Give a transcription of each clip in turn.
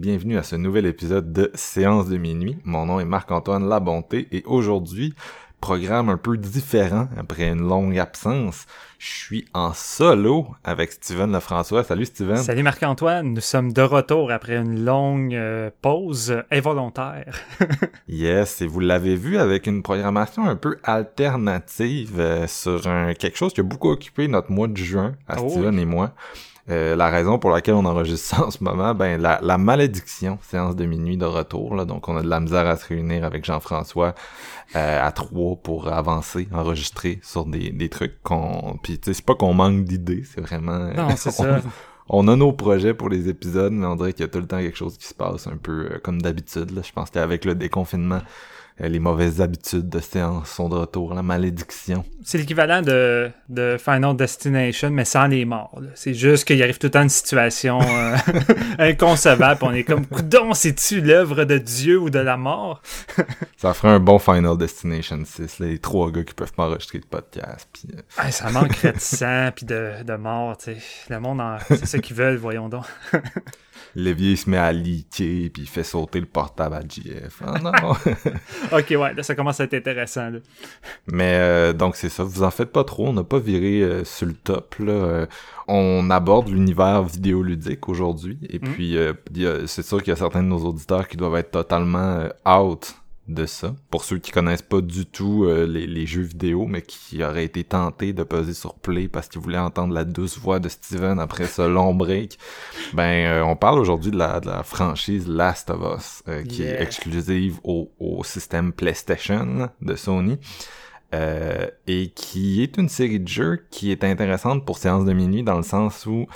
Bienvenue à ce nouvel épisode de Séance de minuit. Mon nom est Marc-Antoine Labonté et aujourd'hui, programme un peu différent après une longue absence. Je suis en solo avec Steven Lefrançois. Salut Steven. Salut Marc-Antoine, nous sommes de retour après une longue euh, pause involontaire. yes, et vous l'avez vu avec une programmation un peu alternative euh, sur un, quelque chose qui a beaucoup occupé notre mois de juin à Oh Steven oui. et moi. Euh, la raison pour laquelle on enregistre ça en ce moment, ben la, la malédiction, séance de minuit de retour. Là, donc on a de la misère à se réunir avec Jean-François euh, à trois pour avancer, enregistrer sur des, des trucs qu'on. Puis tu sais, c'est pas qu'on manque d'idées, c'est vraiment. Non, c'est on- ça. On a nos projets pour les épisodes, mais on dirait qu'il y a tout le temps quelque chose qui se passe un peu euh, comme d'habitude. là. Je pense qu'avec le déconfinement, les mauvaises habitudes de séance sont de retour, la malédiction. C'est l'équivalent de, de Final Destination, mais sans les morts. C'est juste qu'il arrive tout le temps une situation euh, inconcevable, on est comme, coudon, c'est-tu l'œuvre de Dieu ou de la mort? Ça ferait un bon Final Destination 6, là, les trois gars qui peuvent pas enregistrer de podcast. Euh, Ah, ça manquerait de sang puis de, de mort, tu sais. Le monde, en- c'est ça qu'ils veulent, voyons donc. Lévier se met à liquer, puis il fait sauter le portable à JF. Ah non! Ok, ouais, là, ça commence à être intéressant, là. Mais euh, donc c'est ça, vous en faites pas trop, on n'a pas viré euh, sur le top là. Euh, on aborde l'univers vidéoludique aujourd'hui et Mm. puis euh, c'est sûr qu'il y a certains de nos auditeurs qui doivent être totalement euh, out de ça. Pour ceux qui connaissent pas du tout euh, les, les jeux vidéo mais qui auraient été tentés de peser sur play parce qu'ils voulaient entendre la douce voix de Steven après ce long break, ben euh, on parle aujourd'hui de la, de la franchise Last of Us euh, qui Yeah. est exclusive au, au système PlayStation de Sony. Et qui est une série de jeux qui est intéressante pour séance de minuit dans le sens où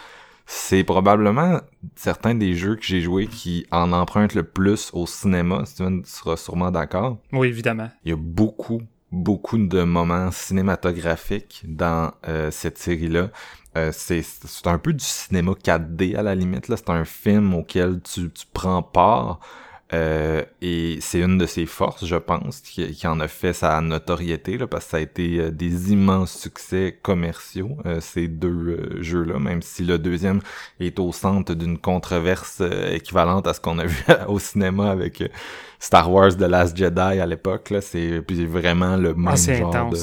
c'est probablement certains des jeux que j'ai joués qui en empruntent le plus au cinéma. Steven tu seras sûrement d'accord. Oui, évidemment. Il y a beaucoup, beaucoup de moments cinématographiques dans euh, cette série-là. Euh, c'est c'est un peu du cinéma 4D à la limite. là. C'est un film auquel tu, tu prends part. Euh, et c'est une de ses forces, je pense, qui, en a fait sa notoriété, là, parce que ça a été euh, des immenses succès commerciaux, euh, ces deux jeux-là, même si le deuxième est au centre d'une controverse équivalente à ce qu'on a vu au cinéma avec Star Wars The Last Jedi à l'époque. Là, c'est puis vraiment le même Ah, c'est genre de-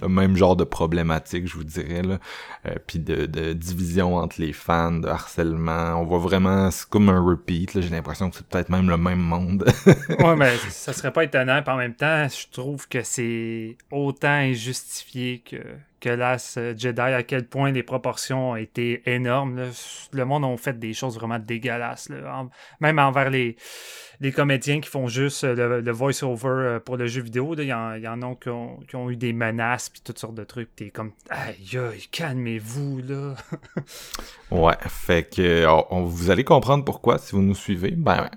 le même genre de problématique, je vous dirais là. Euh, puis de, de division entre les fans, de harcèlement. On voit vraiment, c'est comme un repeat. là. J'ai l'impression que c'est peut-être même le même monde. Ouais, mais ça serait pas étonnant. Puis en même temps, je trouve que c'est autant injustifié que, que Last Jedi, à quel point les proportions été énormes. Le monde a fait des choses vraiment dégueulasses. même envers les, les comédiens qui font juste euh, le, le voice-over euh, pour le jeu vidéo. Il y, y en a qui ont, qui ont eu des menaces puis toutes sortes de trucs. T'es comme, aïe, calmez-vous, là. Ouais, fait que on- vous allez comprendre pourquoi si vous nous suivez. Ben,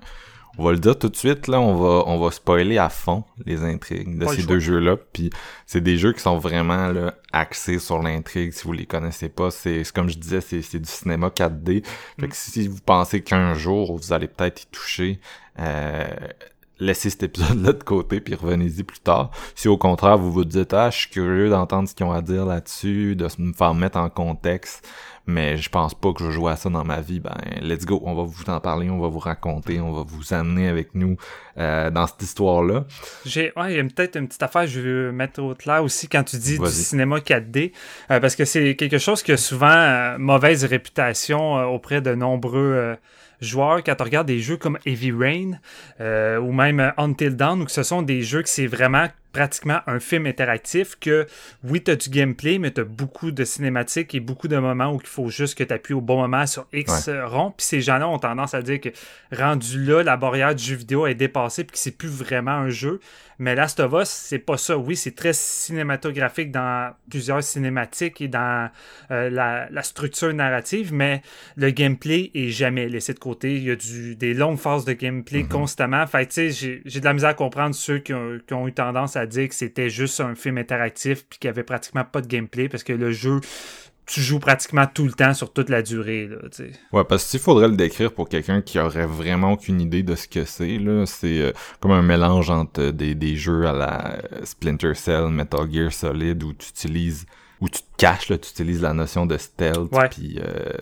on va le dire tout de suite là, on va on va spoiler à fond les intrigues de Pas ces deux jeux-là. Puis c'est des jeux qui sont vraiment là axés sur l'intrigue. Si vous les connaissez pas, c'est comme je disais, c'est c'est du cinéma 4D. Fait Mm. que si vous pensez qu'un jour vous allez peut-être y toucher. Euh, laissez cet épisode-là de côté puis revenez-y plus tard. Si au contraire vous vous dites ah je suis curieux d'entendre ce qu'ils ont à dire là-dessus, de me faire mettre en contexte, mais je pense pas que je vais jouer à ça dans ma vie, ben let's go, on va vous en parler, on va vous raconter, on va vous amener avec nous euh, dans cette histoire-là. J'ai, ouais, il y a peut-être une petite affaire que je veux mettre au clair aussi quand tu dis du cinéma 4D, euh, parce que c'est quelque chose qui a souvent euh, mauvaise réputation euh, auprès de nombreux joueurs. Quand tu regardes des jeux comme Heavy Rain euh, ou même Until Dawn, que ce sont des jeux que c'est vraiment pratiquement un film interactif que, oui, tu as du gameplay, mais tu as beaucoup de cinématiques et beaucoup de moments où il faut juste que tu appuies au bon moment sur X rond. Puis ces gens-là ont tendance à dire que rendu là, la barrière du jeu vidéo est dépassée puis que c'est plus vraiment un jeu. Mais Last of Us, c'est pas ça. Oui, c'est très cinématographique dans plusieurs cinématiques et dans euh, la, structure narrative, mais le gameplay est jamais laissé de côté. Il y a du, des longues phases de gameplay constamment. Fait tu sais, j'ai de la misère à comprendre ceux qui ont, qui ont eu tendance à dire que c'était juste un film interactif puis qu'il y avait pratiquement pas de gameplay parce que le jeu tu joues pratiquement tout le temps sur toute la durée. Là, ouais, parce qu'il faudrait le décrire pour quelqu'un qui aurait vraiment aucune idée de ce que c'est, là, c'est euh, comme un mélange entre des, des jeux à la Splinter Cell, Metal Gear Solid, où tu utilises où tu te caches, là, tu utilises la notion de stealth, puis euh,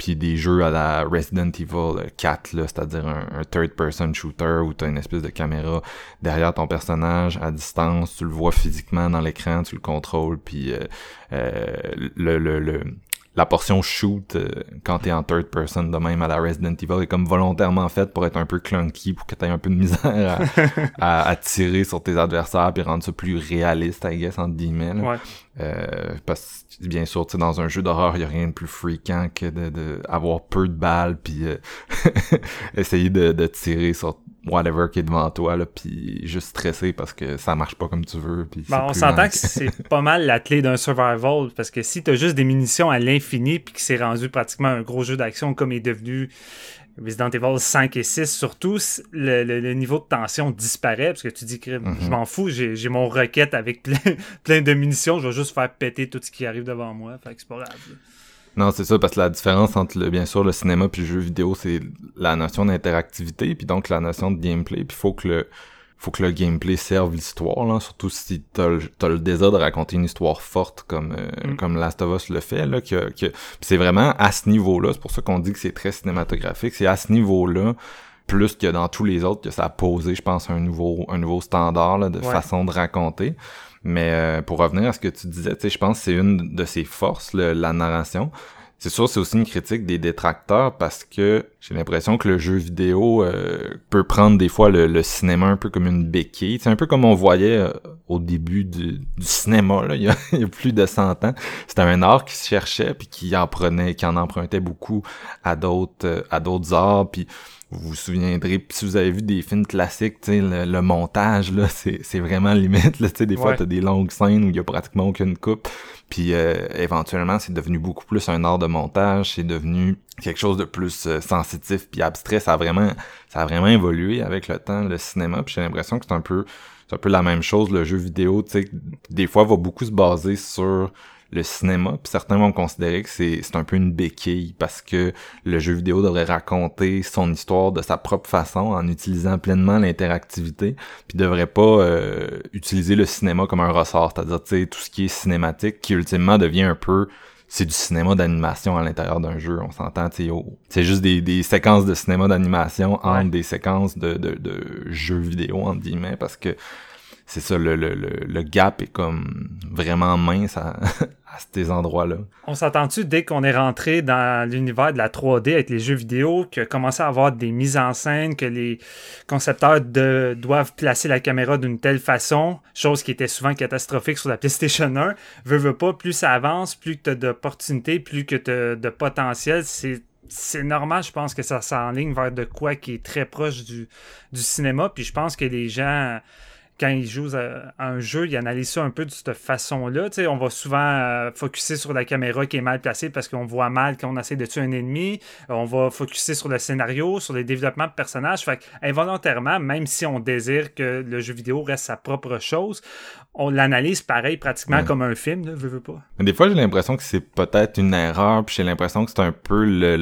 puis des jeux à la Resident Evil 4, c'est-à-dire un, third-person shooter où tu as une espèce de caméra derrière ton personnage à distance, tu le vois physiquement dans l'écran, tu le contrôles, puis euh, euh, le, le, le, la portion shoot euh, quand t'es en third person de même à la Resident Evil est comme volontairement faite pour être un peu clunky pour que t'aies un peu de misère à, à, tirer sur tes adversaires puis rendre ça plus réaliste I guess entre guillemets ouais. euh, parce que bien sûr tu dans un jeu d'horreur il y a rien de plus fréquent que de, de avoir peu de balles puis euh, essayer de, de tirer sur whatever qui est devant toi là puis juste stressé parce que ça marche pas comme tu veux puis ben, on s'entend que c'est pas mal la clé d'un survival parce que si t'as juste des munitions à l'infini puis que c'est rendu pratiquement un gros jeu d'action comme est devenu Resident Evil 5 et 6 surtout le, niveau de tension disparaît parce que tu dis que je m'en fous j'ai mon requête avec plein, plein, de munitions je vais juste faire péter tout ce qui arrive devant moi fait que c'est pas grave non, c'est ça, parce que la différence entre, le, bien sûr, le cinéma puis le jeu vidéo, c'est la notion d'interactivité, puis donc la notion de gameplay, puis faut que le faut que le gameplay serve l'histoire, là, surtout si t'as le, le désir de raconter une histoire forte comme euh, mm. comme Last of Us le fait, là, que, que c'est vraiment à ce niveau-là, c'est pour ça qu'on dit que c'est très cinématographique, c'est à ce niveau-là, plus que dans tous les autres, que ça a posé, je pense, un nouveau un nouveau standard là, de façon de raconter. Mais euh, pour revenir à ce que tu disais, tu sais, je pense que c'est une de ses forces, la narration. C'est sûr, c'est aussi une critique des détracteurs parce que j'ai l'impression que le jeu vidéo euh, peut prendre des fois le, cinéma un peu comme une béquille. C'est un peu comme on voyait euh, au début du, cinéma, là, il, y a, plus de 100 ans. C'était un art qui se cherchait puis qui en prenait, qui en empruntait beaucoup à d'autres à d'autres arts. Puis vous vous souviendrez, si vous avez vu des films classiques, le, le montage, là, c'est vraiment limite. Là, des fois, t'as des longues scènes où il y a pratiquement aucune coupe. Puis euh, éventuellement, c'est devenu beaucoup plus un art de montage. C'est devenu quelque chose de plus euh, sensitif puis abstrait. Ça a vraiment, ça a vraiment évolué avec le temps, le cinéma. Puis j'ai l'impression que c'est un peu, c'est un peu la même chose. Le jeu vidéo, tu sais, des fois, va beaucoup se baser sur le cinéma, puis certains vont considérer que c'est, c'est un peu une béquille parce que le jeu vidéo devrait raconter son histoire de sa propre façon en utilisant pleinement l'interactivité, puis devrait pas euh, utiliser le cinéma comme un ressort, c'est-à-dire tu sais tout ce qui est cinématique qui ultimement devient un peu c'est du cinéma d'animation à l'intérieur d'un jeu, on s'entend, c'est juste des, des séquences de cinéma d'animation entre des séquences de, de, de jeux vidéo, entre guillemets, parce que c'est ça, le, le, le, gap est comme vraiment mince à, à ces endroits-là. On s'entend-tu dès qu'on est rentré dans l'univers de la 3D avec les jeux vidéo, que commençait à avoir des mises en scène, que les concepteurs doivent placer la caméra d'une telle façon, chose qui était souvent catastrophique sur la PlayStation 1, veut, veut pas, plus ça avance, plus que tu as d'opportunités, plus que tu as de potentiel, c'est c'est normal, je pense que ça s'enligne vers de quoi qui est très proche du, du cinéma. Puis je pense que les gens quand ils jouent à, un jeu, ils analysent ça un peu de cette façon-là. on va souvent euh, focuser sur la caméra qui est mal placée parce qu'on voit mal quand on essaie de tuer un ennemi. On va focuser sur le scénario, sur les développements de personnages. Fait involontairement, même si on désire que le jeu vidéo reste sa propre chose, on l'analyse pareil pratiquement comme un film, ne veux, pas. des fois, j'ai l'impression que c'est peut-être une erreur, puis j'ai l'impression que c'est un peu le,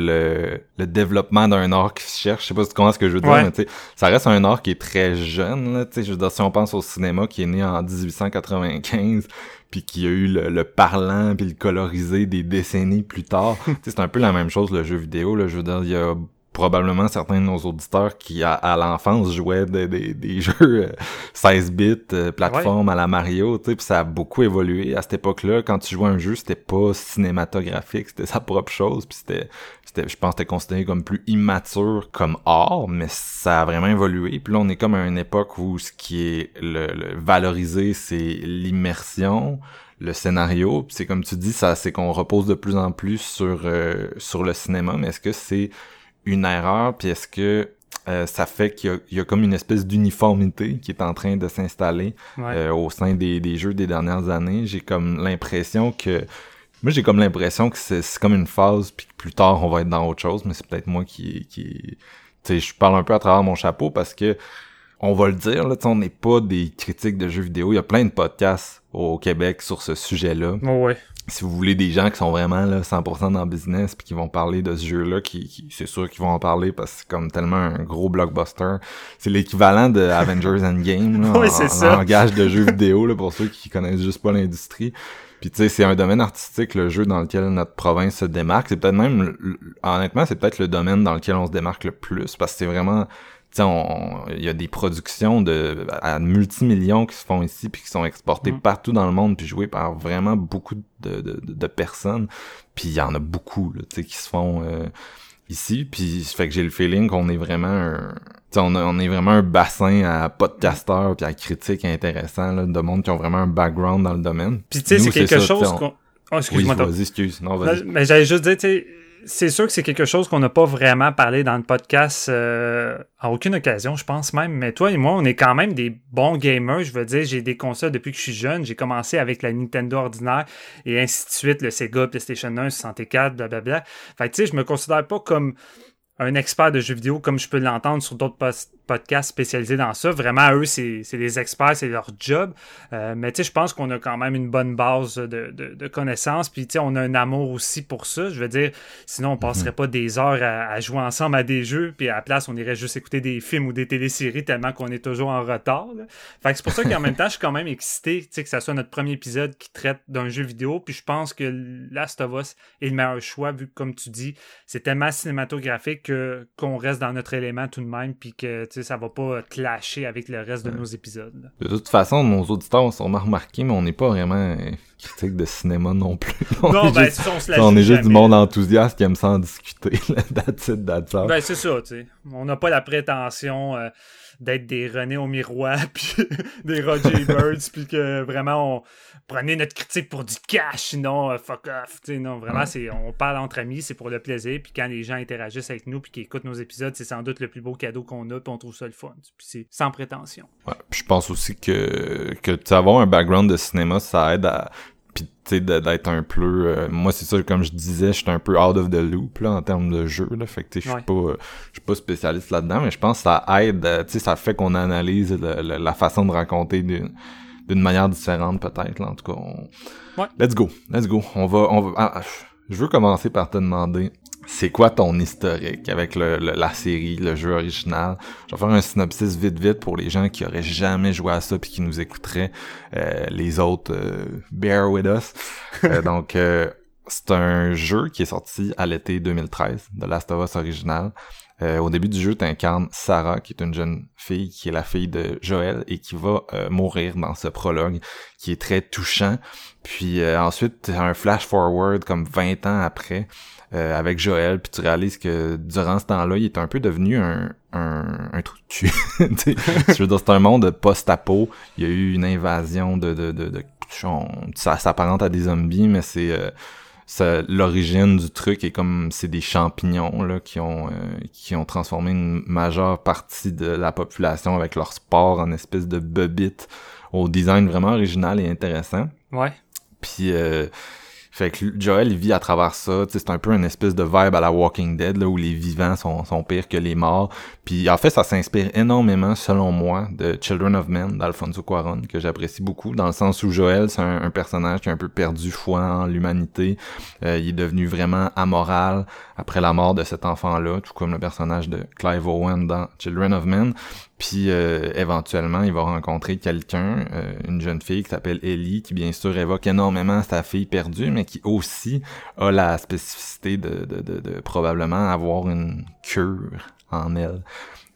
le, développement d'un art qui se cherche. Je sais pas si tu comprends ce que je veux dire, mais ça reste un art qui est très jeune, là, tu sais, je veux dire, si on pense au cinéma qui est né en 1895, puis qui a eu le, parlant puis le colorisé des décennies plus tard, c'est un peu la même chose le jeu vidéo, là, je veux dire, il y a probablement certains de nos auditeurs qui, à, l'enfance, jouaient des, des, jeux 16 euh, bits, euh, plateforme à la Mario, tu sais, puis ça a beaucoup évolué. À cette époque-là, quand tu jouais un jeu, c'était pas cinématographique, c'était sa propre chose, puis c'était, c'était, je pense, c'était considéré comme plus immature comme art, mais ça a vraiment évolué. Puis là, on est comme à une époque où ce qui est le, le valorisé, c'est l'immersion, le scénario. Puis c'est comme tu dis, ça, c'est qu'on repose de plus en plus sur euh, sur le cinéma. Mais est-ce que c'est une erreur Puis est-ce que euh, ça fait qu'il y, a comme une espèce d'uniformité qui est en train de s'installer euh, au sein des, des, jeux des dernières années. J'ai comme l'impression que moi j'ai comme l'impression que c'est comme une phase puis que plus tard on va être dans autre chose, mais c'est peut-être moi qui qui tu sais je parle un peu à travers mon chapeau parce que on va le dire, là, on n'est pas des critiques de jeux vidéo. Il y a plein de podcasts au Québec sur ce sujet-là. Oh ouais. Si vous voulez des gens qui sont vraiment là 100% dans le business puis qui vont parler de ce jeu-là, qui, c'est sûr qu'ils vont en parler parce que c'est comme tellement un gros blockbuster. C'est l'équivalent de Avengers Endgame là, oui, c'est ça. langage de jeux vidéo là, pour ceux qui connaissent juste pas l'industrie. Puis tu sais, c'est un domaine artistique, le jeu dans lequel notre province se démarque. C'est peut-être même, honnêtement, c'est peut-être le domaine dans lequel on se démarque le plus parce que c'est vraiment il y a des productions de à multimillions qui se font ici puis qui sont exportées mm. partout dans le monde puis jouées par vraiment beaucoup de, de, de personnes. Puis il y en a beaucoup là, qui se font euh, ici. Puis ça fait que j'ai le feeling qu'on est vraiment un, on, on est vraiment un bassin à podcasteurs puis à critiques intéressants là, de monde qui ont vraiment un background dans le domaine. Puis tu sais c'est quelque chose qu'on oh, excuse-moi oui, vas-y excuse non vas-y. Mais j'allais juste dire tu sais c'est sûr que c'est quelque chose qu'on n'a pas vraiment parlé dans le podcast euh, à aucune occasion, je pense même. Mais toi et moi, on est quand même des bons gamers. Je veux dire, j'ai des consoles depuis que je suis jeune. J'ai commencé avec la Nintendo ordinaire et ainsi de suite, le Sega, PlayStation 1, 64, blablabla. Fait tu sais, je me considère pas comme un expert de jeux vidéo comme je peux l'entendre sur d'autres podcasts spécialisés dans ça. Vraiment, eux, c'est des experts, c'est leur job. Euh, mais tu sais, je pense qu'on a quand même une bonne base de, de, de connaissances. Puis tu sais, on a un amour aussi pour ça. Je veux dire, sinon, on passerait pas des heures à, jouer ensemble à des jeux. Puis à la place, on irait juste écouter des films ou des téléséries tellement qu'on est toujours en retard. Fait que c'est pour ça qu'en même temps, je suis quand même excité tu sais, que ça soit notre premier épisode qui traite d'un jeu vidéo. Puis je pense que Last of Us est le meilleur choix, vu que, comme tu dis, c'est tellement cinématographique qu'on reste dans notre élément tout de même, puis que ça va pas clasher avec le reste de nos épisodes. De toute façon, nos auditeurs ont sûrement remarqué, mais on n'est pas vraiment critique de cinéma non plus. on non, ben, juste, on se On est juste du monde enthousiaste qui aime ça en discuter. that's it, that's all. Ben, c'est ça, tu sais. On n'a pas la prétention... Euh, d'être des René au miroir, puis des Roger Birds, puis que vraiment on prenait notre critique pour du cash, sinon euh, fuck off. sais non, vraiment, c'est on parle entre amis, c'est pour le plaisir, puis quand les gens interagissent avec nous, puis qu'ils écoutent nos épisodes, c'est sans doute le plus beau cadeau qu'on a, puis on trouve ça le fun. Puis c'est sans prétention. Ouais, je pense aussi que, que avoir un background de cinéma, ça aide à puis d'être un peu euh, moi c'est ça comme je disais je suis un peu out of the loop là en termes de jeu là. Fait que je suis pas je suis pas spécialiste là-dedans mais je pense que ça aide euh, tu sais ça fait qu'on analyse la façon de raconter d'une manière différente peut-être en tout cas ouais. let's go. Let's go. On va on va ah, je veux commencer par te demander c'est quoi ton historique avec le, la série, le jeu original? Je vais faire un synopsis vite vite pour les gens qui auraient jamais joué à ça puis qui nous écouteraient. Euh, les autres, euh, bear with us. Euh, donc, c'est un jeu qui est sorti à l'été 2013 de Last of Us original. au début du jeu, tu incarnes Sarah, qui est une jeune fille, qui est la fille de Joël et qui va mourir dans ce prologue, qui est très touchant. Puis ensuite, as un flash forward comme 20 ans après, euh, avec Joël, puis tu réalises que durant ce temps-là, il est un peu devenu un, un, un trou de cul. je veux dire, c'est un monde post-apo. Il y a eu une invasion de... de, de, de ça s'apparente à des zombies, mais c'est... Euh, l'origine du truc est comme c'est des champignons là qui ont euh, qui ont transformé une majeure partie de la population avec leur sport en espèce de bebite au design vraiment original et intéressant. Ouais. Puis euh, fait que Joel, vit à travers ça. C'est un peu une espèce de vibe à la Walking Dead, là, où les vivants sont, sont pires que les morts. Puis en fait, ça s'inspire énormément, selon moi, de Children of Men d'Alfonso Cuaron, que j'apprécie beaucoup, dans le sens où Joel, c'est un, personnage qui a un peu perdu foi en l'humanité. Euh, il est devenu vraiment amoral après la mort de cet enfant-là, tout comme le personnage de Clive Owen dans Children of Men. Puis euh, éventuellement, il va rencontrer quelqu'un, euh, une jeune fille qui s'appelle Ellie, qui bien sûr évoque énormément sa fille perdue, mais qui aussi a la spécificité de, de, de, de probablement avoir une cure en elle.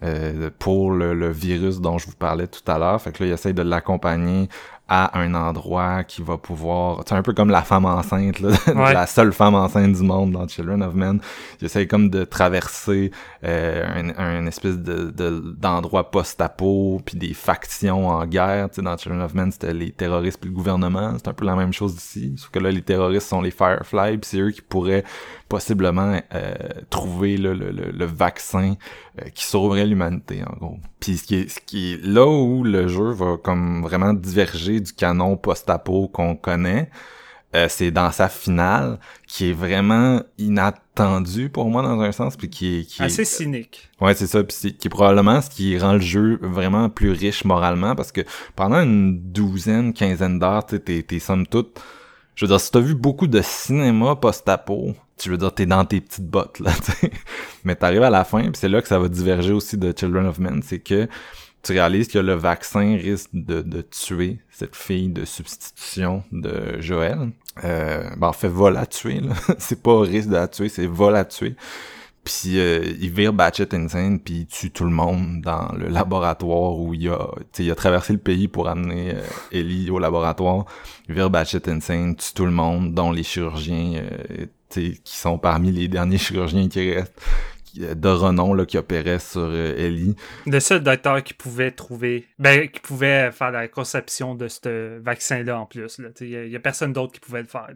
Euh, pour le, le, virus dont je vous parlais tout à l'heure. Fait que là, il essaye de l'accompagner à un endroit qui va pouvoir... C'est un peu comme la femme enceinte, là, la seule femme enceinte du monde dans Children of Men. Il essaye comme de traverser euh, un, un, espèce de d'endroit post-apo, puis des factions en guerre. Tu sais, dans Children of Men, c'était les terroristes puis le gouvernement. C'est un peu la même chose ici. Sauf que là, les terroristes sont les Firefly, puis c'est eux qui pourraient possiblement euh, trouver le, le, le, vaccin euh, qui sauverait l'humanité en gros. Puis ce qui est ce qui est là où le jeu va comme vraiment diverger du canon post-apo qu'on connaît, euh, c'est dans sa finale qui est vraiment inattendu pour moi dans un sens puis qui est qui assez cynique. Ouais, c'est ça puis qui est probablement ce qui rend le jeu vraiment plus riche moralement parce que pendant une douzaine, quinzaine d'heures, tu t'es t'es somme toute je veux dire si t'as vu beaucoup de cinéma post-apo, tu veux dire, t'es dans tes petites bottes, là, t'sais. Mais t'arrives à la fin, puis c'est là que ça va diverger aussi de Children of Men, c'est que tu réalises que le vaccin risque de, de tuer cette fille de substitution de Joël. Euh, ben, en fait, va la tuer, là. c'est pas risque de la tuer, c'est va la tuer. Puis euh, il vire Batchet Insane puis il tue tout le monde dans le laboratoire où il a il a traversé le pays pour amener euh, Ellie au laboratoire. Il vire Batchet Insane, tue tout le monde dont les chirurgiens euh, qui sont parmi les derniers chirurgiens qui restent de renom là, qui opérait sur euh, Ellie. Le seul docteur qui pouvait trouver, ben, qui pouvait faire la conception de ce vaccin-là en plus. Il n'y a, personne d'autre qui pouvait le faire.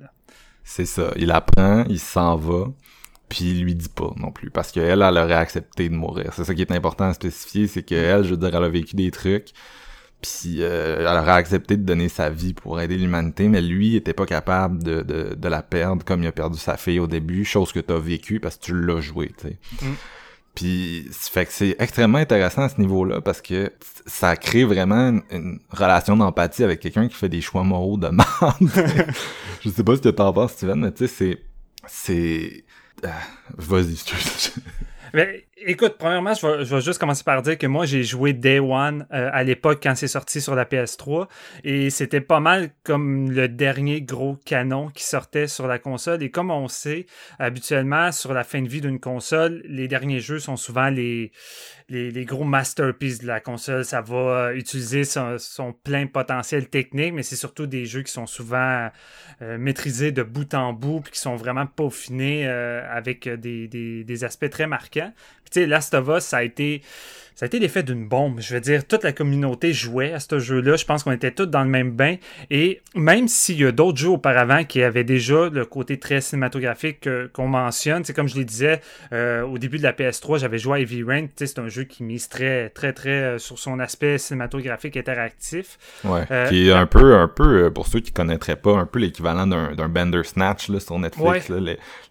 C'est ça. Il apprend, il s'en va, puis il lui dit pas non plus. Parce qu'elle, elle aurait accepté de mourir. C'est ça qui est important à spécifier, c'est qu'elle, je veux dire, elle a vécu des trucs puis euh, elle aurait accepté de donner sa vie pour aider l'humanité, mais lui était pas capable de, de, de, la perdre comme il a perdu sa fille au début, chose que t'as vécu parce que tu l'as joué, tu sais. Mm. Puis fait que c'est extrêmement intéressant à ce niveau-là parce que ça crée vraiment une, relation d'empathie avec quelqu'un qui fait des choix moraux de merde. je sais pas ce que t'en penses, Steven, mais tu sais, c'est... C'est... Euh, vas-y, mais écoute, premièrement, je vais, juste commencer par dire que moi, j'ai joué Day One euh, à l'époque quand c'est sorti sur la PS3. Et c'était pas mal comme le dernier gros canon qui sortait sur la console. Et comme on sait, habituellement, sur la fin de vie d'une console, les derniers jeux sont souvent les, les, gros masterpieces de la console. Ça va utiliser son, plein potentiel technique, mais c'est surtout des jeux qui sont souvent euh, maîtrisés de bout en bout, puis qui sont vraiment peaufinés euh, avec des, des, aspects très marquants. Puis tu sais, Last of Us, ça a été ça a été l'effet d'une bombe. Je veux dire, toute la communauté jouait à ce jeu-là. Je pense qu'on était tous dans le même bain. Et même s'il y a d'autres jeux auparavant qui avaient déjà le côté très cinématographique qu'on mentionne, c'est comme je le disais euh, au début de la PS3, j'avais joué à Heavy Rain. C'est un jeu qui mise très, très, très euh, sur son aspect cinématographique interactif. Ouais. Euh, qui est un peu, un peu, pour ceux qui connaîtraient pas, un peu l'équivalent d'un Bender Snatch là, sur Netflix,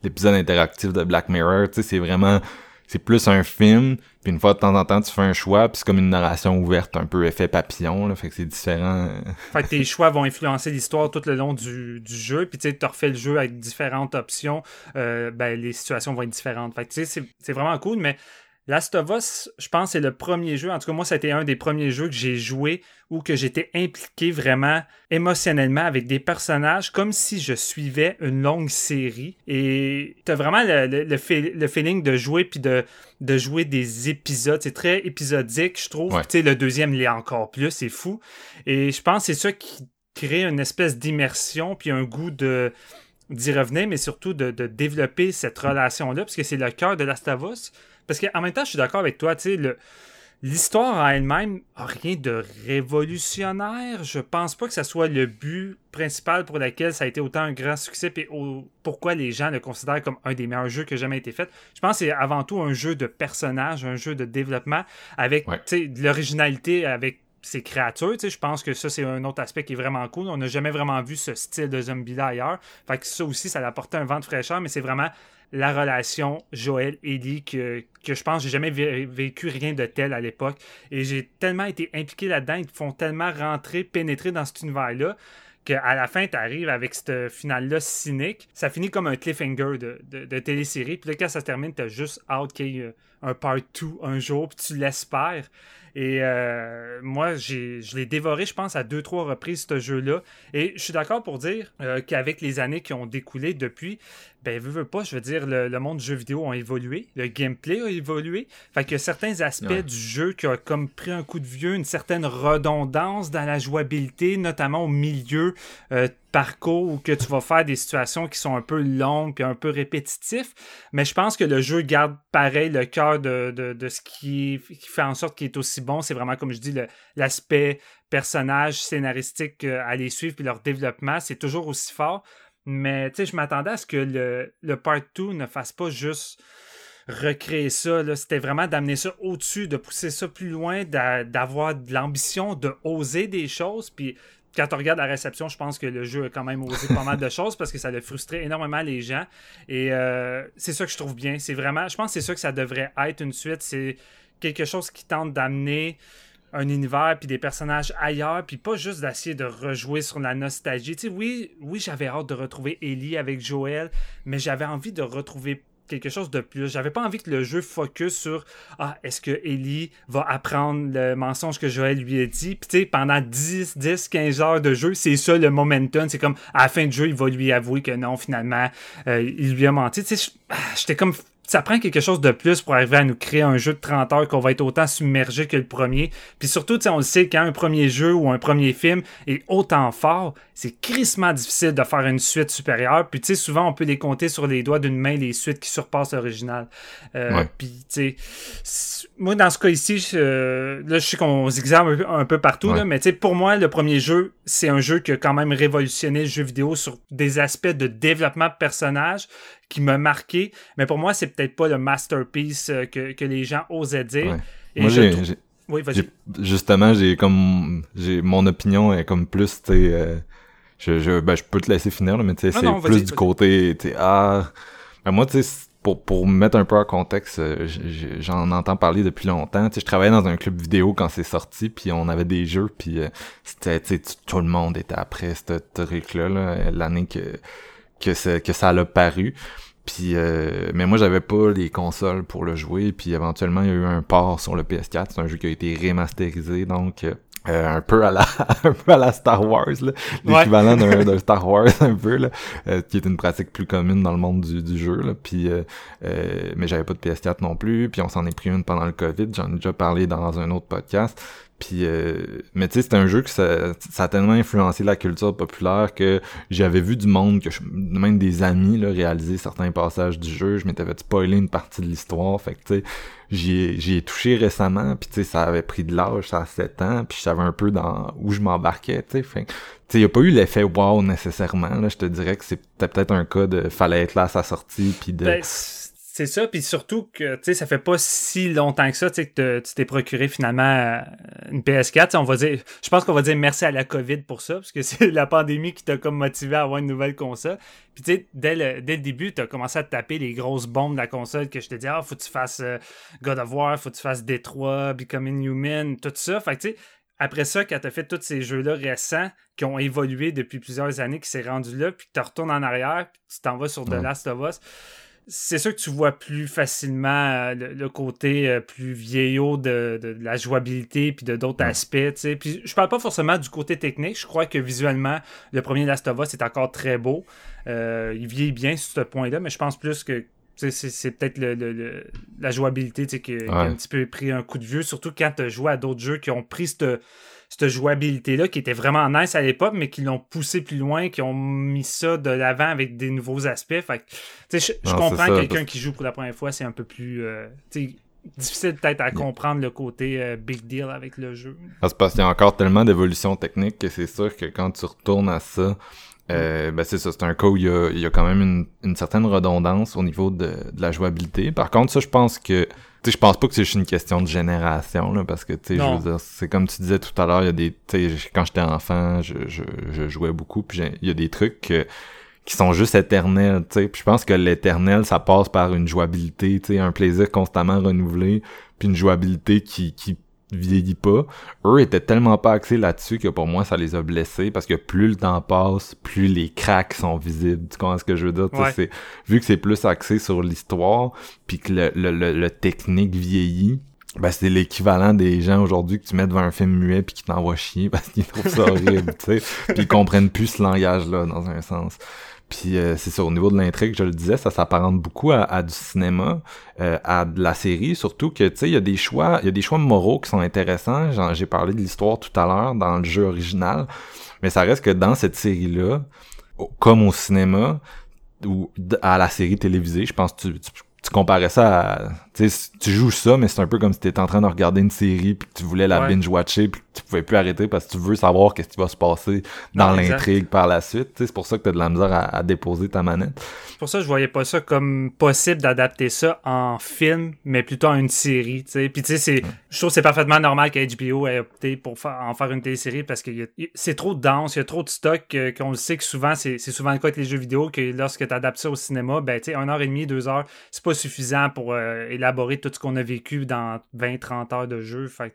l'épisode interactif de Black Mirror. C'est vraiment c'est plus un film, puis une fois de temps en temps, tu fais un choix, puis c'est comme une narration ouverte, un peu effet papillon, là, fait que c'est différent. fait que tes choix vont influencer l'histoire tout le long du, du jeu, puis tu sais, tu refais le jeu avec différentes options, euh, ben les situations vont être différentes. Fait que tu sais, c'est vraiment cool, mais Last of Us, je pense, c'est le premier jeu. En tout cas, moi, c'était un des premiers jeux que j'ai joué où que j'étais impliqué vraiment émotionnellement avec des personnages comme si je suivais une longue série. Et t'as vraiment le, le, feeling de jouer puis de, de jouer des épisodes. C'est très épisodique, je trouve. Tu sais, le deuxième l'est encore plus, c'est fou. Et je pense que c'est ça qui crée une espèce d'immersion puis un goût de d'y revenir, mais surtout de, de développer cette relation-là, parce que c'est le cœur de Last of Us. Parce qu'en même temps, je suis d'accord avec toi, tu sais, L'histoire en elle-même a rien de révolutionnaire. Je pense pas que ce soit le but principal pour lequel ça a été autant un grand succès et pourquoi les gens le considèrent comme un des meilleurs jeux qui a jamais été fait. Je pense que c'est avant tout un jeu de personnages, un jeu de développement avec de l'originalité avec ses créatures. Je pense que ça, c'est un autre aspect qui est vraiment cool. On n'a jamais vraiment vu ce style de zombie-là ailleurs. Fait que ça aussi, ça a apporté un vent de fraîcheur, mais c'est vraiment la relation Joël-Ellie que, que je pense j'ai jamais vécu rien de tel à l'époque. Et j'ai tellement été impliqué là-dedans, ils font tellement rentrer, pénétrer dans cet univers-là qu'à la fin, tu arrives avec ce final-là cynique. Ça finit comme un cliffhanger de, de, de télésérie. Puis là, quand ça se termine, t'as juste hâte qu'il y ait un part 2 un jour, puis tu l'espères. Et euh, moi, je l'ai dévoré, je pense, à deux, trois reprises, ce jeu-là. Et je suis d'accord pour dire euh, qu'avec les années qui ont découlé depuis, ben, veux, veux pas, je veux dire, le, monde du jeu vidéo a évolué, le gameplay a évolué. Fait que certains aspects du jeu qui ont comme pris un coup de vieux, une certaine redondance dans la jouabilité, notamment au milieu euh, parcours où que tu vas faire des situations qui sont un peu longues puis un peu répétitifs. Mais je pense que le jeu garde pareil le cœur de, de, ce qui, qui, fait en sorte qu'il est aussi bon. C'est vraiment, comme je dis, l'aspect personnage scénaristique euh, à les suivre puis leur développement. C'est toujours aussi fort. Mais tu sais, je m'attendais à ce que le, le Part 2 ne fasse pas juste recréer ça. C'était vraiment d'amener ça au-dessus, de pousser ça plus loin, d'avoir de l'ambition, de oser des choses. Puis quand on regarde la réception, je pense que le jeu a quand même osé pas mal de choses parce que ça a frustré énormément les gens. Et euh, c'est ça que je trouve bien. C'est vraiment, je pense que c'est ça que ça devrait être une suite. C'est quelque chose qui tente d'amener un univers puis des personnages ailleurs puis pas juste d'essayer de rejouer sur la nostalgie. Oui, oui, j'avais hâte de retrouver Ellie avec Joël, mais j'avais envie de retrouver quelque chose de plus. J'avais pas envie que le jeu focus sur ah, est-ce que Ellie va apprendre le mensonge que Joël lui a dit? Puis tu sais, pendant 10, 10, 15 heures de jeu, c'est ça le momentum. C'est comme à la fin du jeu, il va lui avouer que non, finalement, euh, il lui a menti. Tu sais, ah, j'étais comme ça prend quelque chose de plus pour arriver à nous créer un jeu de 30 heures qu'on va être autant submergé que le premier. Puis surtout, on le sait, quand un premier jeu ou un premier film est autant fort, c'est crissement difficile de faire une suite supérieure. Puis tu sais, souvent, on peut les compter sur les doigts d'une main les suites qui surpassent l'original. Euh, Puis tu sais, moi, dans ce cas ici, là, je sais qu'on s'examine un, peu partout, là, mais tu sais, pour moi, le premier jeu, c'est un jeu qui a quand même révolutionné le jeu vidéo sur des aspects de développement de personnages qui m'a marqué. Mais pour moi, c'est peut-être pas le masterpiece euh, que, que les gens osaient dire. moi, j'ai, oui, justement, j'ai comme j'ai mon opinion est comme plus, euh, je, je, ben, je peux te laisser finir, mais tu sais, c'est plus du côté, ah, ben, moi, tu sais, pour, pour mettre un peu en contexte, euh, j'en entends parler depuis longtemps. Tu sais, je travaillais dans un club vidéo quand c'est sorti, puis on avait des jeux, puis c'était, tu sais, tout le monde était après ce truc-là, l'année que que, que ça l'a paru. Puis, euh, mais moi, j'avais pas les consoles pour le jouer. Puis, éventuellement, il y a eu un port sur le PS4. C'est un jeu qui a été remasterisé, donc euh, un peu à la, un peu à la Star Wars, l'équivalent d'un Star Wars un peu, là, euh, qui est une pratique plus commune dans le monde du, du jeu. Là. Puis, mais j'avais pas de PS4 non plus. Puis, on s'en est pris une pendant le COVID. J'en ai déjà parlé dans un autre podcast. Puis, euh, mais tu sais, c'est un jeu que ça, ça, a tellement influencé la culture populaire que j'avais vu du monde, que je, même des amis, là, réaliser certains passages du jeu. Je m'étais fait spoiler une partie de l'histoire. Fait que tu sais, j'y ai, touché récemment. Puis tu sais, ça avait pris de l'âge, ça a 7 ans. Puis je savais un peu dans où je m'embarquais, tu sais. Fait tu sais, y a pas eu l'effet wow nécessairement. Là, je te dirais que c'était peut-être un cas de fallait être là à sa sortie. Puis de... Ben, c'est ça, puis surtout que, tu sais, ça fait pas si longtemps que ça, tu sais, que tu t'es procuré finalement euh, une PS4. On va dire, je pense qu'on va dire merci à la COVID pour ça, parce que c'est la pandémie qui t'a comme motivé à avoir une nouvelle console. Puis tu sais, dès le, dès le début, t'as commencé à te taper les grosses bombes de la console que je te dis, ah, faut que tu fasses euh, God of War, faut que tu fasses Detroit, Becoming Human, tout ça. Fait que tu sais, après ça, quand t'as fait tous ces jeux-là récents qui ont évolué depuis plusieurs années, qui s'est rendu là, puis que tu retournes en arrière, puis tu t'en vas sur The Last of Us c'est sûr que tu vois plus facilement euh, le, côté euh, plus vieillot de, de, la jouabilité puis de d'autres aspects. T'sais. Puis je parle pas forcément du côté technique. Je crois que visuellement, le premier Last of Us est encore très beau. Euh, il vieillit bien sur ce point-là, mais je pense plus que c'est peut-être le, la jouabilité qui, a un petit peu pris un coup de vieux, surtout quand tu joué à d'autres jeux qui ont pris cette cette jouabilité-là qui était vraiment nice à l'époque, mais qui l'ont poussé plus loin, qui ont mis ça de l'avant avec des nouveaux aspects. Fait je, je comprends quelqu'un qui joue pour la première fois, c'est un peu plus euh, difficile peut-être à comprendre le côté euh, big deal avec le jeu. Ah, c'est parce qu'il y a encore tellement d'évolution technique que c'est sûr que quand tu retournes à ça, euh, ben c'est ça, c'est un cas où il y a, quand même une, certaine redondance au niveau de, de, la jouabilité. Par contre, ça, je pense que sais, je pense pas que c'est juste une question de génération, là, parce que, tu sais, je veux dire, c'est comme tu disais tout à l'heure, il y a des, tu sais, quand j'étais enfant, je, je, je, jouais beaucoup, puis il y a des trucs qui sont juste éternels, tu sais, puis je pense que l'éternel, ça passe par une jouabilité, tu sais, un plaisir constamment renouvelé, puis une jouabilité qui, qui vieillit pas. Eux étaient tellement pas axés là-dessus que pour moi, ça les a blessés parce que plus le temps passe, plus les cracks sont visibles. Tu comprends ce que je veux dire? C'est, vu que c'est plus axé sur l'histoire, puis que le, le, le, technique vieillit, ben c'est l'équivalent des gens aujourd'hui que tu mets devant un film muet puis qui t'envoient chier parce qu'ils trouvent ça horrible, tu sais. Puis ils comprennent plus ce langage-là, dans un sens. Puis euh, c'est ça, au niveau de l'intrigue, je le disais, ça s'apparente beaucoup à, du cinéma, euh, à de la série, surtout que tu sais, il y a des choix, il y a des choix moraux qui sont intéressants. J'ai parlé de l'histoire tout à l'heure dans le jeu original, mais ça reste que dans cette série-là, comme au cinéma ou à la série télévisée, je pense que tu, tu comparais ça à tu tu joues ça mais c'est un peu comme si tu étais en train de regarder une série puis que tu voulais la binge watcher puis que tu pouvais plus arrêter parce que tu veux savoir qu'est-ce qui va se passer dans l'intrigue par la suite. C'est pour ça que tu as de la misère à, déposer ta manette. C'est pour ça que je voyais pas ça comme possible d'adapter ça en film mais plutôt en une série puis tu sais c'est je trouve c'est parfaitement normal qu'HBO ait opté pour faire, en faire une télésérie parce que c'est trop dense il y a trop de stock qu'on le sait que souvent c'est souvent le cas avec les jeux vidéo que lorsque tu adaptes ça au cinéma ben tu sais une heure et demie deux heures c'est pas suffisant pour euh, élaborer tout ce qu'on a vécu dans 20-30 heures de jeu. Fait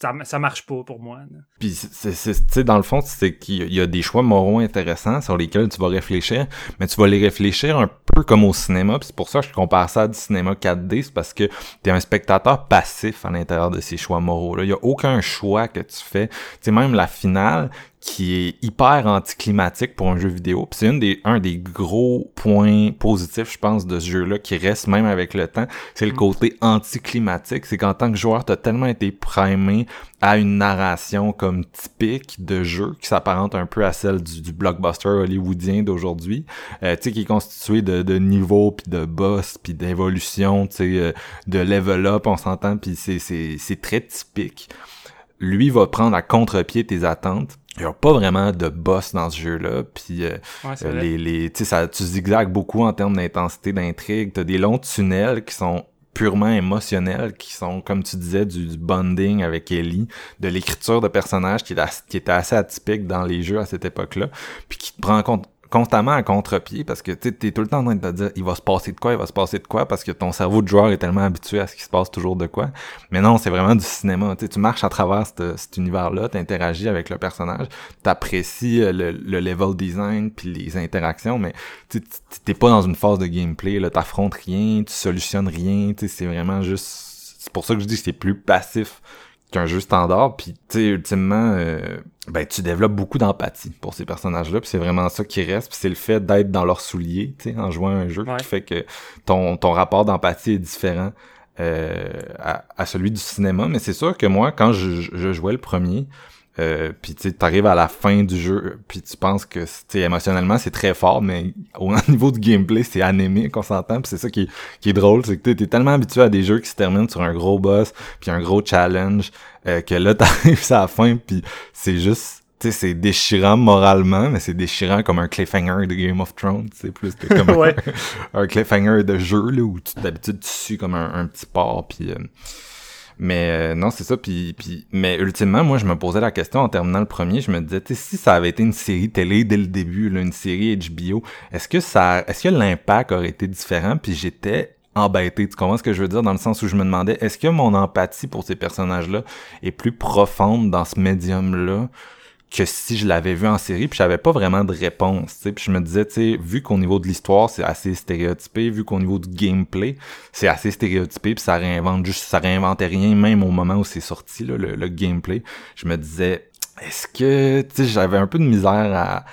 ça, marche pas pour moi. Puis, c'est, dans le fond, c'est qu'il y a des choix moraux intéressants sur lesquels tu vas réfléchir, mais tu vas les réfléchir un peu comme au cinéma. Puis c'est pour ça que je compare ça à du cinéma 4D, c'est parce que t'es un spectateur passif à l'intérieur de ces choix moraux-là. Il y a aucun choix que tu fais. Tu même la finale, qui est hyper anticlimatique pour un jeu vidéo. Puis c'est des, un des gros points positifs, je pense, de ce jeu-là, qui reste même avec le temps, c'est le mm. côté anticlimatique. C'est qu'en tant que joueur, t'as tellement été primé à une narration comme typique de jeu qui s'apparente un peu à celle du, blockbuster hollywoodien d'aujourd'hui, euh, tu sais, qui est constitué de, de niveaux, puis de boss, puis d'évolution, tu sais, euh, de level up, on s'entend, puis c'est très typique lui va prendre à contre-pied tes attentes il n'y a pas vraiment de boss dans ce jeu-là. Puis euh, euh, les, les, ça, tu zigzags beaucoup en termes d'intensité d'intrigue. T'as des longs tunnels qui sont purement émotionnels, qui sont, comme tu disais, du, bonding avec Ellie, de l'écriture de personnages qui, qui était assez atypique dans les jeux à cette époque-là, puis qui te prend en compte constamment à contre-pied parce que tu es tout le temps en train de te dire il va se passer de quoi, il va se passer de quoi parce que ton cerveau de joueur est tellement habitué à ce qui se passe toujours de quoi. Mais non, c'est vraiment du cinéma. Tu marches à travers cet univers-là, tu avec le personnage, tu euh, le, le, level design puis les interactions, mais tu t'es pas dans une phase de gameplay, là, t'affrontes rien, tu solutionnes rien, c'est vraiment juste... C'est pour ça que je dis que c'est plus passif qu'un jeu standard. Puis, tu sais, ultimement, euh, ben, tu développes beaucoup d'empathie pour ces personnages-là. Puis c'est vraiment ça qui reste. Puis c'est le fait d'être dans leurs souliers, tu sais, en jouant un jeu qui fait que ton, ton rapport d'empathie est différent euh, à, à, celui du cinéma. Mais c'est sûr que moi, quand je, je jouais le premier, euh, puis tu arrives à la fin du jeu, puis tu penses que émotionnellement c'est très fort, mais au niveau du gameplay c'est anémique, on s'entend. Puis c'est ça qui est, qui est drôle, c'est que t'es tellement habitué à des jeux qui se terminent sur un gros boss, puis un gros challenge, euh, que là t'arrives à la fin, puis c'est juste tu sais, c'est déchirant moralement, mais c'est déchirant comme un cliffhanger de Game of Thrones, c'est plus que comme un, cliffhanger de jeu, là, où d'habitude tu suis comme un, petit porc, puis... Euh, mais euh, non, c'est ça. Puis, puis, mais ultimement, moi, je me posais la question en terminant le premier. Je me disais, si ça avait été une série télé dès le début, là, une série HBO, est-ce que ça, est-ce que l'impact aurait été différent? Puis j'étais embêté. Tu comprends ce que je veux dire? Dans le sens où je me demandais, est-ce que mon empathie pour ces personnages-là est plus profonde dans ce médium-là que si je l'avais vu en série, puis j'avais pas vraiment de réponse, tu sais, puis je me disais, tu sais, vu qu'au niveau de l'histoire, c'est assez stéréotypé, vu qu'au niveau du gameplay, c'est assez stéréotypé, puis ça réinvente juste, ça réinventait rien, même au moment où c'est sorti, là, le, gameplay, je me disais, est-ce que, tu sais, j'avais un peu de misère à,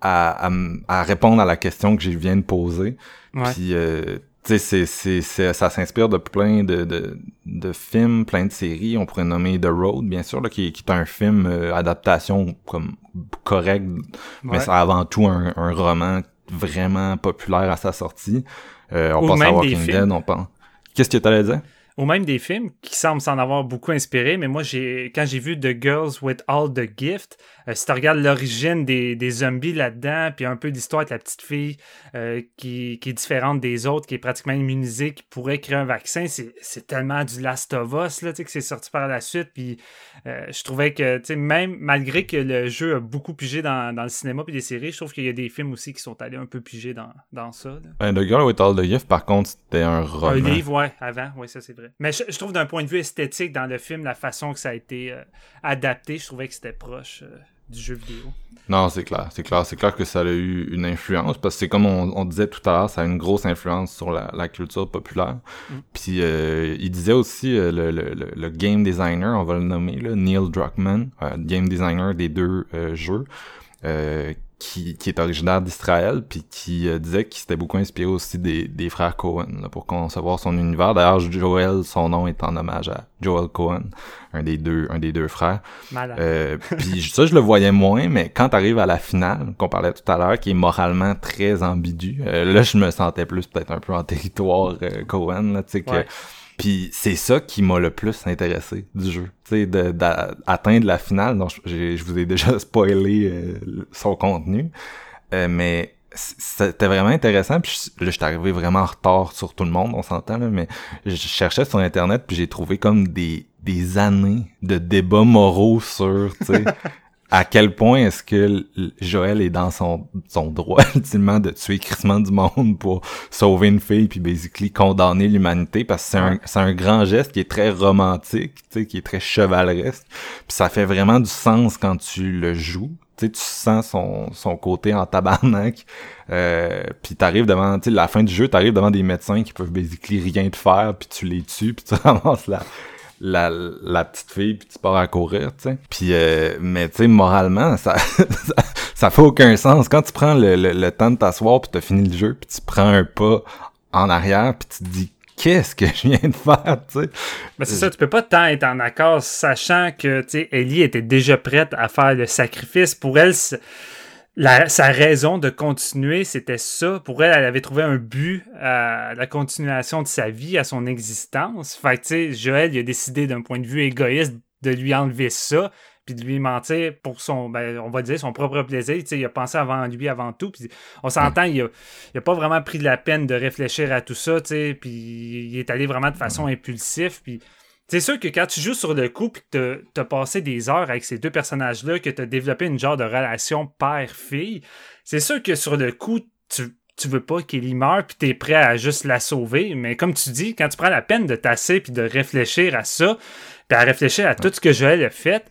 à, à, répondre à la question que je viens de poser, puis, euh, c'est, c'est, ça s'inspire de plein de, de, de, films, plein de séries. On pourrait nommer The Road, bien sûr, là, qui, qui est un film euh, adaptation comme correct, mais c'est avant tout un, un, roman vraiment populaire à sa sortie. Euh, on pense à Walking Dead, on pense. Qu'est-ce que tu allais dire? Ou même des films qui semblent s'en avoir beaucoup inspiré, mais moi, j'ai quand j'ai vu The Girls with All the Gift, euh, si tu regardes l'origine des, des, zombies là-dedans, puis un peu l'histoire de la petite fille euh, qui, qui, est différente des autres, qui est pratiquement immunisée, qui pourrait créer un vaccin, c'est tellement du Last of Us là, que c'est sorti par la suite. Puis euh, je trouvais que même malgré que le jeu a beaucoup pigé dans, dans le cinéma puis des séries, je trouve qu'il y a des films aussi qui sont allés un peu piger dans, dans ça. Ben, the Girl with All the Gift, par contre, c'était un roman. Un livre, ouais, avant, ouais, ça c'est vrai. mais je, trouve d'un point de vue esthétique dans le film, la façon que ça a été adapté, je trouvais que c'était proche du jeu vidéo. Non, c'est clair, c'est clair, c'est clair que ça a eu une influence parce que c'est comme on, disait tout à l'heure, ça a une grosse influence sur la, culture populaire. Mm. Puis euh, il disait aussi euh, le, le, le, game designer, on va le nommer, là, Neil Druckmann, euh, game designer des deux jeux, qui, qui est originaire d'Israël, puis qui euh, disait qu'il s'était beaucoup inspiré aussi des, des frères Cohen pour concevoir son univers. D'ailleurs, Joel, son nom est en hommage à Joel Cohen, un des deux, un des deux frères. Euh, puis ça, je le voyais moins, mais quand t'arrives à la finale, qu'on parlait tout à l'heure, qui est moralement très ambigu, euh, là, je me sentais plus peut-être un peu en territoire euh, Cohen, là, tu sais que puis c'est ça qui m'a le plus intéressé du jeu. Tu sais, d'atteindre la finale. Donc, je vous ai déjà spoilé euh, son contenu. Euh, mais c'était vraiment intéressant. Puis là, je arrivé vraiment en retard sur tout le monde, on s'entend, mais je cherchais sur Internet, puis j'ai trouvé comme des, des années de débats moraux sur, tu sais, à quel point est-ce que Joël est dans son, son droit ultimement de tuer crissement du monde pour sauver une fille puis basically condamner l'humanité parce que c'est un, c'est un grand geste qui est très romantique, tu sais, qui est très chevaleresque. Puis ça fait vraiment du sens quand tu le joues. Tu sais, tu sens son, son côté en tabarnak. Euh, puis t'arrives devant, tu sais, la fin du jeu, t'arrives devant des médecins qui peuvent basically rien te faire, puis tu les tues, puis tu ramasses la, la, la petite fille puis tu pars à courir, tu sais. Puis euh, mais tu sais moralement ça, ça, fait aucun sens quand tu prends le, le, temps de t'asseoir puis t'as fini le jeu puis tu prends un pas en arrière puis tu te dis qu'est-ce que je viens de faire, tu sais? Mais c'est ça, tu peux pas tant être en accord sachant que, tu sais, Ellie était déjà prête à faire le sacrifice. Pour elle, sa raison de continuer, c'était ça. Pour elle, elle avait trouvé un but à la continuation de sa vie, à son existence. Fait que, tu sais, Joël, il a décidé d'un point de vue égoïste de lui enlever ça, puis de lui mentir pour son, ben, on va dire, son propre plaisir. Tu sais, il a pensé avant lui, avant tout. Puis on s'entend, il, a, pas vraiment pris de la peine de réfléchir à tout ça, tu sais, puis il est allé vraiment de façon impulsive. Puis c'est sûr que quand tu joues sur le coup et que tu as passé des heures avec ces deux personnages-là, que tu as développé une genre de relation père-fille, c'est sûr que sur le coup, tu, tu veux pas qu'Ellie meure puis es prêt à juste la sauver. Mais comme tu dis, quand tu prends la peine de tasser puis de réfléchir à ça, puis à réfléchir à tout ce que Joël a fait,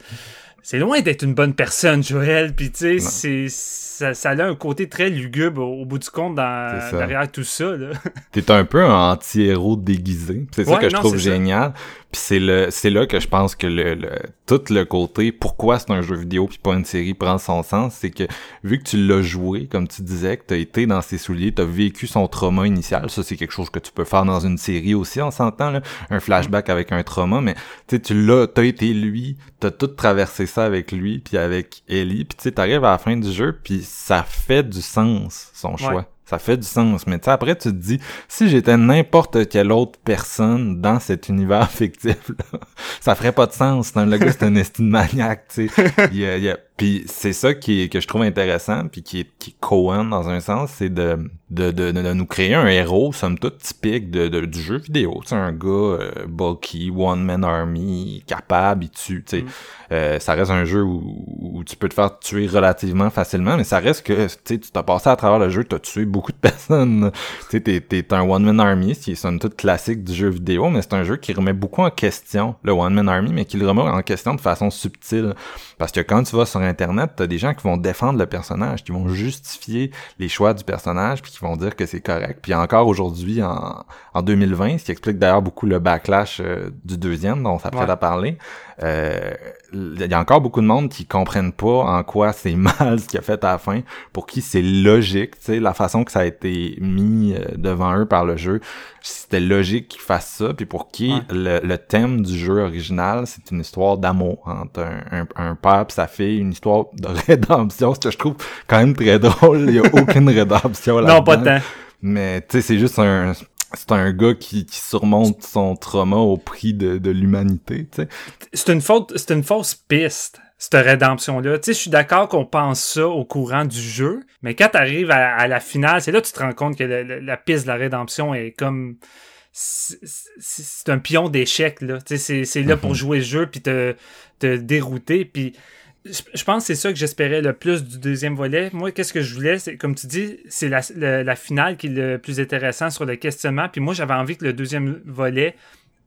c'est loin d'être une bonne personne, Joël. Puis tu sais, ça, ça, a un côté très lugubre au, bout du compte dans, derrière tout ça. T'es un peu un anti-héros déguisé. C'est ça que je trouve génial. Puis c'est le c'est là que je pense que le, le, tout le côté pourquoi c'est un jeu vidéo puis pas une série prend son sens, c'est que vu que tu l'as joué comme tu disais que tu as été dans ses souliers, tu as vécu son trauma initial, ça c'est quelque chose que tu peux faire dans une série aussi, on s'entend là, un flashback avec un trauma mais tu l'as tu as été lui, tu as tout traversé ça avec lui puis avec Ellie, puis tu sais arrives à la fin du jeu puis ça fait du sens son choix ça fait du sens. Mais tu après, tu te dis, si j'étais n'importe quelle autre personne dans cet univers fictif, là, ça ferait pas de sens. C'est un, le gars, c'est un estime maniaque, tu sais. Il y a, puis c'est ça qui que je trouve intéressant, puis qui est, qui Cohen dans un sens, c'est de de, de, de, nous créer un héros, somme toute, typique de, de du jeu vidéo. C'est un gars euh, bulky, one-man army, capable, il tue, tu sais. Mm. Euh, ça reste un jeu où, où, tu peux te faire tuer relativement facilement, mais ça reste que, tu tu t'as passé à travers le jeu, t'as tué beaucoup de personnes. Tu sais, t'es, t'es un one-man army, ce qui est somme toute classique du jeu vidéo, mais c'est un jeu qui remet beaucoup en question le one-man army, mais qui le remet en question de façon subtile. Parce que quand tu vas sur Internet, t'as des gens qui vont défendre le personnage, qui vont justifier les choix du personnage, puis qui vont dire que c'est correct. Puis encore aujourd'hui, en, en 2020, ce qui explique d'ailleurs beaucoup le backlash euh, du deuxième dont on s'apprête à parler, euh, il y a encore beaucoup de monde qui comprennent pas en quoi c'est mal ce qu'il a fait à la fin, pour qui c'est logique, tu sais, la façon que ça a été mis euh, devant eux par le jeu, c'était logique qu'ils fassent ça, puis pour qui le, thème du jeu original, c'est une histoire d'amour entre un, un, père et sa fille, une histoire de rédemption, ce que je trouve quand même très drôle, il y a aucune rédemption là Non, pas tant. Mais tu sais, c'est juste un c'est un gars qui, qui, surmonte son trauma au prix de, de l'humanité. C'est une faute, c'est une fausse piste, cette rédemption-là. Tu sais, je suis d'accord qu'on pense ça au courant du jeu, mais quand t'arrives à, à la finale, c'est là que tu te rends compte que la piste de la rédemption est comme c'est un pion d'échec là. Tu sais, c'est là pour mhm. jouer le jeu puis te, te dérouter puis je pense que c'est ça que j'espérais le plus du deuxième volet. Moi, qu'est-ce que je voulais, c'est comme tu dis, c'est la, finale qui est le plus intéressant sur le questionnement. Puis moi, j'avais envie que le deuxième volet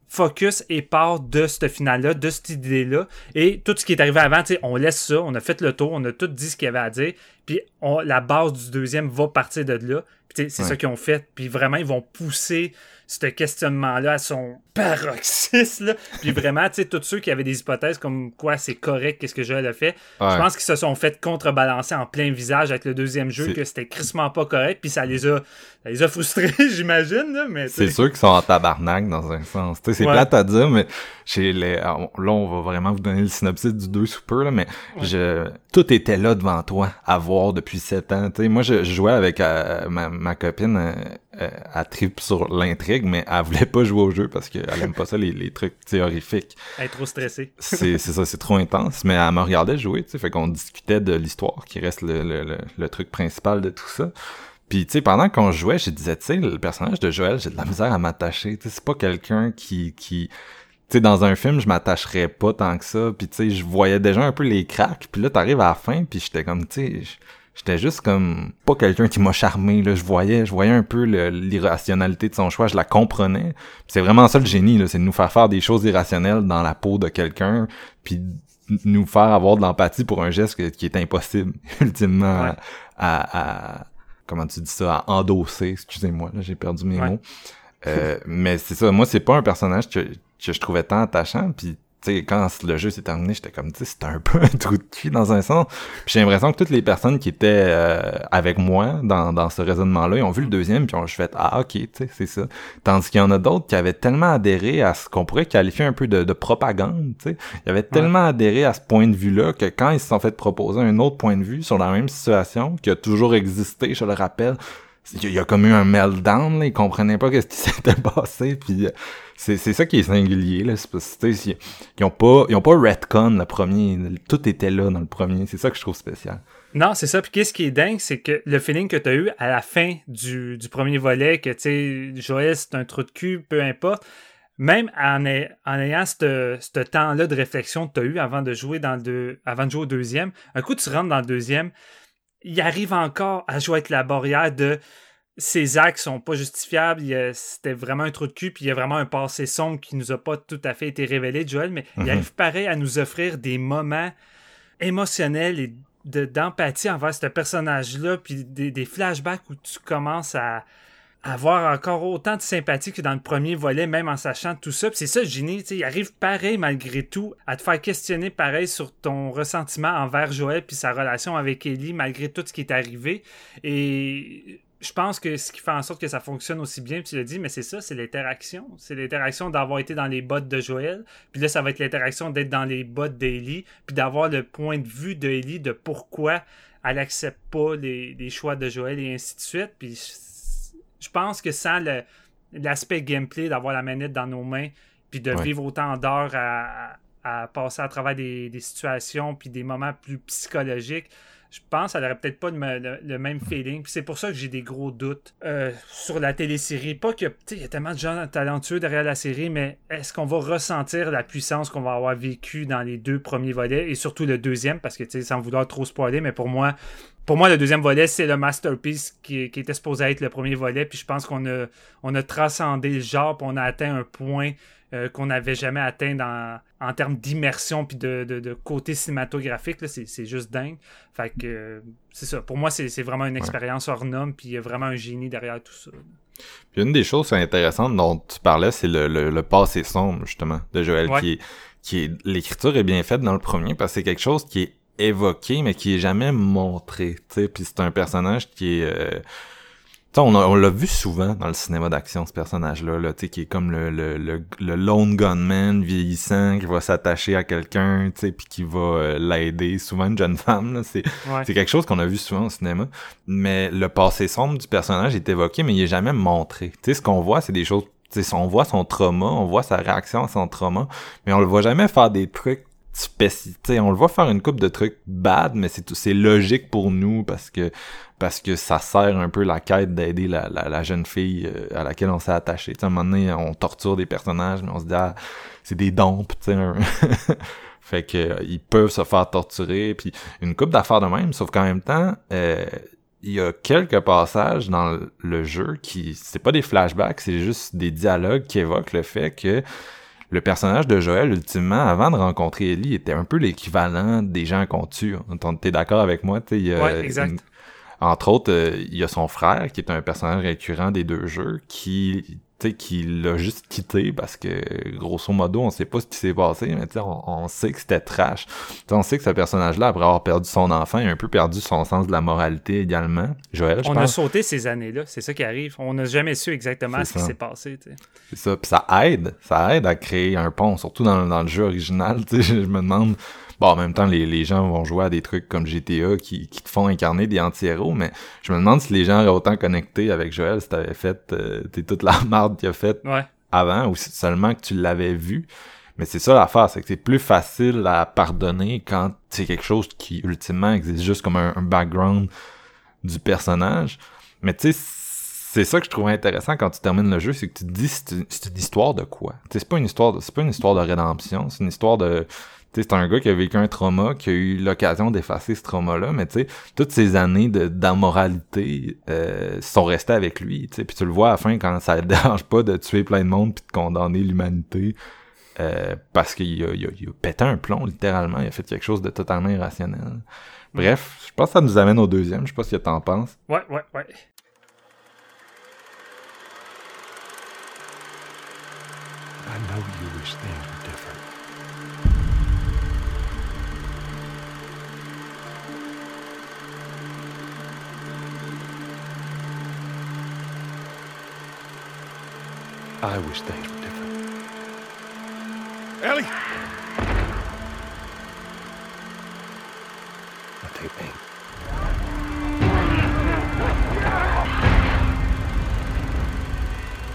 focus et part de ce final-là, de cette idée-là. Et tout ce qui est arrivé avant, on laisse ça, on a fait le tour, on a tout dit ce qu'il y avait à dire. Puis on, la base du deuxième va partir de là. C'est ça qu'ils ont fait. Puis vraiment, ils vont pousser ce questionnement-là à son paroxysme. Puis vraiment, tu sais, tous ceux qui avaient des hypothèses comme quoi c'est correct, qu'est-ce que Joël a fait, je pense qu'ils se sont fait contrebalancer en plein visage avec le deuxième jeu, que c'était crissement pas correct, puis ça les a, ça les a frustrés, j'imagine. mais C'est sûr qu'ils sont en tabarnak dans un sens. C'est plate à dire, mais chez les... là, on va vraiment vous donner le synopsis du 2 Super, là, mais je... tout était là devant toi à voir depuis 7 ans. sais moi, je, jouais avec euh, ma, ma, copine euh, euh, à trip sur l'intrigue, mais elle voulait pas jouer au jeu parce qu'elle aime pas ça, les, les trucs horrifiques. Elle est trop stressée. c'est ça, c'est trop intense. Mais elle me regardait jouer, tu sais, fait qu'on discutait de l'histoire, qui reste le, le, le, truc principal de tout ça. Puis, tu sais, pendant qu'on jouait, je disais, tu sais, le personnage de Joël, j'ai de la misère à m'attacher. Tu sais, c'est pas quelqu'un qui... qui tu sais, dans un film, je m'attacherais pas tant que ça. Puis, tu sais, je voyais déjà un peu les cracks. Puis là, t'arrives à la fin, puis j'étais comme, tu sais j'étais juste comme pas quelqu'un qui m'a charmé là. Je voyais je voyais un peu l'irrationalité de son choix je la comprenais. C'est vraiment ça le génie là c'est de nous faire faire des choses irrationnelles dans la peau de quelqu'un puis nous faire avoir de l'empathie pour un geste qui est impossible ultimement à, comment tu dis ça à endosser. Excusez-moi là j'ai perdu mes mots. Euh, mais c'est ça moi c'est pas un personnage que, que je trouvais tant attachant puis tu sais, quand le jeu s'est terminé, j'étais comme, tu c'était un peu un trou de cul dans un sens. Puis j'ai l'impression que toutes les personnes qui étaient euh, avec moi dans, dans ce raisonnement-là, ils ont vu le deuxième, puis ont fait, ah, ok, tu sais, c'est ça. Tandis qu'il y en a d'autres qui avaient tellement adhéré à ce qu'on pourrait qualifier un peu de, de propagande, tu sais. Ils avaient tellement adhéré à ce point de vue-là que quand ils se sont fait proposer un autre point de vue sur la même situation, qui a toujours existé, je le rappelle, il y a comme eu un meltdown, là, ils comprenaient pas ce qui s'était passé, puis euh, c'est, c'est ça qui est singulier, là, c'est parce ils, ils ont pas, ils pas le premier, tout était là dans le premier, c'est ça que je trouve spécial. Non, c'est ça, puis qu'est-ce qui est dingue, c'est que le feeling que tu as eu à la fin du, du premier volet, que tu sais, Joël, c'est un trou de cul, peu importe, même en, en ayant ce temps-là de réflexion que tu as eu avant de jouer dans le avant de jouer au deuxième, un coup tu rentres dans le deuxième, il arrive encore à jouer avec la barrière de ces actes sont pas justifiables, c'était vraiment un trou de cul, puis il y a vraiment un passé sombre qui nous a pas tout à fait été révélé, Joel, mais il mhm. arrive pareil à nous offrir des moments émotionnels et d'empathie envers ce personnage-là, puis des, flashbacks où tu commences à, avoir encore autant de sympathie que dans le premier volet, même en sachant tout ça. c'est ça le génie, il arrive pareil malgré tout à te faire questionner pareil sur ton ressentiment envers Joël puis sa relation avec Ellie malgré tout ce qui est arrivé. Et je pense que ce qui fait en sorte que ça fonctionne aussi bien, tu l'as dit, mais c'est ça, c'est l'interaction. C'est l'interaction d'avoir été dans les bottes de Joël, puis là, ça va être l'interaction d'être dans les bottes d'Ellie, puis d'avoir le point de vue d'Ellie de pourquoi elle accepte pas les, choix de Joël et ainsi de suite. Puis je pense que sans l'aspect gameplay, d'avoir la manette dans nos mains, puis de vivre autant d'heures à, passer à travers des, situations, puis des moments plus psychologiques, je pense qu'elle aurait peut-être pas le, même feeling. Puis c'est pour ça que j'ai des gros doutes euh, sur la télésérie. Pas que, il y a tellement de gens talentueux derrière la série, mais est-ce qu'on va ressentir la puissance qu'on va avoir vécue dans les deux premiers volets et surtout le deuxième, parce que, tu sais, sans vouloir trop spoiler, mais pour moi, pour moi, le deuxième volet, c'est le masterpiece qui, qui, était supposé être le premier volet. Puis je pense qu'on a, on a transcendé le genre, puis on a atteint un point euh, qu'on n'avait jamais atteint dans, en termes d'immersion puis de, de, côté cinématographique. C'est juste dingue. Fait que euh, c'est ça. Pour moi, c'est vraiment une expérience hors norme, puis il y a vraiment un génie derrière tout ça. Puis une des choses intéressantes dont tu parlais, c'est le, le, passé sombre, justement, de Joël, qui est, qui est l'écriture est bien faite dans le premier parce que c'est quelque chose qui est évoqué mais qui est jamais montré, tu sais, puis c'est un personnage qui est euh, on, on l'a vu souvent dans le cinéma d'action, ce personnage-là, là, qui est comme le, le, le, lone gunman vieillissant qui va s'attacher à quelqu'un, puis qui va euh, l'aider, souvent une jeune femme. C'est c'est quelque chose qu'on a vu souvent au cinéma. Mais le passé sombre du personnage est évoqué, mais il est jamais montré. sais ce qu'on voit, c'est des choses... on voit son trauma, on voit sa réaction à son trauma, mais on le voit jamais faire des trucs spécifiques. On le voit faire une coupe de trucs bad, mais c'est c'est logique pour nous parce que parce que ça sert un peu la quête d'aider la, la, jeune fille euh, à laquelle on s'est attaché. à un moment donné, on torture des personnages, mais on se dit ah, c'est des dons, tu fait que euh, ils peuvent se faire torturer, puis une coupe d'affaires de même, sauf qu'en même temps, euh, il y a quelques passages dans le jeu qui c'est pas des flashbacks, c'est juste des dialogues qui évoquent le fait que le personnage de Joël, ultimement, avant de rencontrer Ellie, était un peu l'équivalent des gens qu'on tue. T'es d'accord avec moi? Tu ouais, exact. entre autres, euh, il y a son frère, qui est un personnage récurrent des deux jeux, qui qu'il l'a juste quitté parce que, grosso modo, on sait pas ce qui s'est passé, mais on, on sait que c'était trash. T'sais, on sait que ce personnage-là, après avoir perdu son enfant, il a un peu perdu son sens de la moralité également. Joël, je On a sauté ces années-là, c'est ça qui arrive. On n'a jamais su exactement ce qui s'est passé. C'est ça, puis ça aide, ça aide à créer un pont, surtout dans, dans le jeu original. Je me demande Bon, en même temps, les, les gens vont jouer à des trucs comme GTA qui, qui te font incarner des anti-héros, mais je me demande si les gens auraient autant connecté avec Joël si t'avais fait euh, toute la marde qu'il a faite avant ou seulement que tu l'avais vu. Mais c'est ça l'affaire, c'est que c'est plus facile à pardonner quand c'est quelque chose qui ultimement existe juste comme un, background du personnage. Mais tu sais, c'est ça que je trouve intéressant quand tu termines le jeu, c'est que tu te dis c'est une histoire de quoi? C'est pas une histoire c'est pas une histoire de rédemption, c'est une histoire de c'est un gars qui a vécu un trauma, qui a eu l'occasion d'effacer ce trauma-là, mais tu sais, toutes ces années d'amoralité euh, sont restées avec lui. Puis tu le vois à la fin quand ça ne dérange pas de tuer plein de monde puis de condamner l'humanité euh, parce qu'il a, il a, pété un plomb littéralement, il a fait quelque chose de totalement irrationnel. Bref, je pense que ça nous amène au deuxième, je sais pas ce que t'en penses. Ouais, ouais, ouais. I know you wish things were different. I wish things were different. Ellie! Now take me.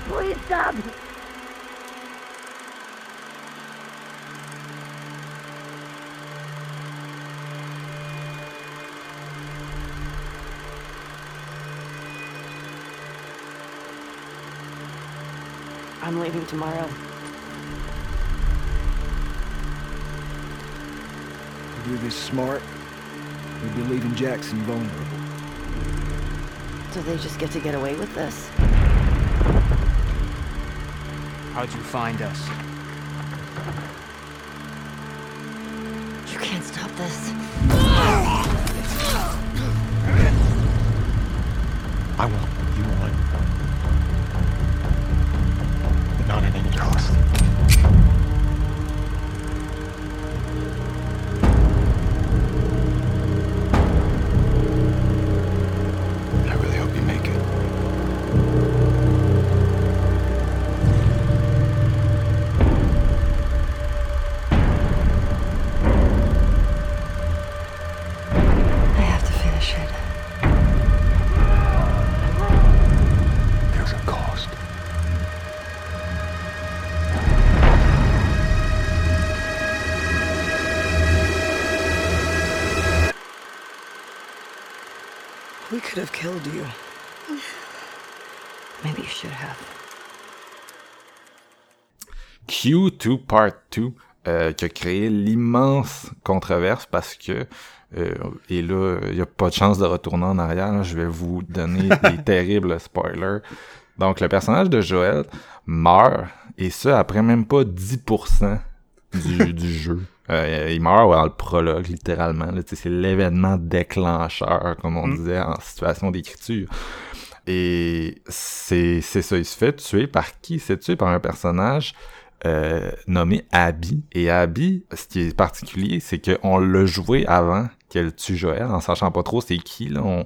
Please stop! I'm leaving tomorrow. If you're this smart, you'd be leaving Jackson vulnerable. So they just get to get away with this? How'd you find us? You can't stop this. I want not at any cost. Have killed you. Maybe you should have. Q2 Part 2 euh, qui a créé l'immense controverse parce que euh, et là, il n'y a pas de chance de retourner en arrière. Je vais vous donner des terribles spoilers. Donc, le personnage de Joël meurt, et ça après même pas 10% du, du jeu. Euh, il meurt dans le prologue, littéralement. C'est l'événement déclencheur, comme on mm. disait en situation d'écriture. Et c'est ça, il se fait tuer par qui? Fait tuer par un personnage euh, nommé Abby. Et Abby, ce qui est particulier, c'est qu'on l'a joué avant qu'elle tue Joël, en sachant pas trop c'est qui. Là.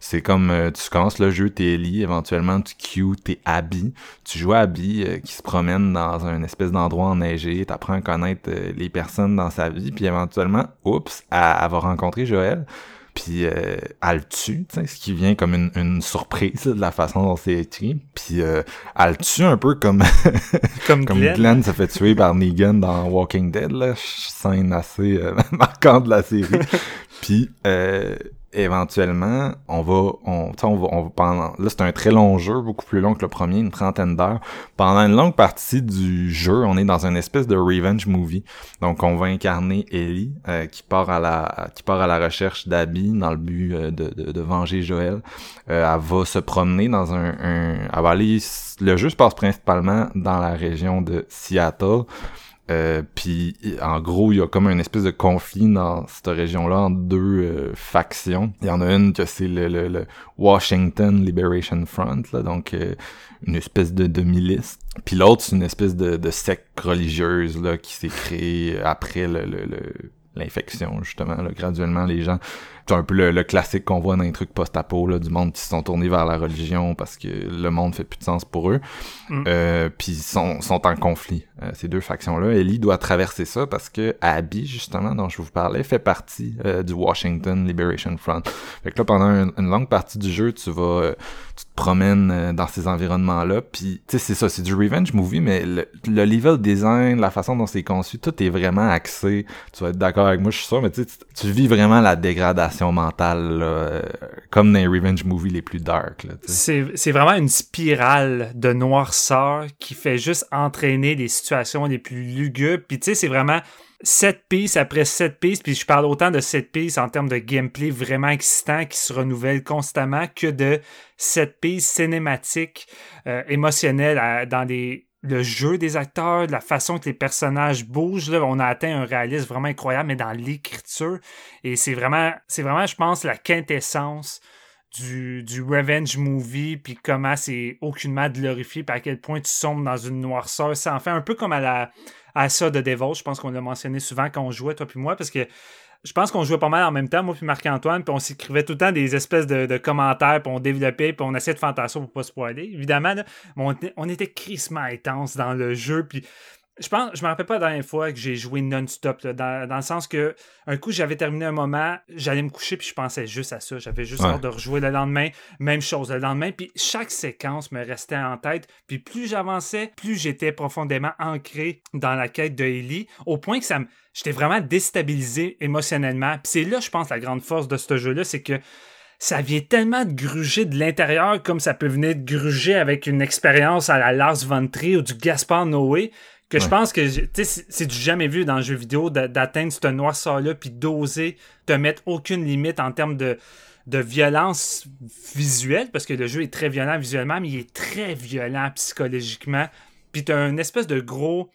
c'est comme euh, tu commences le jeu, t'es Ellie, éventuellement tu Q, t'es Abby. Tu joues Abby euh, qui se promène dans un espèce d'endroit enneigé, t'apprends à connaître euh, les personnes dans sa vie, puis éventuellement, oups, elle, elle va rencontrer Joël puis euh, elle le tue, ce qui vient comme une, une surprise de la façon dont c'est écrit. Puis euh, elle le tue un peu comme comme, comme Glenn. se fait tuer par Negan dans Walking Dead, là, scène assez euh, marquante de la série. puis euh, éventuellement, on va, on, on va, on va pendant, là c'est un très long jeu, beaucoup plus long que le premier, une trentaine d'heures. Pendant une longue partie du jeu, on est dans une espèce de revenge movie. Donc on va incarner Ellie, euh, qui part à la, qui part à la recherche d'Abby dans le but euh, de, de, de, venger Joël. Euh, elle va se promener dans un, un, elle va aller, le jeu se passe principalement dans la région de Seattle. Euh, puis en gros, il y a comme une espèce de conflit dans cette région-là entre deux euh, factions. Il y en a une que c'est le, le, Washington Liberation Front, là, donc euh, une espèce de, de milice. Puis l'autre, c'est une espèce de, de secte religieuse là, qui s'est créée après le, l'infection, justement. Là, graduellement, les gens c'est un peu le, classique qu'on voit dans les trucs post-apo, là, du monde qui se sont tournés vers la religion parce que le monde fait plus de sens pour eux. Mm. Euh, puis sont, sont en conflit, euh, ces deux factions-là. Ellie doit traverser ça parce que Abby, justement, dont je vous parlais, fait partie euh, du Washington Liberation Front. Fait que là, pendant une, longue partie du jeu, tu vas, euh, tu te promènes dans ces environnements-là. Puis, tu sais, c'est ça, c'est du revenge movie, mais le, le, level design, la façon dont c'est conçu, tout est vraiment axé. Tu vas être d'accord avec moi, je suis sûr, mais tu, tu vis vraiment la dégradation mentale, euh, comme dans les revenge movies les plus dark. C'est vraiment une spirale de noirceur qui fait juste entraîner des situations les plus lugubres. Puis tu sais, c'est vraiment sept pistes après sept pistes, puis je parle autant de sept pistes en termes de gameplay vraiment excitant qui se renouvelle constamment que de sept pistes cinématiques, euh, émotionnelles dans des le jeu des acteurs, la façon que les personnages bougent, là, on a atteint un réalisme vraiment incroyable, mais dans l'écriture. Et c'est vraiment, c'est vraiment, je pense, la quintessence du, du revenge movie, puis comment c'est aucunement glorifié, puis à quel point tu sombres dans une noirceur. Ça en fait un peu comme à la à ça de Devil, je pense qu'on l'a mentionné souvent quand on jouait, toi puis moi, parce que je pense qu'on jouait pas mal en même temps, moi puis Marc-Antoine, puis on s'écrivait tout le temps des espèces de, commentaires, puis on développait, puis on essayait de faire pour pas spoiler. Évidemment, on, on, était crissement intense dans le jeu, puis je pense, je me rappelle pas la dernière fois que j'ai joué non-stop, dans, dans, le sens que un coup j'avais terminé un moment, j'allais me coucher puis je pensais juste à ça, j'avais juste hâte de rejouer le lendemain, même chose le lendemain, puis chaque séquence me restait en tête, puis plus j'avançais, plus j'étais profondément ancré dans la quête de Ellie, au point que ça me, j'étais vraiment déstabilisé émotionnellement. Puis c'est là, je pense, la grande force de ce jeu-là, c'est que ça vient tellement de gruger de l'intérieur comme ça peut venir de gruger avec une expérience à la Lars von Trier ou du Gaspard Noé que je pense que c'est du jamais vu dans le jeu vidéo d'atteindre ce noirceur-là puis d'oser te mettre aucune limite en termes de, de violence visuelle, parce que le jeu est très violent visuellement, mais il est très violent psychologiquement. Puis t'as une espèce de gros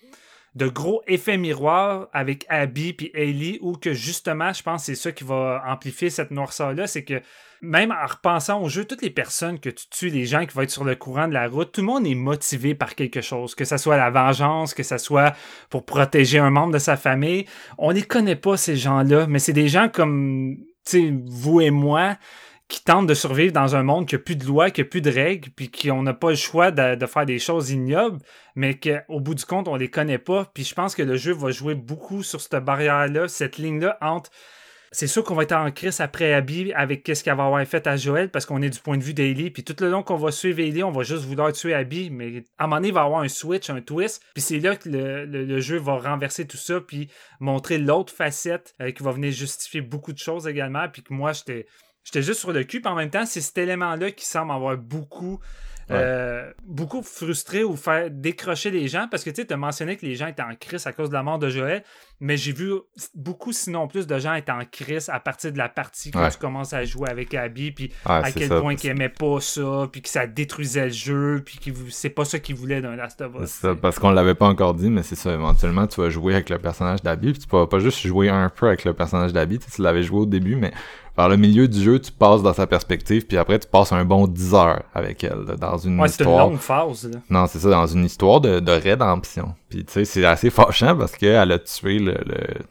de gros effets miroirs avec Abby puis Ellie où que justement je pense c'est ça qui va amplifier cette noirceur là c'est que même en repensant au jeu, toutes les personnes que tu tues, les gens qui vont être sur le courant de la route, tout le monde est motivé par quelque chose, que ce soit la vengeance, que ce soit pour protéger un membre de sa famille. On les connaît pas, ces gens-là, mais c'est des gens comme vous et moi qui tentent de survivre dans un monde qui n'a plus de lois, qui n'a plus de règles, puis qui on n'a pas le choix de, faire des choses ignobles, mais qu'au bout du compte, on les connaît pas. Puis je pense que le jeu va jouer beaucoup sur cette barrière-là, cette ligne-là entre c'est sûr qu'on va être en crise après Abby avec qu'est-ce qu'elle va avoir fait à Joël parce qu'on est du point de vue d'Ellie. Puis tout le long qu'on va suivre Ellie, on va juste vouloir tuer Abby. Mais à un moment donné, il va avoir un switch, un twist. Puis c'est là que le, jeu va renverser tout ça. Puis montrer l'autre facette euh, qui va venir justifier beaucoup de choses également. Puis que moi, j'étais. J'étais juste sur le cul, puis en même temps, c'est cet élément-là qui semble avoir beaucoup euh, beaucoup frustré ou faire décrocher les gens parce que tu as mentionné que les gens étaient en crise à cause de la mort de Joël, mais j'ai vu beaucoup, sinon plus, de gens être en crise à partir de la partie quand tu commences à jouer avec Abby, puis à quel point qu'ils aimaient pas ça, puis que ça détruisait le jeu, puis que c'est pas ça qu'ils voulaient d'un Last of Us. parce qu'on l'avait pas encore dit, mais c'est ça, éventuellement tu vas jouer avec le personnage d'Abby, puis tu vas pas juste jouer un peu avec le personnage d'Abby, tu l'avais joué au début, mais par le milieu du jeu, tu passes dans sa perspective, puis après, tu passes un bon 10 heures avec elle, dans une ouais, histoire... une longue phase, là. Non, c'est ça, dans une histoire de, de rédemption. Puis, tu sais, c'est assez fâchant parce qu'elle a tué le,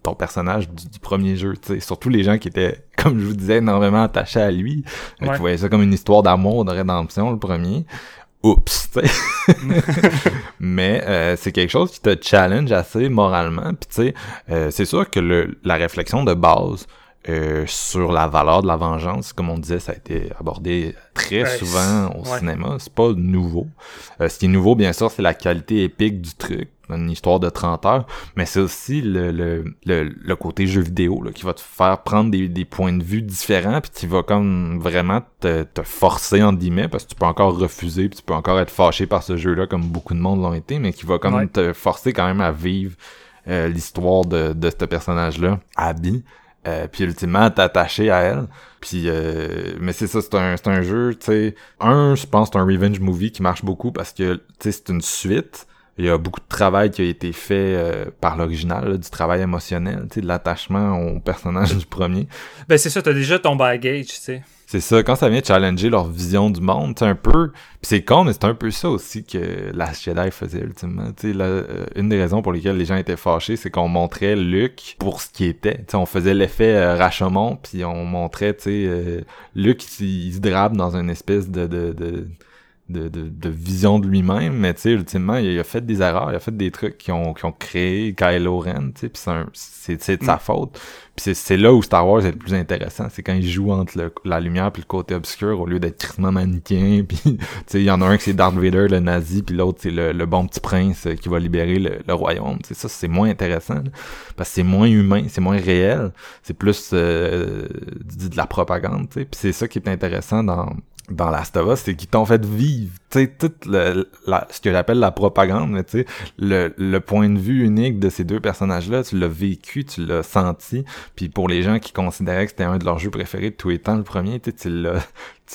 ton personnage du, premier jeu, tu sais. Surtout les gens qui étaient, comme je vous disais, énormément attachés à lui. Ouais. Qui voyaient ça comme une histoire d'amour, de rédemption, le premier oups, mais euh, c'est quelque chose qui te challenge assez moralement puis tu sais euh, c'est sûr que le, la réflexion de base euh, sur la valeur de la vengeance. Comme on disait, ça a été abordé très souvent au cinéma. C'est pas nouveau. Euh, ce qui est nouveau, bien sûr, c'est la qualité épique du truc. une histoire de 30 heures, mais c'est aussi le, le, le, côté jeu vidéo là, qui va te faire prendre des, des points de vue différents, puis qui va comme vraiment te, te forcer en guillemets, parce que tu peux encore refuser, puis tu peux encore être fâché par ce jeu-là comme beaucoup de monde l'ont été, mais qui va comme te forcer quand même à vivre euh, l'histoire de, de ce personnage-là, Abby. Euh, puis ultimement t'attacher à elle. Puis euh, mais c'est ça, c'est un, c'est un jeu, tu sais. Un, je pense c'est un revenge movie qui marche beaucoup parce que tu sais c'est une suite. Il y a beaucoup de travail qui a été fait euh, par l'original, du travail émotionnel, tu sais, de l'attachement au personnage du premier. Ben c'est ça, t'as déjà ton baggage, tu sais. C'est ça, quand ça vient challenger leur vision du monde, c'est un peu... Puis c'est con, mais c'est un peu ça aussi que la Jedi faisait ultimement. Tu sais, euh, une des raisons pour lesquelles les gens étaient fâchés, c'est qu'on montrait Luke pour ce qui était. Tu sais, on faisait l'effet euh, Rashomon, puis on montrait, tu sais, euh, Luke, il, se drape dans une espèce de... de, de de, de, vision de lui-même, mais tu sais, ultimement, il a fait des erreurs, il a fait des trucs qui ont, qui ont créé Kylo Ren, tu sais, pis c'est, c'est de sa mm. faute. C'est là où Star Wars est le plus intéressant, c'est quand il joue entre la lumière puis le côté obscur au lieu d'être tristement manichéen. Puis il y en a un qui c'est Darth Vader, le nazi, puis l'autre c'est le, bon petit prince euh, qui va libérer le, royaume. Tu sais, ça c'est moins intéressant parce que c'est moins humain, c'est moins réel, c'est plus euh, de, la propagande. Puis c'est ça qui est intéressant dans dans Last c'est qu'ils t'ont fait vivre, tu sais, tout le, la, ce que j'appelle la propagande, mais tu sais, le, le point de vue unique de ces deux personnages-là, tu l'as vécu, tu l'as senti, puis pour les gens qui considéraient que c'était un de leurs jeux préférés de tous les temps, le premier, tu l'as,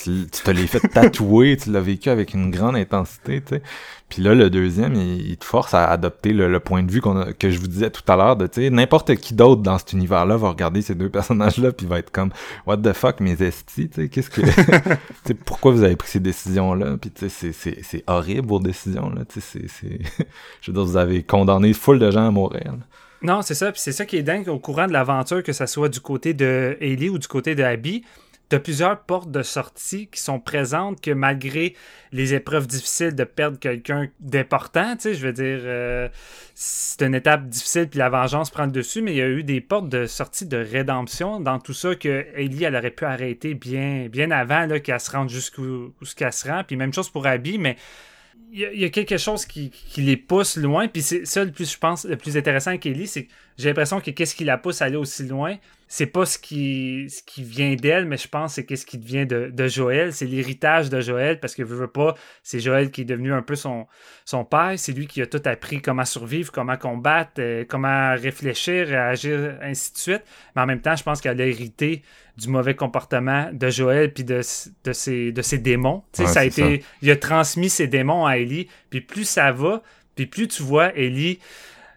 tu, te l'as fait tatouer, tu l'as vécu avec une grande intensité, tu sais. Puis là, le deuxième, il, te force à adopter le, point de vue qu'on que je vous disais tout à l'heure de, tu sais, n'importe qui d'autre dans cet univers-là va regarder ces deux personnages-là puis va être comme, what the fuck, mes estis, tu sais, qu'est-ce que, tu pourquoi vous avez pris ces décisions-là? Puis tu sais, c'est horrible vos décisions, là, tu sais, c'est, je veux dire, vous avez condamné full de gens à mourir. Non, c'est ça, puis c'est ça qui est dingue au courant de l'aventure, que ça soit du côté de Ellie ou du côté de Abby tu plusieurs portes de sortie qui sont présentes que malgré les épreuves difficiles de perdre quelqu'un d'important, tu sais, je veux dire, euh, c'est une étape difficile puis la vengeance prend le dessus, mais il y a eu des portes de sortie de rédemption dans tout ça que Ellie, elle aurait pu arrêter bien, bien avant qu'elle se rende jusqu'où qu'elle se rend. Puis même chose pour Abby, mais il y, a quelque chose qui, les pousse loin. Puis c'est ça le plus, je pense, le plus intéressant avec Ellie, c'est que j'ai l'impression que qu'est-ce qui la pousse à aller aussi loin, c'est pas ce qui, ce qui vient d'elle, mais je pense c'est qu'est-ce qui devient de, de Joël. C'est l'héritage de Joël, parce que veut, veut pas, c'est Joël qui est devenu un peu son, son père. C'est lui qui a tout appris comment survivre, comment combattre, euh, comment réfléchir, réagir, ainsi de suite. Mais en même temps, je pense qu'elle a hérité du mauvais comportement de Joël puis de, de, ses, de ses démons. ça a été, Il a transmis ses démons à Ellie. Puis plus ça va, puis plus tu vois Ellie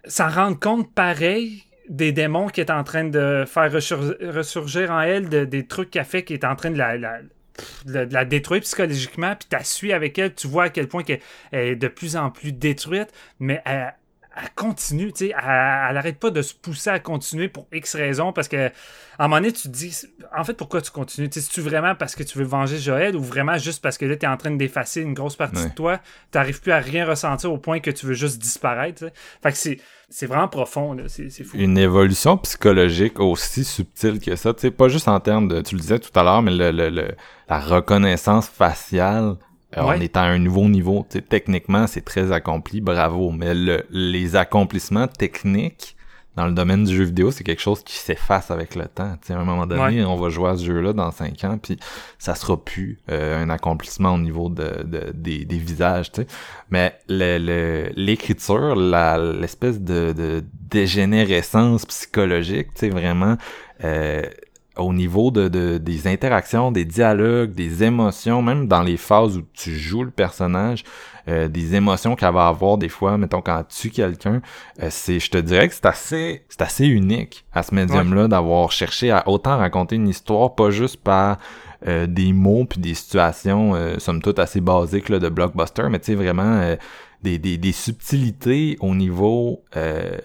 s'en rendre compte pareil des démons qui est en train de faire ressurgir en elle, des trucs qu'elle fait qui est en train de la, détruire psychologiquement, puis tu suis avec elle, tu vois à quel point elle est de plus en plus détruite, mais elle, elle continue, tu sais, elle, arrête pas de se pousser à continuer pour X raisons parce que à un moment donné, tu te dis, en fait, pourquoi tu continues? Tu tu vraiment parce que tu veux venger Joël ou vraiment juste parce que là, tu es en train d'effacer une grosse partie de toi, tu n'arrives plus à rien ressentir au point que tu veux juste disparaître. Fait que c'est, c'est vraiment profond, c'est, fou. Une évolution psychologique aussi subtile que ça, tu sais, pas juste en termes de, tu le disais tout à l'heure, mais le, le, la reconnaissance faciale euh, on est à un nouveau niveau. techniquement, c'est très accompli, bravo. Mais le, les accomplissements techniques dans le domaine du jeu vidéo, c'est quelque chose qui s'efface avec le temps. T'sais, à un moment donné, on va jouer à ce jeu-là dans cinq ans, puis ça sera plus euh, un accomplissement au niveau de, de des, des, visages. T'sais. Mais l'écriture, l'espèce de, de dégénérescence psychologique, vraiment... Euh, au niveau de, de, des interactions, des dialogues, des émotions, même dans les phases où tu joues le personnage, euh, des émotions qu'elle va avoir des fois, mettons quand tu quelqu'un, euh, c'est, je te dirais que c'est assez, c'est assez unique à ce médium-là d'avoir cherché à autant raconter une histoire, pas juste par euh, des mots puis des situations, somme toute assez basiques là, de blockbuster, mais tu sais vraiment des, des, des, subtilités au niveau euh,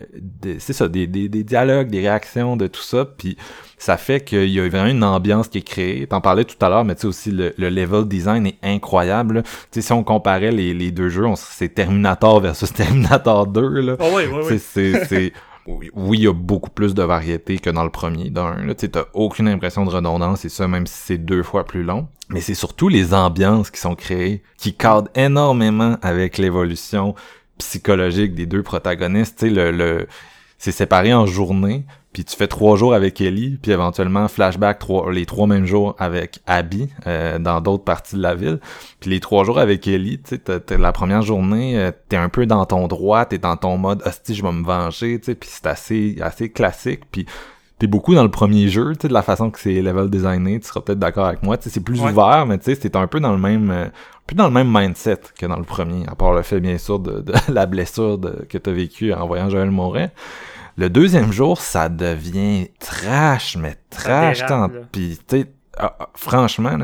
c'est ça des, des, des, dialogues des réactions de tout ça puis ça fait qu'il y a vraiment une ambiance qui est créée. T'en parlais tout à l'heure mais tu sais aussi le, le, level design est incroyable tu sais si on comparait les, les deux jeux c'est Terminator versus Terminator 2 là. Oh oui, oui, oui. c'est oui, il y a beaucoup plus de variété que dans le premier. D'un, tu t'as aucune impression de redondance, et ça, même si c'est deux fois plus long. Mais c'est surtout les ambiances qui sont créées, qui cadrent énormément avec l'évolution psychologique des deux protagonistes. Tu sais, le, le c'est séparé en journées, puis tu fais trois jours avec Ellie, puis éventuellement flashback trois, les trois mêmes jours avec Abby euh, dans d'autres parties de la ville. Puis les trois jours avec Ellie, tu sais, la première journée, euh, t'es un peu dans ton droit, t'es dans ton mode hostie, je vais me venger, tu sais, puis c'est assez assez classique, puis t'es beaucoup dans le premier jeu, tu sais, de la façon que c'est level designé, tu seras peut-être d'accord avec moi, tu sais, c'est plus ouvert, mais tu sais, c'est un peu dans le même euh, plus dans le même mindset que dans le premier, à part le fait bien sûr de, de la blessure de, que t'as vécu en voyant Joël Moret. Le deuxième jour, ça devient trash, mais trash tant. Sais, ah, ah, franchement,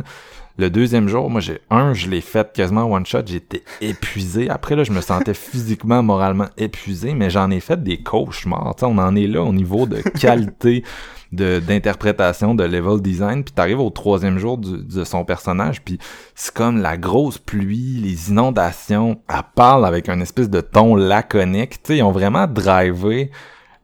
le deuxième jour, moi, j'ai un, je l'ai fait quasiment one shot, j'étais épuisé. Après, là, je me sentais physiquement, moralement épuisé, mais j'en ai fait des cauchemars. sais, on en est là au niveau de qualité de d'interprétation, de level design, puis t'arrives au troisième jour de son personnage, puis c'est comme la grosse pluie, les inondations. Elle parle avec un espèce de ton laconique. Tu sais, ils ont vraiment drivé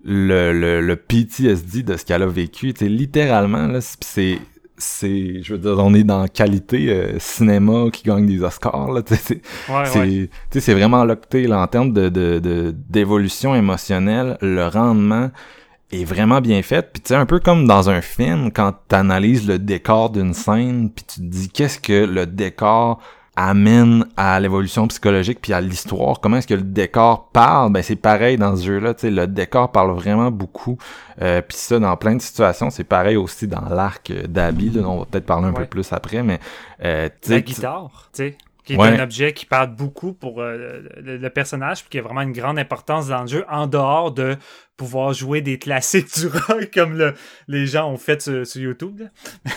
le, le, le PTSD de ce qu'elle a vécu. Tu sais, littéralement, là, c'est c'est je veux dire on est dans qualité euh, cinéma qui gagne des Oscars là tu sais c'est c'est vraiment là là en termes de de d'évolution émotionnelle le rendement est vraiment bien fait puis tu sais un peu comme dans un film quand tu analyses le décor d'une scène puis tu te dis qu'est-ce que le décor amène à l'évolution psychologique puis à l'histoire. Comment est-ce que le décor parle? Ben c'est pareil dans ce jeu-là. Tu sais, le décor parle vraiment beaucoup. Euh, puis ça, dans plein de situations, c'est pareil aussi dans l'arc d'Abby. On va peut-être parler un peu plus après, mais euh, la guitare, tu sais qui est un objet qui parle beaucoup pour euh, le, personnage, puis qui a vraiment une grande importance dans le jeu, en dehors de pouvoir jouer des classiques du rock comme le, les gens ont fait sur, YouTube.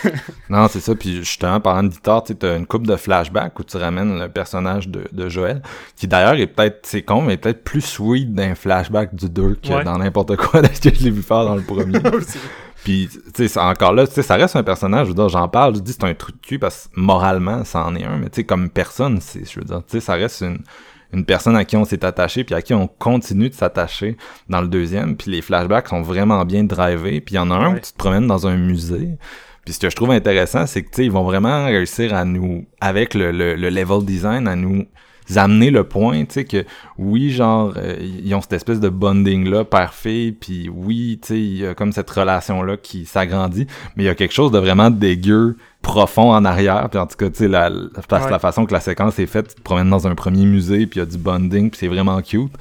non, c'est ça. Puis justement, parlant de guitare, tu as une coupe de flashback où tu ramènes le personnage de, de Joël, qui d'ailleurs est peut-être, c'est con, mais peut-être plus sweet d'un flashback du 2 que dans n'importe quoi que je l'ai vu faire dans le premier. Puis, tu sais, encore là, tu sais, ça reste un personnage, je veux dire, j'en parle, je dis c'est un truc de cul parce que moralement, ça en est un, mais tu sais, comme personne, c'est, je veux dire, tu sais, ça reste une, une personne à qui on s'est attaché, puis à qui on continue de s'attacher dans le deuxième, puis les flashbacks sont vraiment bien drivés, puis il y en a un où tu te promènes dans un musée, puis ce que je trouve intéressant, c'est que, tu sais, ils vont vraiment réussir à nous, avec le, le, le level design, à nous amener le point, tu sais, que oui, genre, euh, ils ont cette espèce de bonding-là, père-fille, puis oui, tu sais, il y a comme cette relation-là qui s'agrandit, mais il y a quelque chose de vraiment dégueu, profond en arrière, puis en tout cas, tu sais, la, la, façon que la séquence est faite, tu te promènes dans un premier musée, puis il y a du bonding, puis c'est vraiment cute.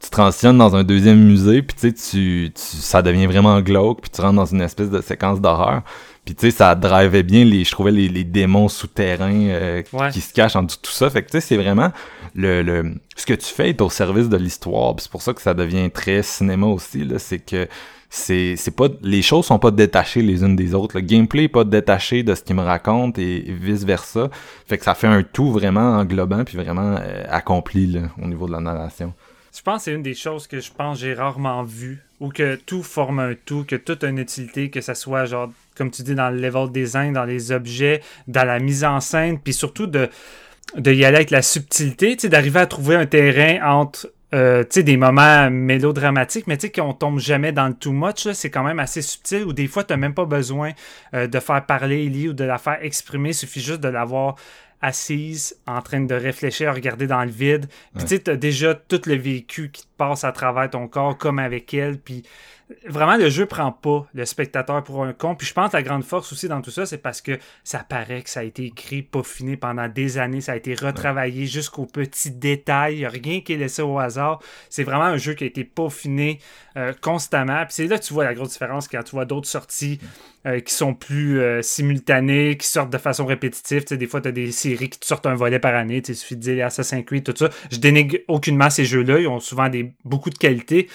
Tu transitionnes dans un deuxième musée, puis tu sais, tu, ça devient vraiment glauque, puis tu rentres dans une espèce de séquence d'horreur. Puis tu sais, ça drivait bien les, je trouvais les, les démons souterrains euh, qui se cachent en dessous de tout ça. Fait que tu sais, c'est vraiment le, le, ce que tu fais est au service de l'histoire. c'est pour ça que ça devient très cinéma aussi. Là, c'est que c'est, c'est pas, les choses sont pas détachées les unes des autres. Le gameplay est pas détaché de ce qu'il me raconte et, vice versa. Fait que ça fait un tout vraiment englobant puis vraiment euh, accompli là, au niveau de la narration. Je pense que c'est une des choses que je pense j'ai rarement vu ou que tout forme un tout, que tout a une utilité, que ça soit genre comme tu dis, dans le level design, dans les objets, dans la mise en scène, puis surtout de, de y aller avec la subtilité, d'arriver à trouver un terrain entre euh, des moments mélodramatiques, mais qu'on tombe jamais dans le too much, c'est quand même assez subtil, ou des fois, tu n'as même pas besoin euh, de faire parler Ellie ou de la faire exprimer, il suffit juste de l'avoir assise en train de réfléchir, à regarder dans le vide. Puis tu sais, as déjà tout le vécu qui te passe à travers ton corps comme avec elle. Puis vraiment, le jeu prend pas le spectateur pour un con. Puis je pense que la grande force aussi dans tout ça, c'est parce que ça paraît que ça a été écrit, peaufiné pendant des années. Ça a été retravaillé jusqu'aux petits détails. Il n'y a rien qui est laissé au hasard. C'est vraiment un jeu qui a été peaufiné euh, constamment. Puis c'est là que tu vois la grosse différence quand tu vois d'autres sorties euh, qui sont plus euh, simultanées, qui sortent de façon répétitive. Tu sais, des fois, tu as des séries qui te sortent un volet par année. Tu sais, il suffit de dire Assassin's Creed, tout ça. Je dénigre aucunement ces jeux-là. Ils ont souvent des, beaucoup de qualité.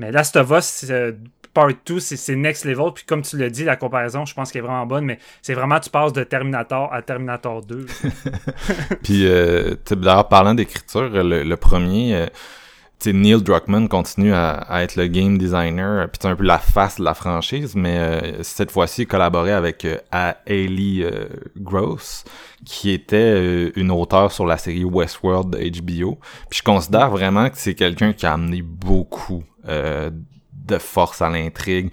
Mais Last of Us, euh, Part 2, c'est next level. Puis comme tu l'as dit, la comparaison, je pense qu'elle est vraiment bonne, mais c'est vraiment, tu passes de Terminator à Terminator 2. puis, euh, d'ailleurs, parlant d'écriture, le, premier, euh, Neil Druckmann continue à, être le game designer, puis un peu la face de la franchise, mais euh, cette fois-ci, il collaborait avec Hayley Gross, qui était une auteure sur la série Westworld de HBO. Puis je considère vraiment que c'est quelqu'un qui a amené beaucoup euh, de force à l'intrigue.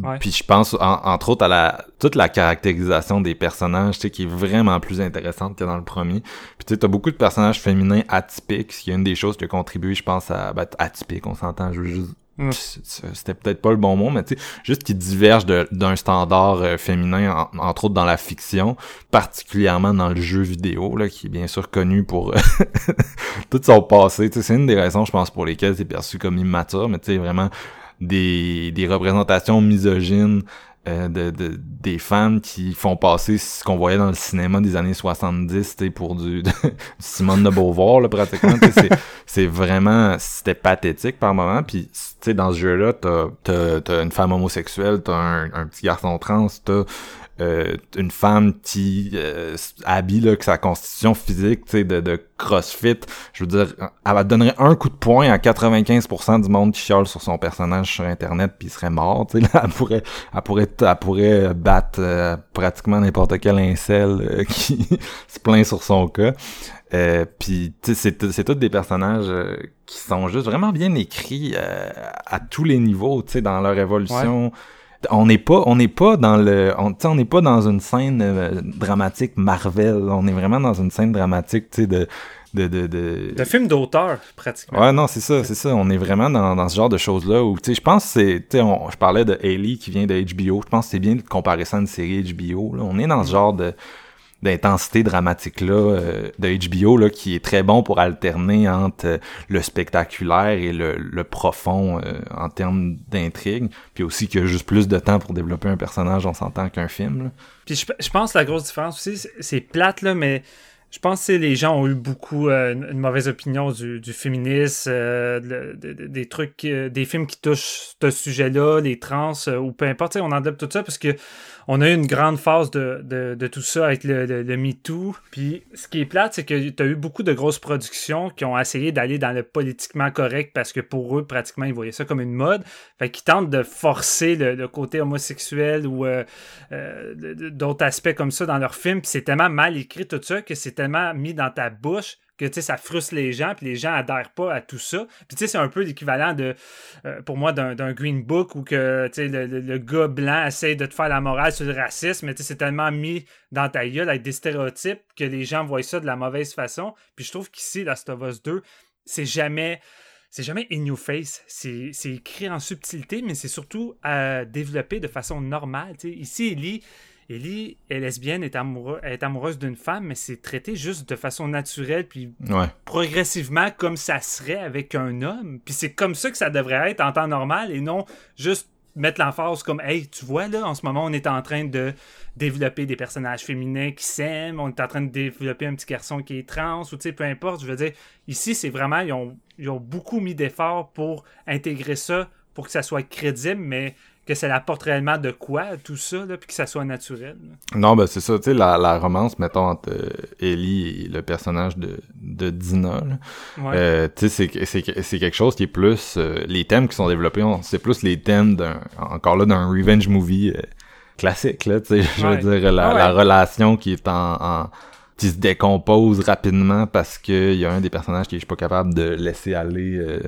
Ouais. Puis je pense, en- entre autres, à la toute la caractérisation des personnages, tu sais, qui est vraiment plus intéressante que dans le premier. Puis tu sais, t'as beaucoup de personnages féminins atypiques, ce qui est une des choses qui a contribué, je pense, à... Ben, atypique, on s'entend, je veux juste... Mm. C'était peut-être pas le bon mot, mais tu sais, juste qui divergent de- d'un standard euh, féminin, en- entre autres dans la fiction, particulièrement dans le jeu vidéo, là, qui est bien sûr connu pour tout son passé. C'est une des raisons, je pense, pour lesquelles c'est perçu comme immature, mais tu sais, vraiment des, des représentations misogynes euh, de, de- des femmes qui font passer ce qu'on voyait dans le cinéma des années 70 tu sais, pour du, du Simone de Beauvoir là, pratiquement c'est vraiment c'était pathétique par moment. Puis tu sais dans ce jeu là t'as t'as t'as une femme homosexuelle t'as un, un petit garçon trans t'as euh, une femme qui euh, habille que sa constitution physique de, de crossfit je veux dire elle donnerait un coup de poing à 95% du monde qui chiale sur son personnage sur internet puis il serait mort elle pourrait elle pourrait elle pourrait battre euh, pratiquement n'importe quel incel qui se plaint sur son cas. Puis c'est tous des personnages qui sont juste vraiment bien écrits à tous les niveaux tu dans leur évolution on n'est pas on n'est pas dans le on, on n'est pas dans une scène euh, dramatique Marvel on est vraiment dans une scène dramatique tu sais de de de, de... Le film d'auteur, pratiquement. Ouais, non, c'est ça, c'est ça. On est vraiment dans, dans ce genre de choses-là où, tu sais, je pense que c'est, tu sais, on- je parlais de Haley qui vient de HBO. Je pense que c'est bien de comparer ça à une série HBO. Là. On est dans ce genre de d'intensité dramatique là euh, de HBO là qui est très bon pour alterner entre euh, le spectaculaire et le, le profond euh, en termes d'intrigue puis aussi qu'il y a juste plus de temps pour développer un personnage on s'entend qu'un film là. Puis je, je pense que la grosse différence aussi, c'est- plate, là, mais je pense que les gens ont eu beaucoup euh, une, mauvaise opinion du, du féminisme, euh, de- de- de- des trucs, euh, des films qui touchent ce sujet-là, les trans, euh, ou peu importe, on enlève tout ça parce que on a eu une grande phase de, de, tout ça avec le, le, le MeToo. Puis ce qui est plate, c'est que tu eu beaucoup de grosses productions qui ont essayé d'aller dans le politiquement correct parce que pour eux, pratiquement, ils voyaient ça comme une mode. Fait qu'ils tentent de forcer le, côté homosexuel ou euh, euh, d'autres aspects comme ça dans leurs films. Puis c'est tellement mal écrit tout ça que c'est tellement mis dans ta bouche que tu sais, ça frustre les gens, puis les gens adhèrent pas à tout ça. Puis tu sais, c'est un peu l'équivalent de, euh, pour moi, d'un Green Book où que tu sais, le, le- gars blanc essaye de te faire la morale sur le racisme, mais tu sais, c'est tellement mis dans ta gueule avec des stéréotypes que les gens voient ça de la mauvaise façon. Puis je trouve qu'ici, Last of Us 2, c'est jamais c'est jamais in your face. C'est écrit en subtilité, mais c'est surtout euh, développé de façon normale. tu sais. Ici, Ellie, Ellie est lesbienne, est, amoureux, est amoureuse d'une femme, mais c'est traité juste de façon naturelle, puis ouais progressivement comme ça serait avec un homme. Puis c'est comme ça que ça devrait être en temps normal et non juste mettre l'emphase comme Hey, tu vois là, en ce moment, on est en train de développer des personnages féminins qui s'aiment, on est en train de développer un petit garçon qui est trans, ou tu sais, peu importe. Je veux dire, ici, c'est vraiment, ils ont, ils ont beaucoup mis d'efforts pour intégrer ça, pour que ça soit crédible, mais que ça apporte réellement de quoi, tout ça, là, puis que ça soit naturel. là. Non, ben c'est ça, tu sais, la, la romance, mettons, entre euh, Ellie et le personnage de, de Dina. Ouais. Euh, tu sais, c'est- c'est c'est quelque chose qui est plus... euh, les thèmes qui sont développés, c'est plus les thèmes d'un... Encore là, d'un revenge movie euh, classique, là, tu sais, je veux Ouais. dire, la, Ah ouais. la relation qui est en... en- qui se décompose rapidement parce que il y a un des personnages qui est pas capable de laisser aller euh,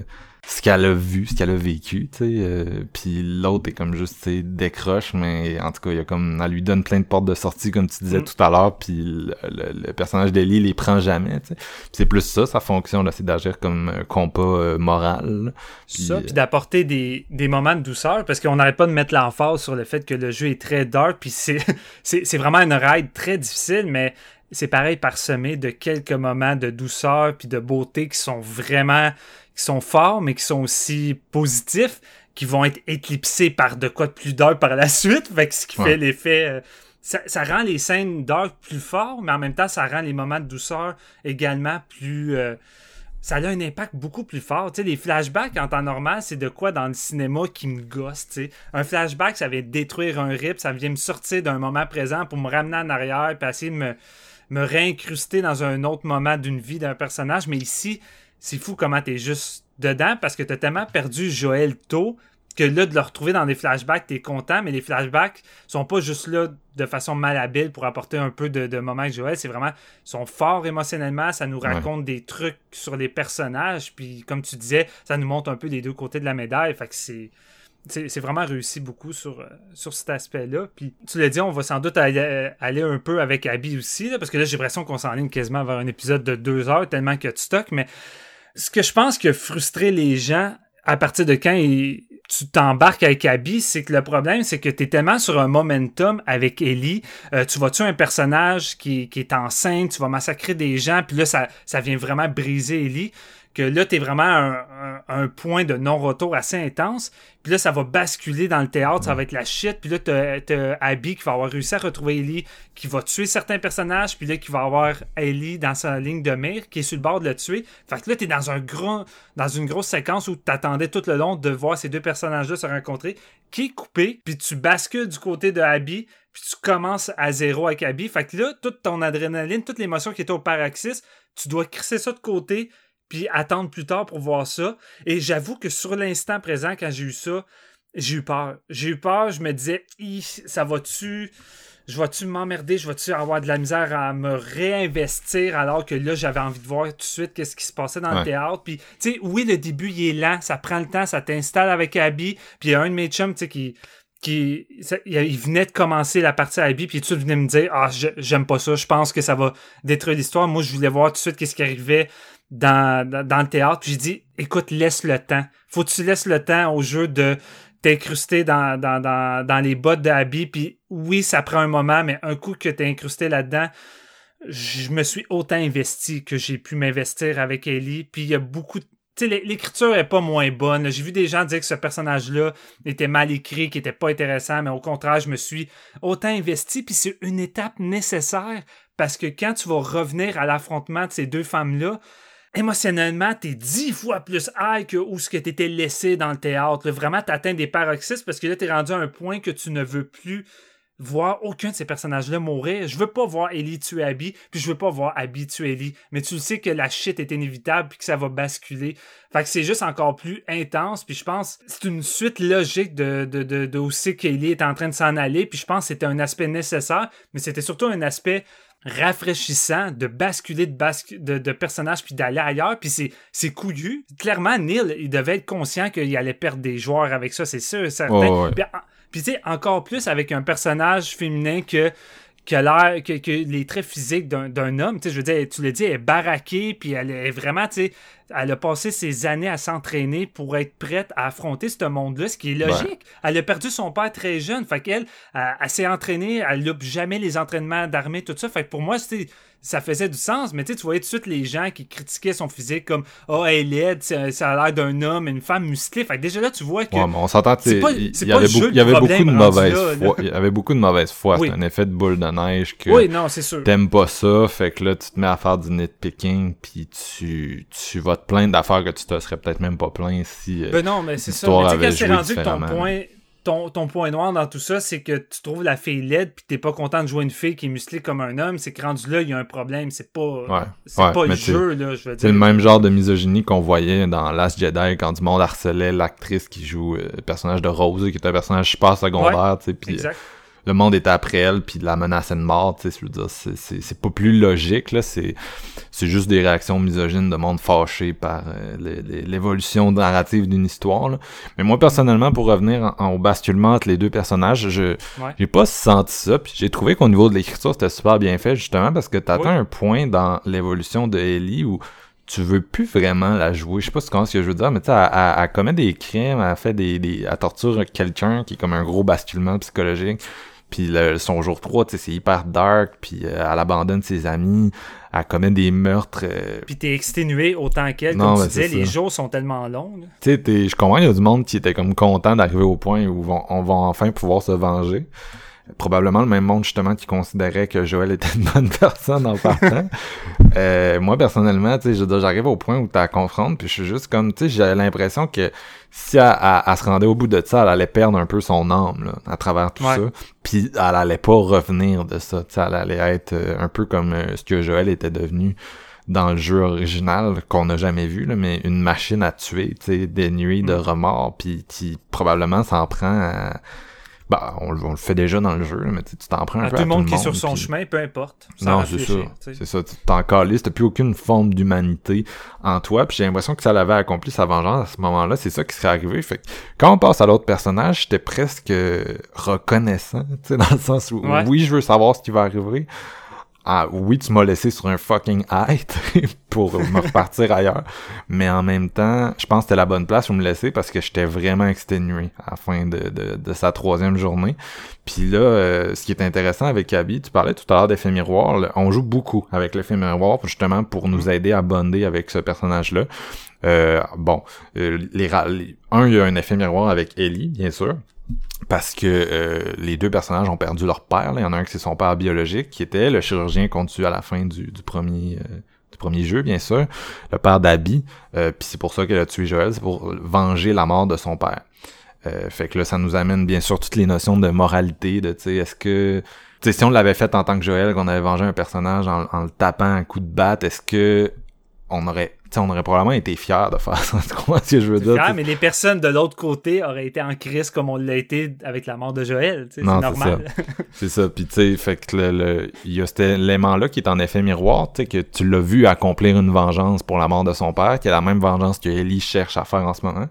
ce qu'elle a vu, ce qu'elle a vécu, tu sais, euh, puis l'autre est comme juste, tu sais, décroche, mais en tout cas, il y a comme, elle lui donne plein de portes de sortie, comme tu disais Mm. tout à l'heure, puis le, le- le personnage d'Ellie les prend jamais, tu sais. C'est plus ça, sa fonction, là, c'est d'agir comme un compas euh, moral, là. Puis, ça, euh, puis d'apporter des, des moments de douceur, parce qu'on n'arrête pas de mettre l'emphase sur le fait que le jeu est très dark, puis c'est, c'est, c'est vraiment une ride très difficile, mais c'est pareil parsemé de quelques moments de douceur puis de beauté qui sont vraiment, qui sont forts, mais qui sont aussi positifs, qui vont être éclipsés par de quoi de plus dark par la suite, fait que ce qui Ouais. fait l'effet... euh, ça, ça rend les scènes dark plus forts, mais en même temps, ça rend les moments de douceur également plus... euh, ça a un impact beaucoup plus fort. Tu sais, les flashbacks en temps normal, c'est de quoi dans le cinéma qui me gosse. tu sais. Un flashback, ça vient détruire un rip, ça vient me sortir d'un moment présent pour me ramener en arrière, puis essayer de me, me réincruster dans un autre moment d'une vie d'un personnage. Mais ici, c'est fou comment t'es juste dedans parce que t'as tellement perdu Joël tôt que là, de le retrouver dans des flashbacks, t'es content, mais les flashbacks sont pas juste là de façon malhabile pour apporter un peu de, de moments avec Joël. C'est vraiment, ils sont forts émotionnellement, ça nous raconte des trucs sur les personnages, puis comme tu disais, ça nous montre un peu les deux côtés de la médaille. Fait que c'est. C'est vraiment réussi beaucoup sur, euh, sur cet aspect-là. Puis tu l'as dit, on va sans doute aller, euh, aller un peu avec Abby aussi, là, parce que là, j'ai l'impression qu'on s'enligne quasiment vers un épisode de deux heures, tellement que tu stockes. Mais ce que je pense qui a frustré les gens à partir de quand tu t'embarques avec Abby, c'est que le problème, c'est que tu es tellement sur un momentum avec Ellie. Euh, tu vas tuer un personnage qui, qui est enceinte, tu vas massacrer des gens, puis là, ça, ça vient vraiment briser Ellie. Que là, t'es vraiment à un, un- un point de non-retour assez intense. Puis là, ça va basculer dans le théâtre, ça va être la shit. Puis là, t'as, t'as Abby qui va avoir réussi à retrouver Ellie, qui va tuer certains personnages, puis là, qui va avoir Ellie dans sa ligne de mire, qui est sur le bord de le tuer. Fait que là, t'es dans un gros, dans une grosse séquence où t'attendais tout le long de voir ces deux personnages-là se rencontrer, qui est coupé, puis tu bascules du côté de Abby, puis tu commences à zéro avec Abby. Fait que là, toute ton adrénaline, toute l'émotion qui était au paroxysme, tu dois crisser ça de côté, puis attendre plus tard pour voir ça. Et j'avoue que sur l'instant présent, quand j'ai eu ça, j'ai eu peur. J'ai eu peur, je me disais, ça va-tu. Je vais-tu m'emmerder, je vais-tu avoir de la misère à me réinvestir alors que là j'avais envie de voir tout de suite qu'est-ce qui se passait dans le théâtre. Puis tu sais, oui le début il est lent, ça prend le temps, ça t'installe avec Abby. Puis il y a un de mes chums tu sais qui qui ça- il venait de commencer la partie à Abby puis tout venait me dire ah j'aime pas ça, je pense que ça va détruire l'histoire. Moi je voulais voir tout de suite qu'est-ce qui arrivait dans, dans, le théâtre. J'ai dit, écoute, laisse le temps. Faut que tu laisses le temps au jeu de t'incruster dans, dans, les bottes d'Abby. Puis oui, ça prend un moment, mais un coup que t'es incrusté là-dedans, je me suis autant investi que j'ai pu m'investir avec Ellie. Puis il y a beaucoup de tu sais, l'é- l'écriture est pas moins bonne. J'ai vu des gens dire que ce personnage-là était mal écrit, qu'il était pas intéressant, mais au contraire, je me suis autant investi, puis c'est une étape nécessaire parce que quand tu vas revenir à l'affrontement de ces deux femmes-là, émotionnellement, t'es dix fois plus high que où ce que t'étais laissé dans le théâtre. Vraiment, t'atteins des paroxysmes parce que là, t'es rendu à un point que tu ne veux plus voir aucun de ces personnages-là mourir. Je veux pas voir Ellie tuer Abby, puis je veux pas voir Abby tuer Ellie. Mais tu le sais que la shit est inévitable, puis que ça va basculer. Fait que c'est juste encore plus intense, puis je pense c'est une suite logique de, de, de, de qu'Ellie est en train de s'en aller, puis je pense que c'était un aspect nécessaire, mais c'était surtout un aspect rafraîchissant de basculer de, bascu- de, de personnages puis d'aller ailleurs puis c'est c'est couillu. Clairement Neil il devait être conscient qu'il allait perdre des joueurs avec ça c'est sûr certain. Ouais. puis, tu sais encore plus avec un personnage féminin que que l'air que, que les traits physiques d'un d'un homme. Tu sais je veux dire tu l'as dit elle est baraquée puis elle est vraiment tu sais elle a passé ses années à s'entraîner pour être prête à affronter ce monde-là, ce qui est logique. Elle a perdu son père très jeune, fait qu'elle, elle, elle s'est entraînée, elle loupe jamais les entraînements d'armée, tout ça. Fait que pour moi, c'était ça faisait du sens, mais tu voyais tout de suite les gens qui critiquaient son physique comme Oh, elle est laide, ça a l'air d'un homme, une femme musclée. Fait que déjà là, tu vois que. Ouais, mais on s'entend, il y avait beaucoup, il y avait beaucoup de mauvaise foi. Il y avait beaucoup de mauvaise foi. Oui. C'est un effet de boule de neige que Oui, non, c'est sûr. t'aimes pas ça, fait que là, tu te mets à faire du nitpicking, puis tu, tu vas te plaindre d'affaires que tu te serais peut-être même pas plaint si... euh, Ben non, mais c'est ça. Mais tu sais, avait quand c'est joué rendu que ton point, ton, ton point noir dans tout ça, c'est que tu trouves la fille laide puis t'es pas content de jouer une fille qui est musclée comme un homme, c'est que rendu là, il y a un problème. C'est pas, Ouais, c'est ouais, pas le jeu, là, je veux C'est dire. le même genre de misogynie qu'on voyait dans Last Jedi quand du monde harcelait l'actrice qui joue euh, le personnage de Rose, qui est un personnage super secondaire, tu sais, puis euh, Exact. Le monde était après elle, puis la menaçait de mort, tu sais, je veux dire, c'est- c'est c'est pas plus logique, là, c'est c'est juste des réactions misogynes de monde fâché par euh, l'évolution narrative d'une histoire, là. Mais moi, personnellement, pour revenir en- en- au basculement entre les deux personnages, je Ouais. j'ai pas senti ça, puis j'ai trouvé qu'au niveau de l'écriture, c'était super bien fait, justement, parce que t'atteins Oui. un point dans l'évolution de Ellie où tu veux plus vraiment la jouer. Je sais pas si tu comprends ce que je veux dire, mais tu sais, elle, elle- elle commet des crimes, elle fait des, des elle torture quelqu'un qui est comme un gros basculement psychologique. Puis le- son jour 3, tu sais, c'est hyper dark, puis euh, elle abandonne ses amis, elle commet des meurtres. euh, Puis t'es exténué autant qu'elle, comme mais tu disais, les jours sont tellement longs. tu sais, je comprends, il y a du monde qui était comme content d'arriver au point où on va enfin pouvoir se venger. Probablement le même monde justement qui considérait que Joël était une bonne personne en partant. Euh, moi personnellement, tu sais, j'arrive au point où t'as à confronter, puis je suis juste comme, tu sais, j'ai l'impression que si elle, elle- elle se rendait au bout de ça, elle allait perdre un peu son âme là, à travers tout Ouais. ça. Puis elle allait pas revenir de ça, tu sais, elle allait être euh, un peu comme euh, ce que Joël était devenu dans le jeu original qu'on n'a jamais vu, là, mais une machine à tuer, tu sais, dénuée de Mm. remords, puis qui probablement s'en prend à bah, on, le- on le fait déjà dans le jeu, mais tu t'en prends un À peu tout le à monde qui est sur puis- son chemin, peu importe. non, c'est ça. C'est ça. Tu t'en calisses, t'as plus aucune forme d'humanité en toi. Puis j'ai l'impression que ça l'avait accompli sa vengeance à ce moment-là. C'est ça qui serait arrivé. Fait que quand on passe à l'autre personnage, j'étais presque reconnaissant, tu sais, dans le sens où Ouais. oui, je veux savoir ce qui va arriver. Ah oui, tu m'as laissé sur un fucking hate pour me repartir ailleurs. Mais en même temps, je pense que c'était la bonne place où me laisser parce que j'étais vraiment exténué à la fin de, de, de sa troisième journée. Puis là, euh, ce qui est intéressant avec Abby, tu parlais tout à l'heure d'effet miroir, on joue beaucoup avec l'effet miroir justement pour nous aider à bonder avec ce personnage-là. Euh, bon, euh, les, les- un, il y a un effet miroir avec Ellie, bien sûr, parce que euh, les deux personnages ont perdu leur père. là. Il y en a un qui c'est son père biologique, qui était le chirurgien qu'on tue à la fin du, premier euh, du premier jeu, bien sûr, le père d'Abby. Euh, Puis c'est pour ça qu'elle a tué Joël, c'est pour venger la mort de son père. Euh, fait que là, ça nous amène bien sûr toutes les notions de moralité, de tu sais, est-ce que tu sais, si on l'avait fait en tant que Joël, qu'on avait vengé un personnage en, le tapant un coup de batte, est-ce que on aurait, on aurait probablement été fiers de faire ça. Tu comprends ce que je veux dire? Fier, tu mais les personnes de l'autre côté auraient été en crise comme on l'a été avec la mort de Joël. tu C'est Non, c'est normal. C'est ça, puis tu sais, fait que le, il y a cet élément-là qui est en effet miroir, tu sais, que tu l'as vu accomplir une vengeance pour la mort de son père, qui est la même vengeance que Ellie cherche à faire en ce moment.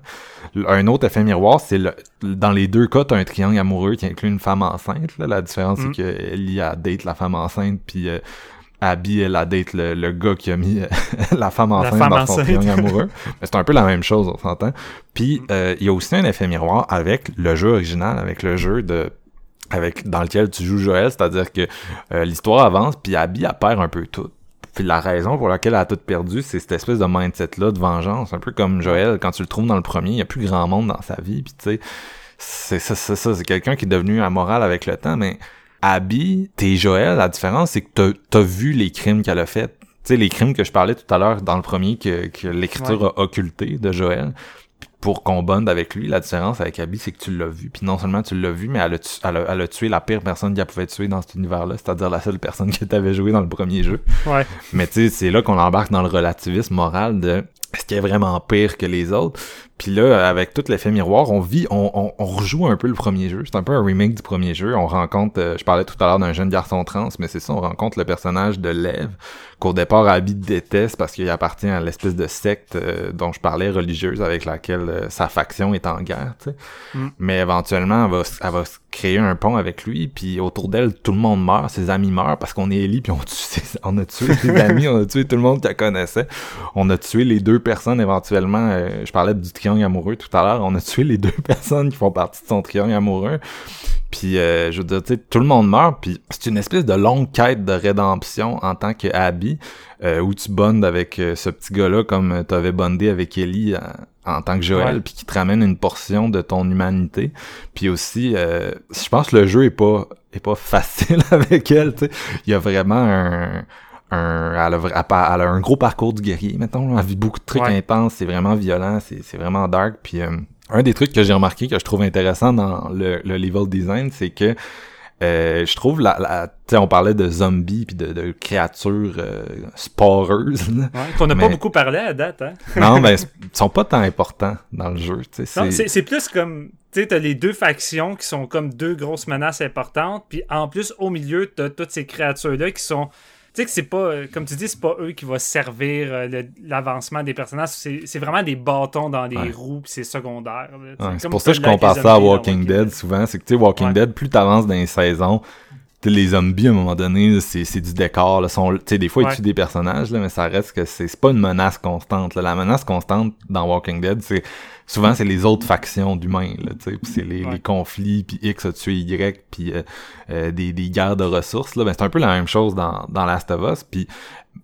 Un autre effet miroir, c'est le, dans les deux cas, t'as un triangle amoureux qui inclut une femme enceinte, là. La différence, Mm. c'est que Ellie a date la femme enceinte, puis euh, Abby, elle a date le, le gars qui a mis euh, la femme enceinte femme dans son enceinte. triangle amoureux. Mais c'est un peu la même chose, on s'entend. Puis, euh, il y a aussi un effet miroir avec le jeu original, avec le jeu de avec dans lequel tu joues Joël, c'est-à-dire que euh, l'histoire avance, puis Abby, elle perd un peu tout. Puis la raison pour laquelle elle a tout perdu, c'est cette espèce de mindset-là de vengeance. Un peu comme Joël, quand tu le trouves dans le premier, il y a plus grand monde dans sa vie, puis tu sais, c'est ça, c'est ça, c'est quelqu'un qui est devenu amoral avec le temps, mais Abby, t'es Joël, la différence, c'est que t'as, t'as vu les crimes qu'elle a fait. Tu sais, les crimes que je parlais tout à l'heure dans le premier, que, que l'écriture a occulté de Joël, pour qu'on bonde avec lui. La différence avec Abby, c'est que tu l'as vu. Puis non seulement tu l'as vu, mais elle a, tu- elle, a, elle a tué la pire personne qu'elle pouvait tuer dans cet univers-là, c'est-à-dire la seule personne que t'avais joué dans le premier jeu. Ouais. Mais tu sais, c'est là qu'on embarque dans le relativisme moral de est-ce qu'il est vraiment pire que les autres? Puis là, avec tout l'effet miroir, on vit, on, on, on rejoue un peu le premier jeu. C'est un peu un remake du premier jeu. On rencontre, euh, je parlais tout à l'heure d'un jeune garçon trans, mais c'est ça, on rencontre le personnage de Lev, qu'au départ Abby déteste parce qu'il appartient à l'espèce de secte euh, dont je parlais, religieuse, avec laquelle euh, sa faction est en guerre. Mm. Mais éventuellement, elle va, elle va créer un pont avec lui, puis autour d'elle, tout le monde meurt, ses amis meurent parce qu'on est Ellie, puis on, tue ses- on a tué ses amis, on a tué tout le monde qu'elle connaissait. On a tué les deux personnes éventuellement. je parlais du triangle amoureux tout à l'heure. On a tué les deux personnes qui font partie de son triangle amoureux. Puis, euh, je veux dire, tu sais, tout le monde meurt. Puis, c'est une espèce de longue quête de rédemption en tant que Abby, euh, où tu bondes avec euh, ce petit gars-là comme tu avais bondé avec Ellie en, en tant que Joël, Ouais. puis qui te ramène une portion de ton humanité. Puis aussi, euh, je pense que le jeu est pas est pas facile avec elle. Tu sais, il y a vraiment un un, elle, a, vra- elle a- elle a un gros parcours du guerrier, mettons. Elle vit beaucoup de trucs Ouais. intenses, c'est vraiment violent, c'est c'est vraiment dark. Puis euh, un des trucs que j'ai remarqué que je trouve intéressant dans le, le level design, c'est que euh, je trouve la, la tu sais on parlait de zombies puis de, de créatures euh, sporeuses. là. Ouais, Qu'on n'a Mais- pas beaucoup parlé à date. Hein? non, mais ils sont pas tant importants dans le jeu. c'est- plus comme. Tu sais, t'as les deux factions qui sont comme deux grosses menaces importantes. Puis en plus, au milieu, t'as toutes ces créatures-là qui sont. Tu sais que c'est pas. euh, Comme tu dis, c'est pas eux qui vont servir euh, l'avancement des personnages. C'est vraiment des bâtons dans des Ouais. puis c'est secondaire. Ouais, c'est pour ça que je compare ça à Walking Dead souvent. C'est que tu sais, Walking Ouais. Dead, plus t'avances dans les saisons, les zombies à un moment donné, c'est c'est du décor. Là, sont, tu sais, des fois ils Ouais. tuent des personnages, là, mais ça reste que c'est c'est pas une menace constante. Là. La menace constante dans Walking Dead, c'est souvent c'est les autres factions d'humains. Là, tu sais, puis c'est les, Ouais. les conflits, puis X a tué Y, puis euh, euh, des, des guerres de ressources. Là, ben, c'est un peu la même chose dans, dans Last of Us. Puis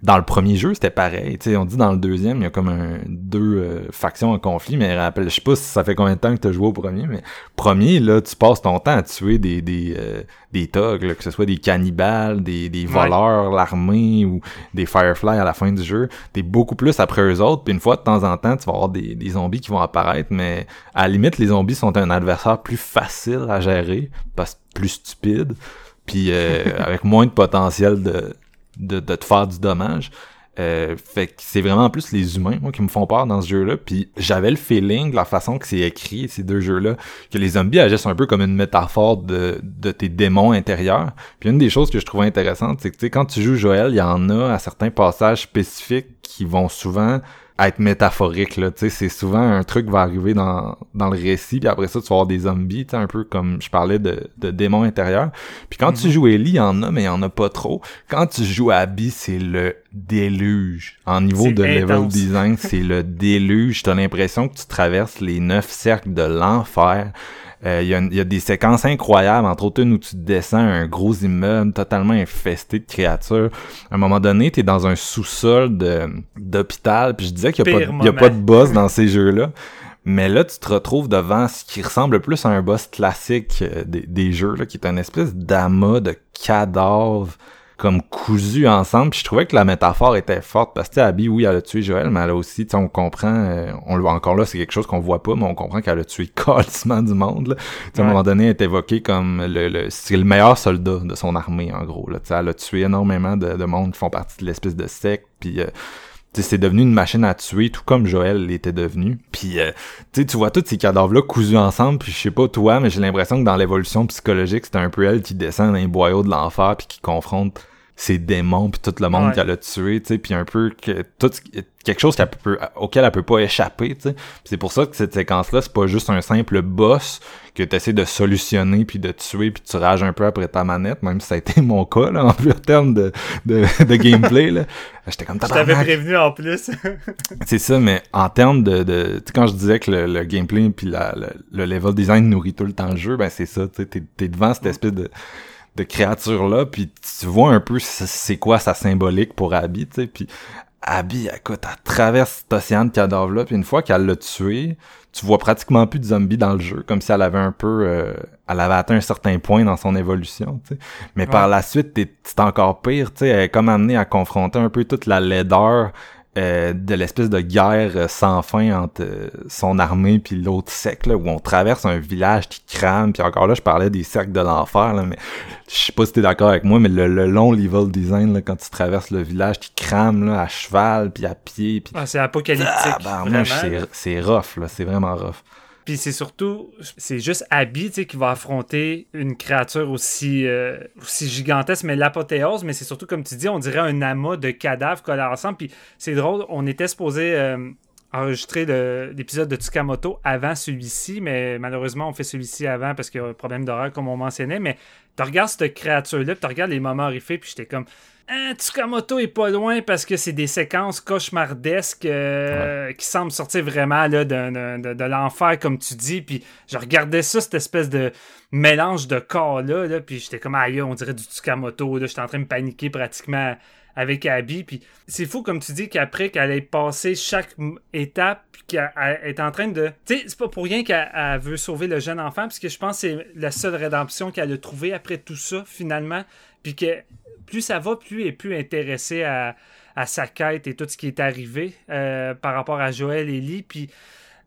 dans le premier jeu, c'était pareil. Tu sais, on dit dans le deuxième, il y a comme un, deux euh, factions en conflit, mais rappelle, je sais pas si ça fait combien de temps que tu as joué au premier, mais premier, là, tu passes ton temps à tuer des des, euh, des thugs, là, que ce soit des cannibales, des, des Ouais. voleurs, l'armée ou des fireflies à la fin du jeu. T'es beaucoup plus après eux autres, puis une fois de temps en temps, tu vas avoir des, des zombies qui vont apparaître, mais à la limite, les zombies sont un adversaire plus facile à gérer, parce que plus stupide, puis euh, avec moins de potentiel de, de, de te faire du dommage. Euh, fait que c'est vraiment plus les humains moi qui me font peur dans ce jeu-là. Puis j'avais le feeling, la façon que c'est écrit ces deux jeux-là, que les zombies agissent un peu comme une métaphore de, de tes démons intérieurs. Puis une des choses que je trouvais intéressante, c'est que quand tu joues Joël, il y en a à certains passages spécifiques qui vont souvent être métaphorique là. Tu sais c'est souvent un truc qui va arriver dans, dans le récit puis après ça tu vas avoir des zombies tu sais un peu comme je parlais de, de démons intérieurs. Puis quand tu mhm. joues Ellie il y en a mais il y en a pas trop. Quand tu joues Abby c'est le déluge. En niveau de level design c'est le déluge. T'as l'impression que tu traverses les neuf cercles de l'enfer il euh, y, y, a des séquences incroyables, entre autres une où tu descends un gros immeuble totalement infesté de créatures. À un moment donné, t'es dans un sous-sol d'hôpital, puis je disais qu'il n'y a, a pas de boss dans ces jeux-là. Mais là, tu te retrouves devant ce qui ressemble plus à un boss classique euh, des, des, jeux, là, qui est une espèce d'amas de cadavres comme cousu ensemble. Puis je trouvais que la métaphore était forte parce que Abby, oui, elle a tué Joël, mais elle a aussi, on comprend, euh, on le voit encore là, c'est quelque chose qu'on voit pas, mais on comprend qu'elle a tué calcement du monde. Là. À un moment donné, elle est évoquée comme le, c'est le meilleur soldat de son armée, en gros. Là. elle a tué énormément de, de monde qui font partie de l'espèce de secte. Puis euh, c'est devenu une machine à tuer, tout comme Joël l'était devenu. Puis, euh, tu vois tous ces cadavres-là cousus ensemble, puis je sais pas toi, mais j'ai l'impression que dans l'évolution psychologique, c'est un peu elle qui descend dans les boyaux de l'enfer, puis qui confronte ses démons puis tout le monde qu'elle a tué, tu sais, puis un peu que tout quelque chose qu'elle peut, auquel elle peut pas échapper, tu sais. C'est pour ça que cette séquence-là, c'est pas juste un simple boss que tu essaies de solutionner puis de tuer puis tu rages un peu après ta manette, même si ça a été mon cas là en termes de, de, de gameplay là. J'étais comme Je t'avais prévenu en plus. c'est ça, mais en termes de, de quand je disais que le, gameplay puis la, le, level design nourrit tout le temps le jeu, ben c'est ça, tu sais, t'es devant cette espèce de de créature-là, puis tu vois un peu c'est quoi sa symbolique pour Abby, tu sais, puis Abby, écoute, elle traverse cet océan de cadavres-là, puis une fois qu'elle l'a tué, tu vois pratiquement plus de zombies dans le jeu, comme si elle avait un peu... Euh, elle avait atteint un certain point dans son évolution, tu sais. Mais par la suite, c'est encore pire, tu sais, elle est comme amenée à confronter un peu toute la laideur euh, de l'espèce de guerre euh, sans fin entre euh, son armée puis l'autre sec où on traverse un village qui crame puis encore là je parlais des cercles de l'enfer mais je sais pas si t'es d'accord avec moi mais le, long level design là, quand tu traverses le village qui crame là, à cheval puis à pied puis ah, c'est apocalyptique ah, c'est rough là c'est vraiment rough puis c'est surtout, c'est juste Abby qui va affronter une créature aussi, euh, aussi gigantesque, mais l'apothéose, mais c'est surtout, comme tu dis, on dirait un amas de cadavres collés ensemble. Puis c'est drôle, on était supposé euh, enregistrer l'épisode de Tsukamoto avant celui-ci, mais malheureusement, on fait celui-ci avant parce qu'il y a un problème d'horaire, comme on mentionnait. Mais tu regardes cette créature-là, tu regardes les moments horrifiques, puis j'étais comme hein, Tsukamoto est pas loin parce que c'est des séquences cauchemardesques euh, qui semblent sortir vraiment là, de, de, l'enfer, comme tu dis. Puis je regardais ça, cette espèce de mélange de corps-là, là, puis j'étais comme, aïe, on dirait du Tsukamoto. J'étais en train de paniquer pratiquement avec Abby. Puis c'est fou, comme tu dis, qu'après qu'elle ait passé chaque étape, puis qu'elle est en train de. Tu sais, c'est pas pour rien qu'elle veut sauver le jeune enfant, parce que je pense que c'est la seule rédemption qu'elle a trouvée après tout ça, finalement. Puis que plus ça va, plus elle est plus intéressée à, sa quête et tout ce qui est arrivé euh, par rapport à Joël et Lee. Puis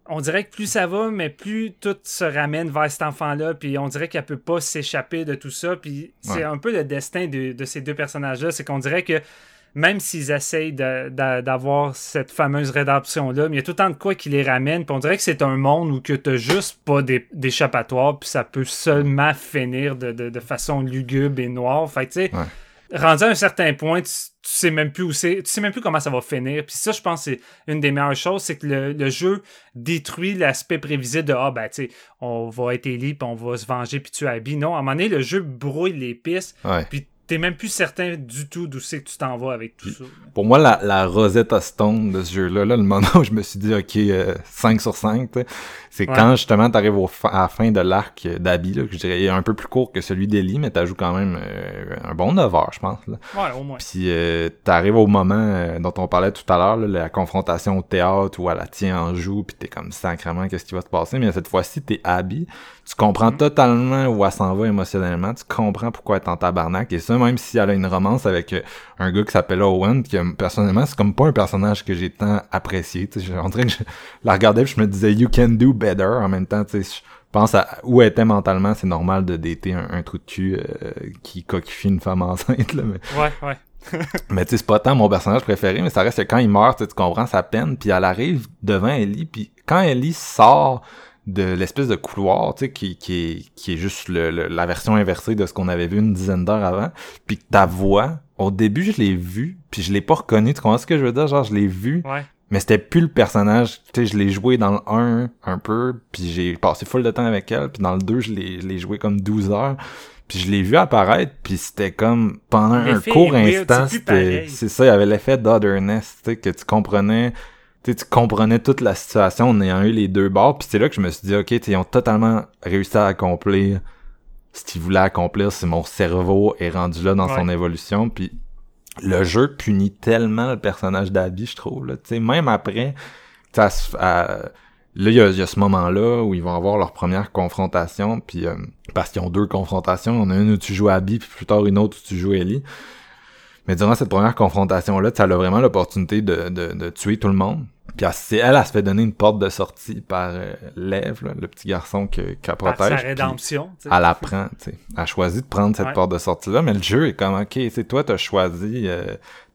on dirait que plus ça va, mais plus tout se ramène vers cet enfant-là. Puis on dirait qu'elle peut pas s'échapper de tout ça. Puis c'est un peu le destin de, ces deux personnages-là. C'est qu'on dirait que même s'ils essayent d'avoir cette fameuse rédemption-là, il y a tout le temps de quoi qui les ramène. Puis on dirait que c'est un monde où que t'as juste pas d'échappatoire. Puis ça peut seulement finir de, façon lugubre et noire. Fait tu sais rendu à un certain point, tu, sais même plus où c'est, tu sais même plus comment ça va finir. Puis ça, je pense, c'est une des meilleures choses, c'est que le, jeu détruit l'aspect prévisible de ah ben tu sais, on va être élite, puis on va se venger, puis tu habilles. Non, à un moment donné, le jeu brouille les pistes. Puis t'es même plus certain du tout d'où c'est que tu t'en vas avec tout ça. Pour moi, la, la Rosetta Stone de ce jeu-là, là, le moment où je me suis dit, OK, 5 euh, sur 5, c'est quand justement t'arrives à la fin de l'arc d'Abby, que je dirais est un peu plus court que celui d'Ellie, mais t'ajoutes quand même euh, un bon 9 heures, je pense. Là. Ouais, au moins. Puis euh, t'arrives au moment dont on parlait tout à l'heure, la confrontation au théâtre où elle la tient en joue, puis t'es comme sacrément qu'est-ce qui va se passer, mais cette fois-ci, t'es Abby. Tu comprends mm-hmm. totalement où elle s'en va émotionnellement, tu comprends pourquoi elle est en tabarnak, et ça, même si elle a une romance avec un gars qui s'appelle Owen, qui personnellement, c'est comme pas un personnage que j'ai tant apprécié. J'étais en train de je la regardais, puis je me disais, you can do better. En même temps, tu sais, je pense à où elle était mentalement, c'est normal de dater un, trou de cul euh, qui coquifie une femme enceinte. Là, mais... Ouais, ouais. mais tu sais, c'est pas tant mon personnage préféré, mais ça reste que quand il meurt, tu comprends sa peine, puis elle arrive devant Ellie, puis quand Ellie sort de l'espèce de couloir, tu sais, qui, qui, est, qui est juste le, le- la version inversée de ce qu'on avait vu une dizaine d'heures avant, puis que ta voix, au début, je l'ai vu, puis je l'ai pas reconnu, tu comprends ce que je veux dire? Genre, je l'ai vu, Ouais. mais c'était plus le personnage, tu sais, je l'ai joué dans le 1 un peu, puis j'ai passé full de temps avec elle, puis dans le 2, je l'ai je l'ai joué comme 12 heures, puis je l'ai vu apparaître, puis c'était comme pendant un court instant, c'est ça, il y avait l'effet d'otherness, tu sais, que tu comprenais tu comprenais toute la situation en ayant eu les deux bords, puis c'est là que je me suis dit, ok, ils ont totalement réussi à accomplir ce qu'ils voulaient accomplir, si mon cerveau est rendu là dans son évolution, puis le jeu punit tellement le personnage d'Abby, je trouve, là, tu sais, même après, à à- là, il y y a ce moment-là où ils vont avoir leur première confrontation, puis euh, parce qu'ils ont deux confrontations, il y en a une où tu joues Abby, puis plus tard une autre où tu joues Ellie. Mais durant cette première confrontation-là, ça a vraiment l'opportunité de, de, de tuer tout le monde. Puis elle, c'est- elle, elle se fait donner une porte de sortie par euh, Lev, là, le petit garçon que- qu'elle protège. sa rédemption. elle apprend, tu sais. Elle choisit de prendre cette Ouais. porte de sortie-là, mais le jeu est comme, ok, c'est toi, t'as choisi, euh,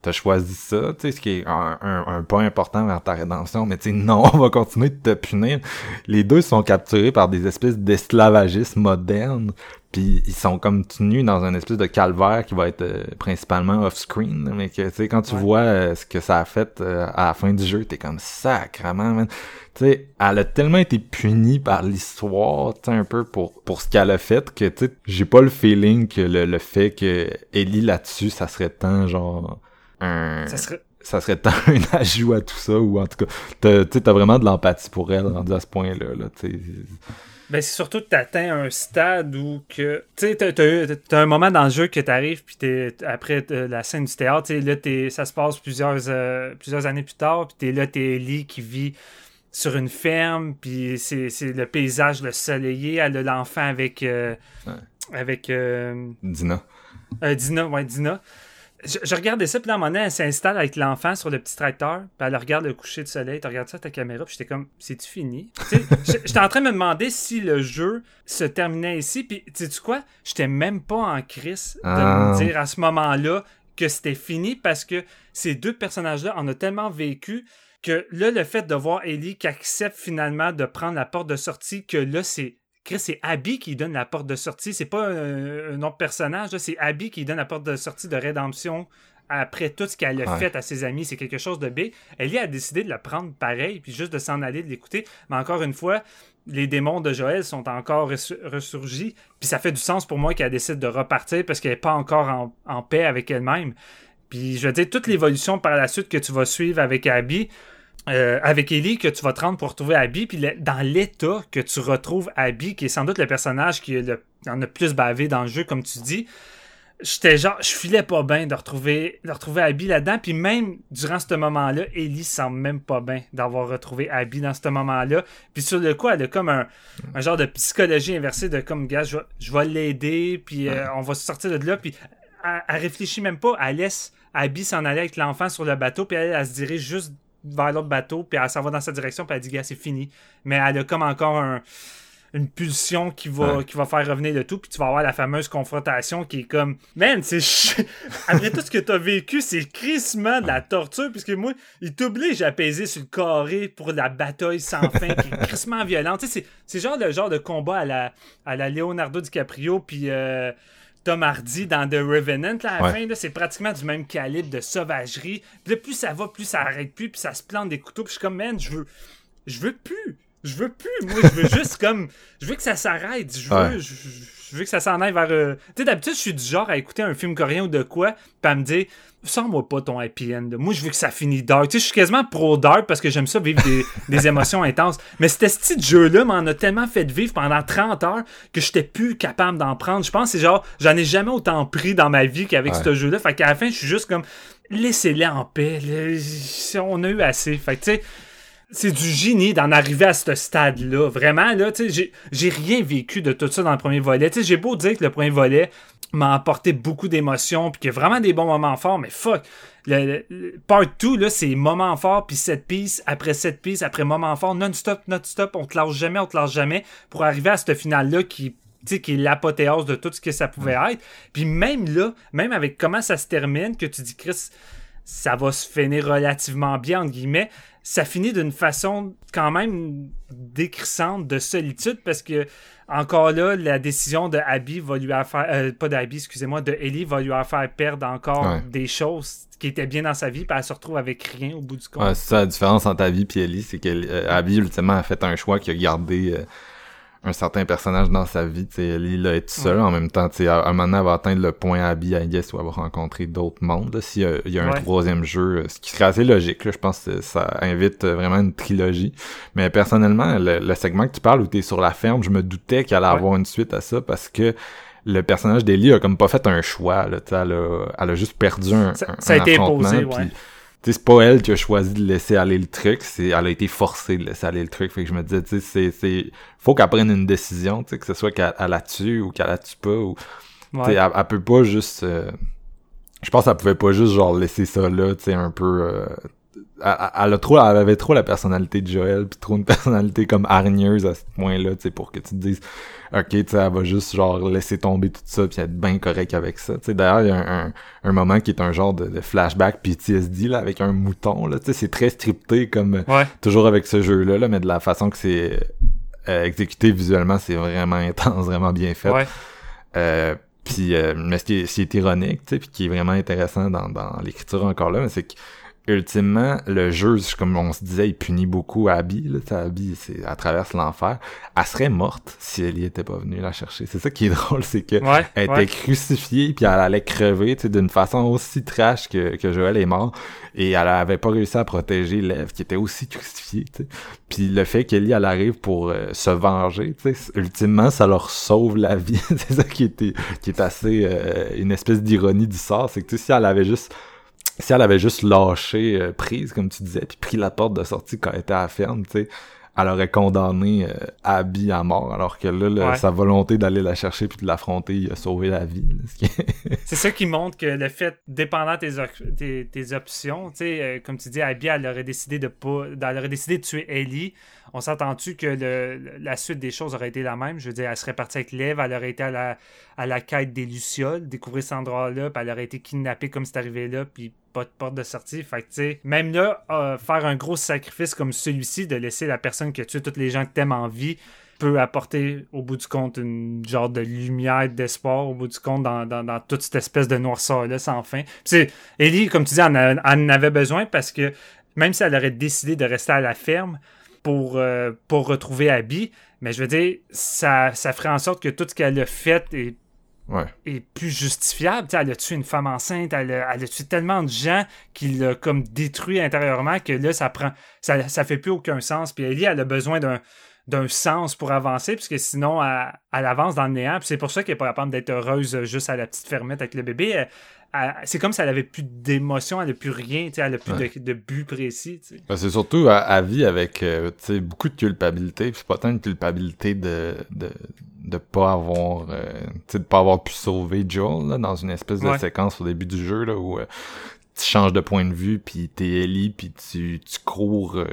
t'as choisi ça, tu sais, ce qui est un, un, un pas important vers ta rédemption, mais tu sais, non, on va continuer de te punir. Les deux sont capturés par des espèces d'esclavagisme moderne, puis ils sont comme tenus dans un espèce de calvaire qui va être euh, principalement off-screen, mais que, tu sais, quand tu Ouais. vois euh, ce que ça a fait euh, à la fin du jeu, t'es comme, sacrement, man tu sais, elle a tellement été punie par l'histoire, tu sais, un peu pour, pour ce qu'elle a fait, que, tu sais, j'ai pas le feeling que le, le fait que Ellie là-dessus, ça serait tant, genre, un... Ça serait... ça serait tant un ajout à tout ça, ou en tout cas, t'as- tu sais, t'as vraiment de l'empathie pour elle, rendu à ce point-là, là. Ben, c'est surtout que t'atteins un stade où que. Tu sais, t'as- un moment dans le jeu que t'arrives, puis t'es, après euh, la scène du théâtre, là, ça se passe plusieurs, euh, plusieurs années plus tard, puis t'es là, t'es Ellie qui vit sur une ferme, puis c'est le paysage, le soleillé, elle a l'enfant avec. euh, Ouais. Avec. euh, Dina. Dina, ouais, Dina. Je, je regardais ça, puis là, à un moment donné, elle s'installe avec l'enfant sur le petit tracteur, puis elle regarde le coucher de soleil, tu regardes ça à ta caméra, puis j'étais comme, c'est-tu fini? Tu J'étais en train de me demander si le jeu se terminait ici, puis tu sais quoi? J'étais même pas en crise de Ah. me dire à ce moment-là que c'était fini, parce que ces deux personnages-là en ont tellement vécu que là, le fait de voir Ellie qui accepte finalement de prendre la porte de sortie, que là, c'est Chris, c'est Abby qui donne la porte de sortie. C'est pas un, un autre personnage, c'est Abby qui donne la porte de sortie de rédemption après tout ce qu'elle a Ouais. fait à ses amis. C'est quelque chose de big. Ellie a décidé de le prendre pareil, puis juste de s'en aller, de l'écouter. Mais encore une fois, les démons de Joël sont encore ressu- ressurgis. Puis ça fait du sens pour moi qu'elle décide de repartir parce qu'elle n'est pas encore en, en paix avec elle-même. Puis je veux dire, toute l'évolution par la suite que tu vas suivre avec Abby, euh, avec Ellie, que tu vas te rendre pour retrouver Abby, puis le- dans l'état que tu retrouves Abby, qui est sans doute le personnage qui le- en a le plus bavé dans le jeu, comme tu dis, j'étais genre, je filais pas bien de retrouver, de retrouver Abby là-dedans, puis même durant ce moment-là, Ellie semble même pas bien d'avoir retrouvé Abby dans ce moment-là. Puis sur le coup, elle a comme un, un genre de psychologie inversée de comme, gars, je vais, je vais l'aider, puis euh, on va sortir de là, puis elle, elle réfléchit même pas, elle laisse Abby s'en aller avec l'enfant sur le bateau, puis elle, elle se dirige juste vers l'autre bateau, puis elle s'en va dans sa direction, puis elle dit, gars, c'est fini. Mais elle a comme encore un- une pulsion qui va, Ouais. qui va faire revenir le tout, puis tu vas avoir la fameuse confrontation qui est comme, man, c'est ch- après tout ce que t'as vécu, c'est crissement de la torture, puisque moi, il t'oblige à peser sur le carré pour la bataille sans fin, qui est crissement violente. Tu sais, c'est, c'est genre le genre de combat à la, à la Leonardo DiCaprio, puis euh, Tom Hardy dans The Revenant, là, à la Ouais. fin, c'est pratiquement du même calibre de sauvagerie. Puis là, plus ça va, plus ça arrête plus, puis ça se plante des couteaux, puis je suis comme, man, je veux, je veux plus. Je veux plus. Moi, je veux juste comme. Je veux que ça s'arrête. Je veux, Ouais. je, je veux que ça s'en aille vers. euh, Tu sais, d'habitude, je suis du genre à écouter un film coréen ou de quoi, puis à me dire, sors-moi pas ton happy end. Moi, je veux que ça finisse dark. Tu sais, je suis quasiment pro dark parce que j'aime ça vivre des, des émotions intenses. Mais ce petit jeu-là m'en a tellement fait vivre pendant 30 heures que j'étais plus capable d'en prendre. Je pense que c'est genre, j'en ai jamais autant pris dans ma vie qu'avec Ouais. ce jeu-là. Fait qu'à la fin, je suis juste comme, laissez-les en paix. On a eu assez. Fait que, tu sais, c'est du génie d'en arriver à ce stade-là. Vraiment, là, tu sais, j'ai- rien vécu de tout ça dans le premier volet. Tu sais, j'ai beau dire que le premier volet m'a apporté beaucoup d'émotions, puis qu'il y a vraiment des bons moments forts, mais fuck, le, le- part 2, là, c'est moments forts, puis 7 pistes, après 7 pistes, après moments forts, non-stop, non-stop, on te lâche jamais, on te lâche jamais, pour arriver à ce final-là qui tu sais, qui est l'apothéose de tout ce que ça pouvait être. Puis même là, même avec comment ça se termine, que tu dis, Chris, ça va se finir relativement bien, entre guillemets, ça finit d'une façon quand même décrissante de solitude parce que encore là, la décision de Abby va lui faire, euh, pas d'Abby, excusez-moi, de Ellie va lui faire perdre encore Ouais. des choses qui étaient bien dans sa vie, puis elle se retrouve avec rien au bout du compte. Ouais, c'est ça la différence entre Abby et Ellie, c'est que euh, ultimement a fait un choix qui a gardé euh, un certain personnage dans sa vie. T'sais, Ellie l'a été seule Ouais. en même temps. T'sais, à à un moment donné, elle va atteindre le point Abby, I guess, où elle va rencontrer d'autres mondes. S'il y a, il y a un Ouais. troisième jeu, euh, ce qui serait assez logique. Là, je pense que ça invite euh, vraiment une trilogie. Mais personnellement, le, le segment que tu parles où t'es sur la ferme, je me doutais qu'il allait Ouais. avoir une suite à ça parce que le personnage d'Ellie a comme pas fait un choix. Là, elle, a, elle a juste perdu un, Ça- un- ça a été imposé, ouais. tu c'est pas elle qui a choisi de laisser aller le truc, c'est elle a été forcée de laisser aller le truc. Fait que je me disais, tu sais, c'est c'est faut qu'elle prenne une décision, tu sais, que ce soit qu'elle elle la tue ou qu'elle la tue pas ou tu sais, Ouais. elle, elle peut pas juste euh, je pense qu'elle pouvait pas juste genre laisser ça là, tu sais, un peu euh, elle, elle a trop, elle avait trop la personnalité de Joël, puis trop une personnalité comme hargneuse à ce point-là, tu sais, pour que tu te dises, ok, tu sais, elle va juste genre laisser tomber tout ça, puis être bien correct avec ça. Tu sais, d'ailleurs, il y a un, un, un moment qui est un genre de, de flashback PTSD là, avec un mouton, là, tu sais, c'est très scripté comme Ouais. toujours avec ce jeu-là, là, mais de la façon que c'est euh, exécuté visuellement, c'est vraiment intense, vraiment bien fait. Ouais. Euh, puis, euh, mais ce qui est, ce qui est ironique, tu sais, puis qui est vraiment intéressant dans, dans l'écriture encore là, mais c'est que ultimement, le jeu, comme on se disait, il punit beaucoup Abby, là, Abby, c'est, elle traverse l'enfer. Elle serait morte si Ellie était pas venue la chercher. C'est ça qui est drôle, c'est que Ouais. elle ouais. était crucifiée puis elle allait crever, d'une façon aussi trash que, que Joël est mort. Et elle avait pas réussi à protéger Lev, qui était aussi crucifié, tu sais. Puis le fait qu'Ellie, elle arrive pour euh, se venger, ultimement, ça leur sauve la vie. c'est ça qui était, qui est assez euh, une espèce d'ironie du sort, c'est que, tu sais, si elle avait juste si elle avait juste lâché euh, prise, comme tu disais, puis pris la porte de sortie quand elle était à la ferme, tu sais, elle aurait condamné euh, Abby à mort, alors que là, là, Ouais. sa volonté d'aller la chercher puis de l'affronter, il a sauvé la vie. C'est ça qui montre que le fait, dépendant de tes, tes, tes options, tu sais, euh, comme tu dis, Abby, elle aurait décidé de pas, elle aurait décidé de tuer Ellie. On s'entend-tu que le, la suite des choses aurait été la même? Je veux dire, elle serait partie avec Lev, elle aurait été à la, à la quête des Lucioles, découvrir cet endroit-là, puis elle aurait été kidnappée comme c'est arrivé là, puis pas porte de sortie. Fait que, tu sais, même là, euh, faire un gros sacrifice comme celui-ci, de laisser la personne qui a tué tous les gens que t'aimes en vie, peut apporter au bout du compte une genre de lumière, d'espoir au bout du compte dans, dans, toute cette espèce de noirceur-là sans fin. Puis Ellie, comme tu dis, en avait besoin parce que même si elle aurait décidé de rester à la ferme pour, euh, pour retrouver Abby, mais je veux dire, ça, ça ferait en sorte que tout ce qu'elle a fait est Ouais. est plus justifiable. Elle a tué une femme enceinte, elle a, elle a tué tellement de gens qu'il l'a comme détruit intérieurement que là, ça prend. Ça, ça fait plus aucun sens. Puis Ellie, elle a besoin d'un d'un sens pour avancer, puisque sinon, elle, elle avance dans le néant. Puis c'est pour ça qu'elle est pas capable d'être heureuse juste à la petite fermette avec le bébé. C'est comme si elle avait plus d'émotion, elle a plus rien, elle a plus Ouais. de, de but précis. Ben, c'est surtout à, à vie avec euh, beaucoup de culpabilité. Puis c'est pas tant une culpabilité de, de, de pas avoir euh, tu sais, de pas avoir pu sauver Joel là, dans une espèce de Ouais. séquence au début du jeu là, où euh, tu changes de point de vue, puis t'es Ellie, puis tu, tu cours euh,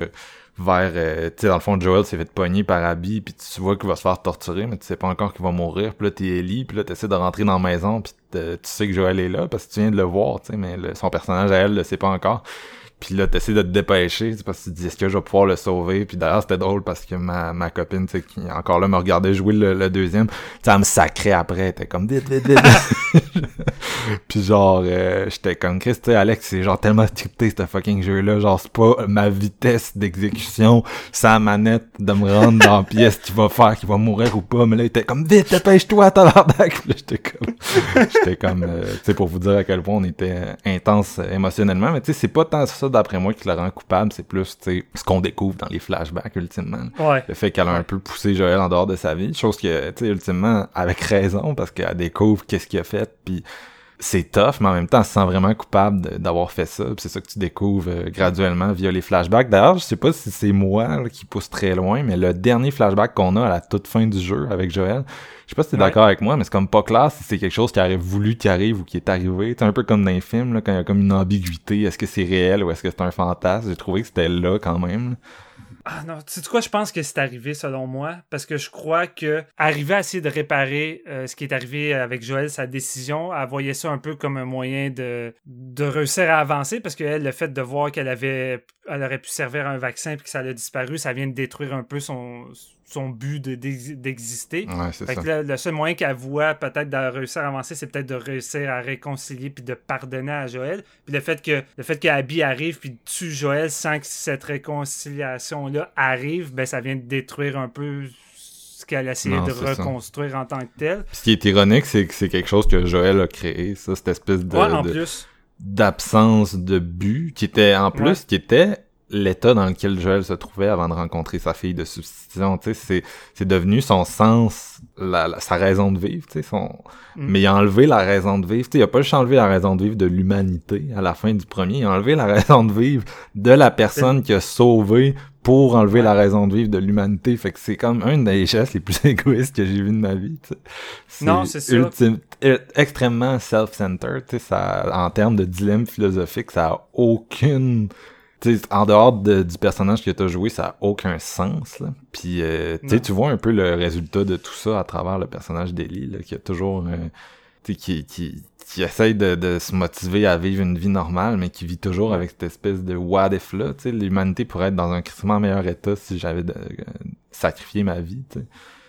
vers... euh, tu sais, dans le fond, Joel s'est fait pogner par Abby, puis tu vois qu'il va se faire torturer, mais tu sais pas encore qu'il va mourir. Puis là, t'es Ellie, puis là, t'essaies de rentrer dans la maison, puis tu sais que Joel est là, parce que tu viens de le voir, tu sais, mais le- son personnage à elle le sait pas encore. Puis là, t'essaies de te dépêcher, parce que tu te dis, est-ce que je vais pouvoir le sauver? Puis d'ailleurs, c'était drôle parce que ma, ma copine, tu sais, qui encore là me regardait jouer le, le deuxième, elle me sacrait après, était comme, vite, vite, vite. Puis genre, euh, j'étais comme, Chris, tu sais, Alex, c'est genre tellement scripté, ce fucking jeu-là. Genre, c'est pas ma vitesse d'exécution, sa manette de me rendre dans la pièce qui va faire, qui va mourir ou pas. Mais là, il était comme, vite, dépêche-toi, tabarnak! Puis là, j'étais comme, j'étais comme, euh, tu sais, pour vous dire à quel point on était intense émotionnellement. Mais tu sais, c'est pas tant ça, d'après moi, qui le rend coupable. C'est plus, tu sais, ce qu'on découvre dans les flashbacks, ultimement Ouais. le fait qu'elle a un peu poussé Joël en dehors de sa vie, chose que, tu sais, ultimement, avec raison, parce qu'elle découvre qu'est-ce qu'il a fait, puis c'est tough, mais en même temps, elle se sent vraiment coupable d'avoir fait ça, c'est ça que tu découvres euh, graduellement via les flashbacks. D'ailleurs, je sais pas si c'est moi là, qui pousse très loin, mais le dernier flashback qu'on a à la toute fin du jeu avec Joël, je sais pas si t'es Ouais. d'accord avec moi, mais c'est comme pas clair si c'est quelque chose qui aurait voulu qu'il arrive ou qui est arrivé. C'est un peu comme dans les films, là, quand il y a comme une ambiguïté, est-ce que c'est réel ou est-ce que c'est un fantasme? J'ai trouvé que c'était là quand même. là. Ah non, tu sais quoi, je pense que c'est arrivé selon moi, parce que je crois que arriver à essayer de réparer euh, ce qui est arrivé avec Joël, sa décision, elle voyait ça un peu comme un moyen de, de réussir à avancer, parce qu'elle, le fait de voir qu'elle avait elle aurait pu servir à un vaccin puis que ça a disparu, ça vient de détruire un peu son, son but d'exister. Ouais, c'est fait ça. que là, le seul moyen qu'elle voit peut-être de réussir à avancer, c'est peut-être de réussir à réconcilier puis de pardonner à Joël. Puis le fait que le fait qu'Abby arrive puis tue Joël sans que cette réconciliation-là arrive, ben ça vient de détruire un peu ce qu'elle a essayé Non, de ça. reconstruire en tant que tel. Puis ce qui est ironique, c'est que c'est quelque chose que Joël a créé, ça, cette espèce de, ouais, en de- plus. D'absence de but, qui était en plus, Ouais. qui était l'état dans lequel Joël se trouvait avant de rencontrer sa fille de substitution. Tu sais, c'est c'est devenu son sens, la, la- sa raison de vivre. Tu sais, son. Mm. Mais il a enlevé la raison de vivre. Tu sais, il a pas juste enlevé la raison de vivre de l'humanité à la fin du premier. Il a enlevé la raison de vivre de la personne qui a sauvé pour enlever Ouais. la raison de vivre de l'humanité. Fait que c'est comme un des gestes les plus égoïstes que j'ai vu de ma vie. Non, c'est ça. ultime- euh, extrêmement self-centered. tu sais, Ça, en termes de dilemme philosophique, ça a aucune. tu sais, en dehors de- du personnage que t'as joué, ça a aucun sens. Là. Puis, euh, tu sais, Non. tu vois un peu le résultat de tout ça à travers le personnage d'Ellie, là, qui a toujours, euh, qui, essaye de, se motiver à vivre une vie normale, mais qui vit toujours avec cette espèce de what if là. Tu sais, l'humanité pourrait être dans un crissement meilleur état si j'avais euh, sacrifié ma vie.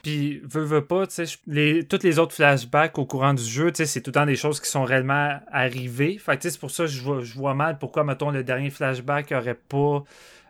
Puis, veux, veux pas, tu sais, les, tous les autres flashbacks au courant du jeu, c'est tout le temps des choses qui sont réellement arrivées. Fait c'est pour ça que je vois, je vois mal pourquoi, mettons, le dernier flashback aurait pas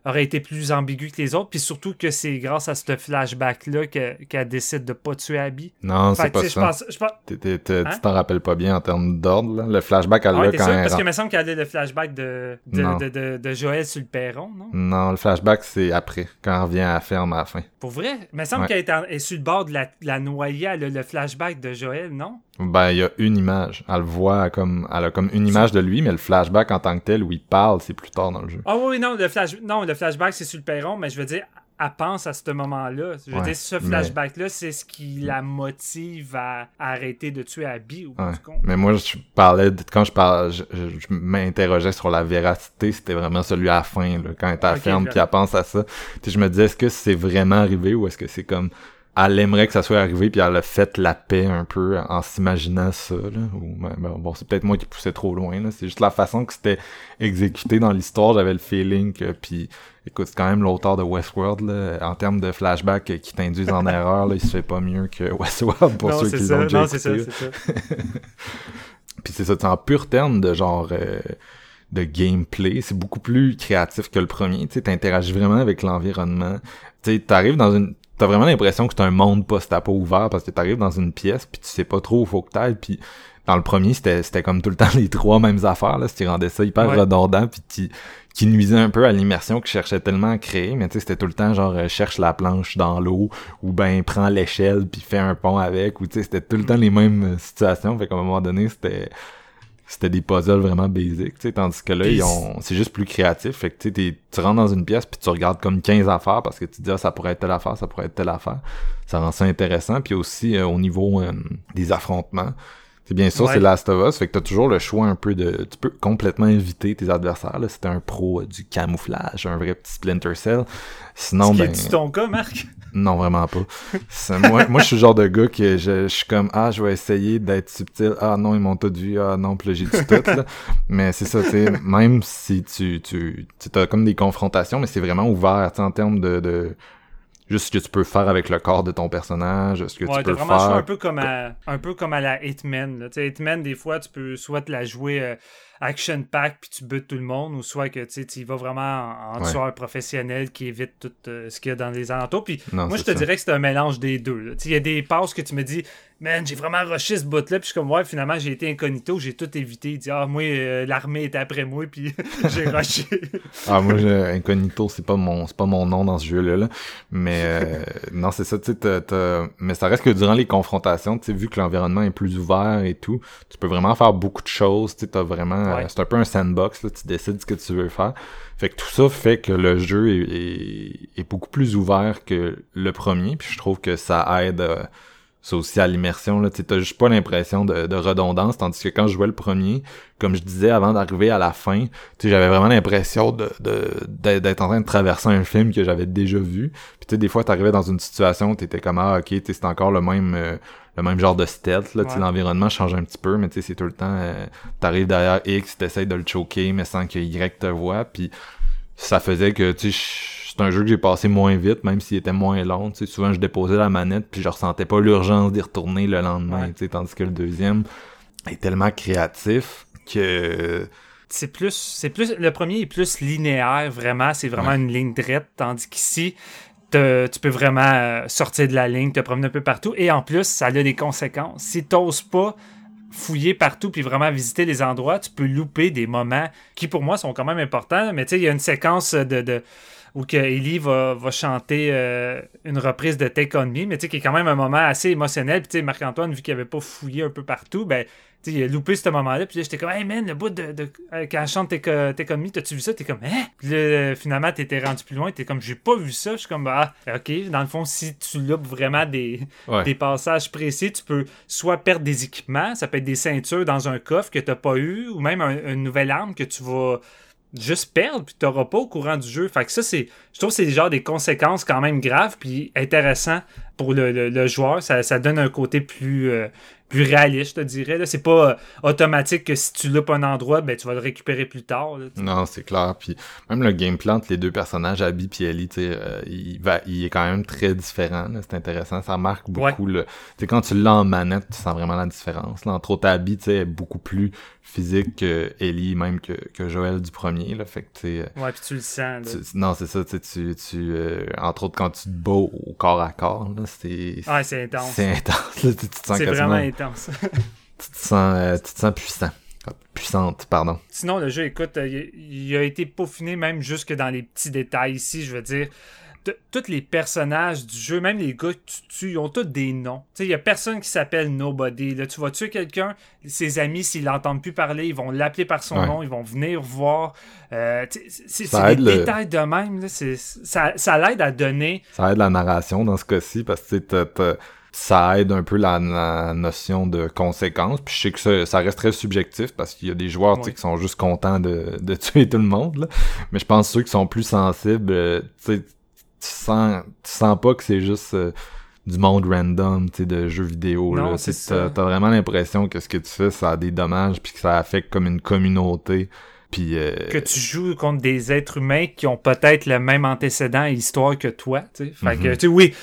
aurait été plus ambigu que les autres. Puis surtout que c'est grâce à ce flashback-là que- qu'elle décide de pas tuer Abby. Non, c'est que, pas tu ça. pense, je pense- T'es- t'es- t'es- Hein? Tu t'en rappelles pas bien en termes d'ordre, là. Le flashback, elle Ah ouais, quand sûr? elle Parce rentre. qu'il me semble qu'elle a le flashback de, de, de, de- de Joël sur le perron, non? Non, le flashback, c'est après, quand elle revient à la ferme à la fin. Pour vrai? Il me semble Ouais. qu'elle est, sur le bord de la, la noyée, elle a le flashback de Joël, non? Ben, il y a une image. Elle le voit comme, elle a comme une image de lui, mais le flashback en tant que tel où il parle, c'est plus tard dans le jeu. Ah oui, non, le, flash... non, le flashback, c'est sur le perron, mais je veux dire, elle pense à ce moment-là. Je veux Ouais, dire, ce mais- flashback-là, c'est ce qui la motive à, arrêter de tuer Abby, au bout Ouais. du compte. Mais moi, je parlais, de- quand je parlais, je, je- je m'interrogeais sur la véracité, c'était vraiment celui à la fin, là, quand elle est à la Ok, ferme, puis elle pense à ça. Tu sais, je me disais, est-ce que c'est vraiment arrivé ou est-ce que c'est comme, elle aimerait que ça soit arrivé, puis elle a fait la paix un peu en s'imaginant ça, là. Ou, ben, bon, c'est peut-être moi qui poussais trop loin, là. C'est juste la façon que c'était exécuté dans l'histoire, j'avais le feeling que, puis, écoute, c'est quand même l'auteur de Westworld, là, en termes de flashback euh, qui t'induisent en erreur, là, il se fait pas mieux que Westworld pour non, ceux c'est qui ça, l'ont déjà non, c'est ça, c'est ça. puis c'est ça, c'est en pur terme de genre euh, de gameplay, c'est beaucoup plus créatif que le premier. Tu sais, t'interagis vraiment avec l'environnement. Tu sais, t'arrives dans une, t'as vraiment l'impression que c'est un monde post-apo ouvert parce que t'arrives dans une pièce puis tu sais pas trop où faut que t'ailles. Puis dans le premier, c'était c'était comme tout le temps les trois mêmes affaires là, ce qui rendait ça hyper Ouais. redondant puis qui qui nuisait un peu à l'immersion que je cherchais tellement à créer, mais tu sais, c'était tout le temps genre euh, cherche la planche dans l'eau ou ben prends l'échelle puis fais un pont avec ou tu sais, c'était tout le temps les mêmes euh, situations, fait qu'à un moment donné, c'était c'était des puzzles vraiment basiques, tu sais, tandis que là, ils ont c'est juste plus créatif, fait que tu sais, tu rentres dans une pièce puis tu regardes comme 15 affaires parce que tu te dis ah, ça pourrait être telle affaire, ça pourrait être telle affaire. Ça rend ça intéressant puis aussi euh, au niveau euh, des affrontements. C'est bien sûr, Ouais. c'est Last of Us, fait que t'as toujours le choix un peu de... Tu peux complètement éviter tes adversaires, là, t'es un pro euh, du camouflage, un vrai petit Splinter Cell. Sinon, Est-ce ben... que c'est ton cas, Marc? Non, vraiment pas. Moi, je suis le genre de gars que je, je suis comme ah, je vais essayer d'être subtil. Ah non, ils m'ont tout vu. Ah non, puis j'ai dit tout là. Mais c'est ça, tu sais, même si tu tu tu as comme des confrontations, mais c'est vraiment ouvert, en termes de, de juste ce que tu peux faire avec le corps de ton personnage, ce que Ouais, tu peux vraiment faire. un peu comme à, un peu comme à la Hitman. Là. Hitman, des fois, tu peux soit te la jouer euh, action pack puis tu butes tout le monde, ou soit que tu y vas vraiment en, en Ouais. tueur professionnel qui évite tout euh, ce qu'il y a dans les alentours. Puis Non, moi, je te ça. dirais que c'est un mélange des deux. Il y a des passes que tu me dis, man, j'ai vraiment rushé ce bout-là, puis je suis comme, ouais, finalement, j'ai été incognito, j'ai tout évité. Il dit, ah, moi, euh, l'armée était après moi, puis j'ai rushé. Ah moi je- incognito c'est pas mon pas mon nom dans ce jeu là, mais euh, non c'est ça tu sais mais ça reste que durant les confrontations tu sais vu que l'environnement est plus ouvert et tout tu peux vraiment faire beaucoup de choses tu sais t'as vraiment euh, Ouais. c'est un peu un sandbox là tu décides ce que tu veux faire fait que tout ça fait que le jeu est, est, est beaucoup plus ouvert que le premier puis je trouve que ça aide euh, ça aussi à l'immersion. Là, t'as juste pas l'impression de, de, redondance, tandis que quand je jouais le premier, comme je disais avant d'arriver à la fin, j'avais vraiment l'impression de, de, d'être en train de traverser un film que j'avais déjà vu. Puis tu des fois, t'arrivais dans une situation où t'étais comme ah ok, c'est encore le même euh, le même genre de stealth. Là, L'environnement change un petit peu, mais c'est tout le temps euh, t'arrives derrière X, t'essayes de le choquer, mais sans que Y te voit. Puis ça faisait que tu sais c'est un jeu que j'ai passé moins vite, même s'il était moins long. Souvent, je déposais la manette, puis je ressentais pas l'urgence d'y retourner le lendemain. Tandis que le deuxième est tellement créatif que c'est plus c'est plus le premier est plus linéaire vraiment. C'est vraiment une ligne droite tandis qu'ici tu peux vraiment euh, sortir de la ligne te promener un peu partout. Et en plus ça a des conséquences. Si t'oses pas fouiller partout puis vraiment visiter les endroits tu peux louper des moments qui pour moi sont quand même importants. Mais tu sais il y a une séquence de où que Ellie va, va chanter euh, une reprise de Take On Me, mais tu sais, qui est quand même un moment assez émotionnel. Puis tu sais, Marc-Antoine, vu qu'il avait pas fouillé un peu partout, ben, tu sais, il a loupé ce moment-là. Puis là, j'étais comme, hey man, le bout de, de euh, quand elle chante Take, Take On Me, t'as-tu vu ça? T'es comme, hein? Puis là, finalement, t'étais rendu plus loin. T'es comme, j'ai pas vu ça. Je suis comme, bah, ok. Dans le fond, si tu loupes vraiment des, des passages précis, tu peux soit perdre des équipements, ça peut être des ceintures dans un coffre que t'as pas eu, ou même une nouvelle arme que tu vas juste perdre puis t'auras pas au courant du jeu. Fait que ça, c'est. Je trouve que c'est genre des conséquences quand même graves puis intéressant pour le, joueur. Ça, donne un côté plus, euh, plus réaliste, je te dirais. C'est pas euh, automatique que si tu loupes un endroit, ben, tu vas le récupérer plus tard. non, c'est clair. Puis même le gameplay entre les deux personnages, Abby et Ellie, euh, il, va, il est quand même très différent. C'est intéressant. Ça marque beaucoup. Le... quand tu l'as en manette, tu sens vraiment la différence. Là. Entre autres, Abby est beaucoup plus physique que Ellie, même que, que Joël du premier. Là. Fait que, euh, ouais, puis tu le sens. non, c'est ça. Tu, tu, entre autres, quand tu te bats au corps à corps, c'est... Ouais, intense. C'est intense. tu te sens c'est vraiment intense tu, te sens, euh, tu te sens puissant. Puissante, pardon. Sinon, le jeu, écoute, euh, il a été peaufiné même jusque dans les petits détails ici. Je veux dire, tous les personnages du jeu, même les gars que tu tues, ils ont tous des noms. Il n'y a personne qui s'appelle Nobody. Là, tu vas tuer quelqu'un, ses amis, s'ils l'entendent plus parler, ils vont l'appeler par son nom, ils vont venir voir. Euh, c'est des détails de même. ça, ça l'aide à donner. Ça aide la narration dans ce cas-ci parce que ça aide un peu la, notion de conséquence. Puis je sais que ça, reste très subjectif parce qu'il y a des joueurs qui sont juste contents de, de, tuer tout le monde. Mais je pense que ceux qui sont plus sensibles, euh, tu sens, tu sens pas que c'est juste euh, du monde random de jeux vidéo. Non, T'as as vraiment l'impression que ce que tu fais, ça a des dommages puis que ça affecte comme une communauté. Puis, euh, Que tu joues contre des êtres humains qui ont peut-être le même antécédent et histoire que toi. Fait que, mhm. tu oui,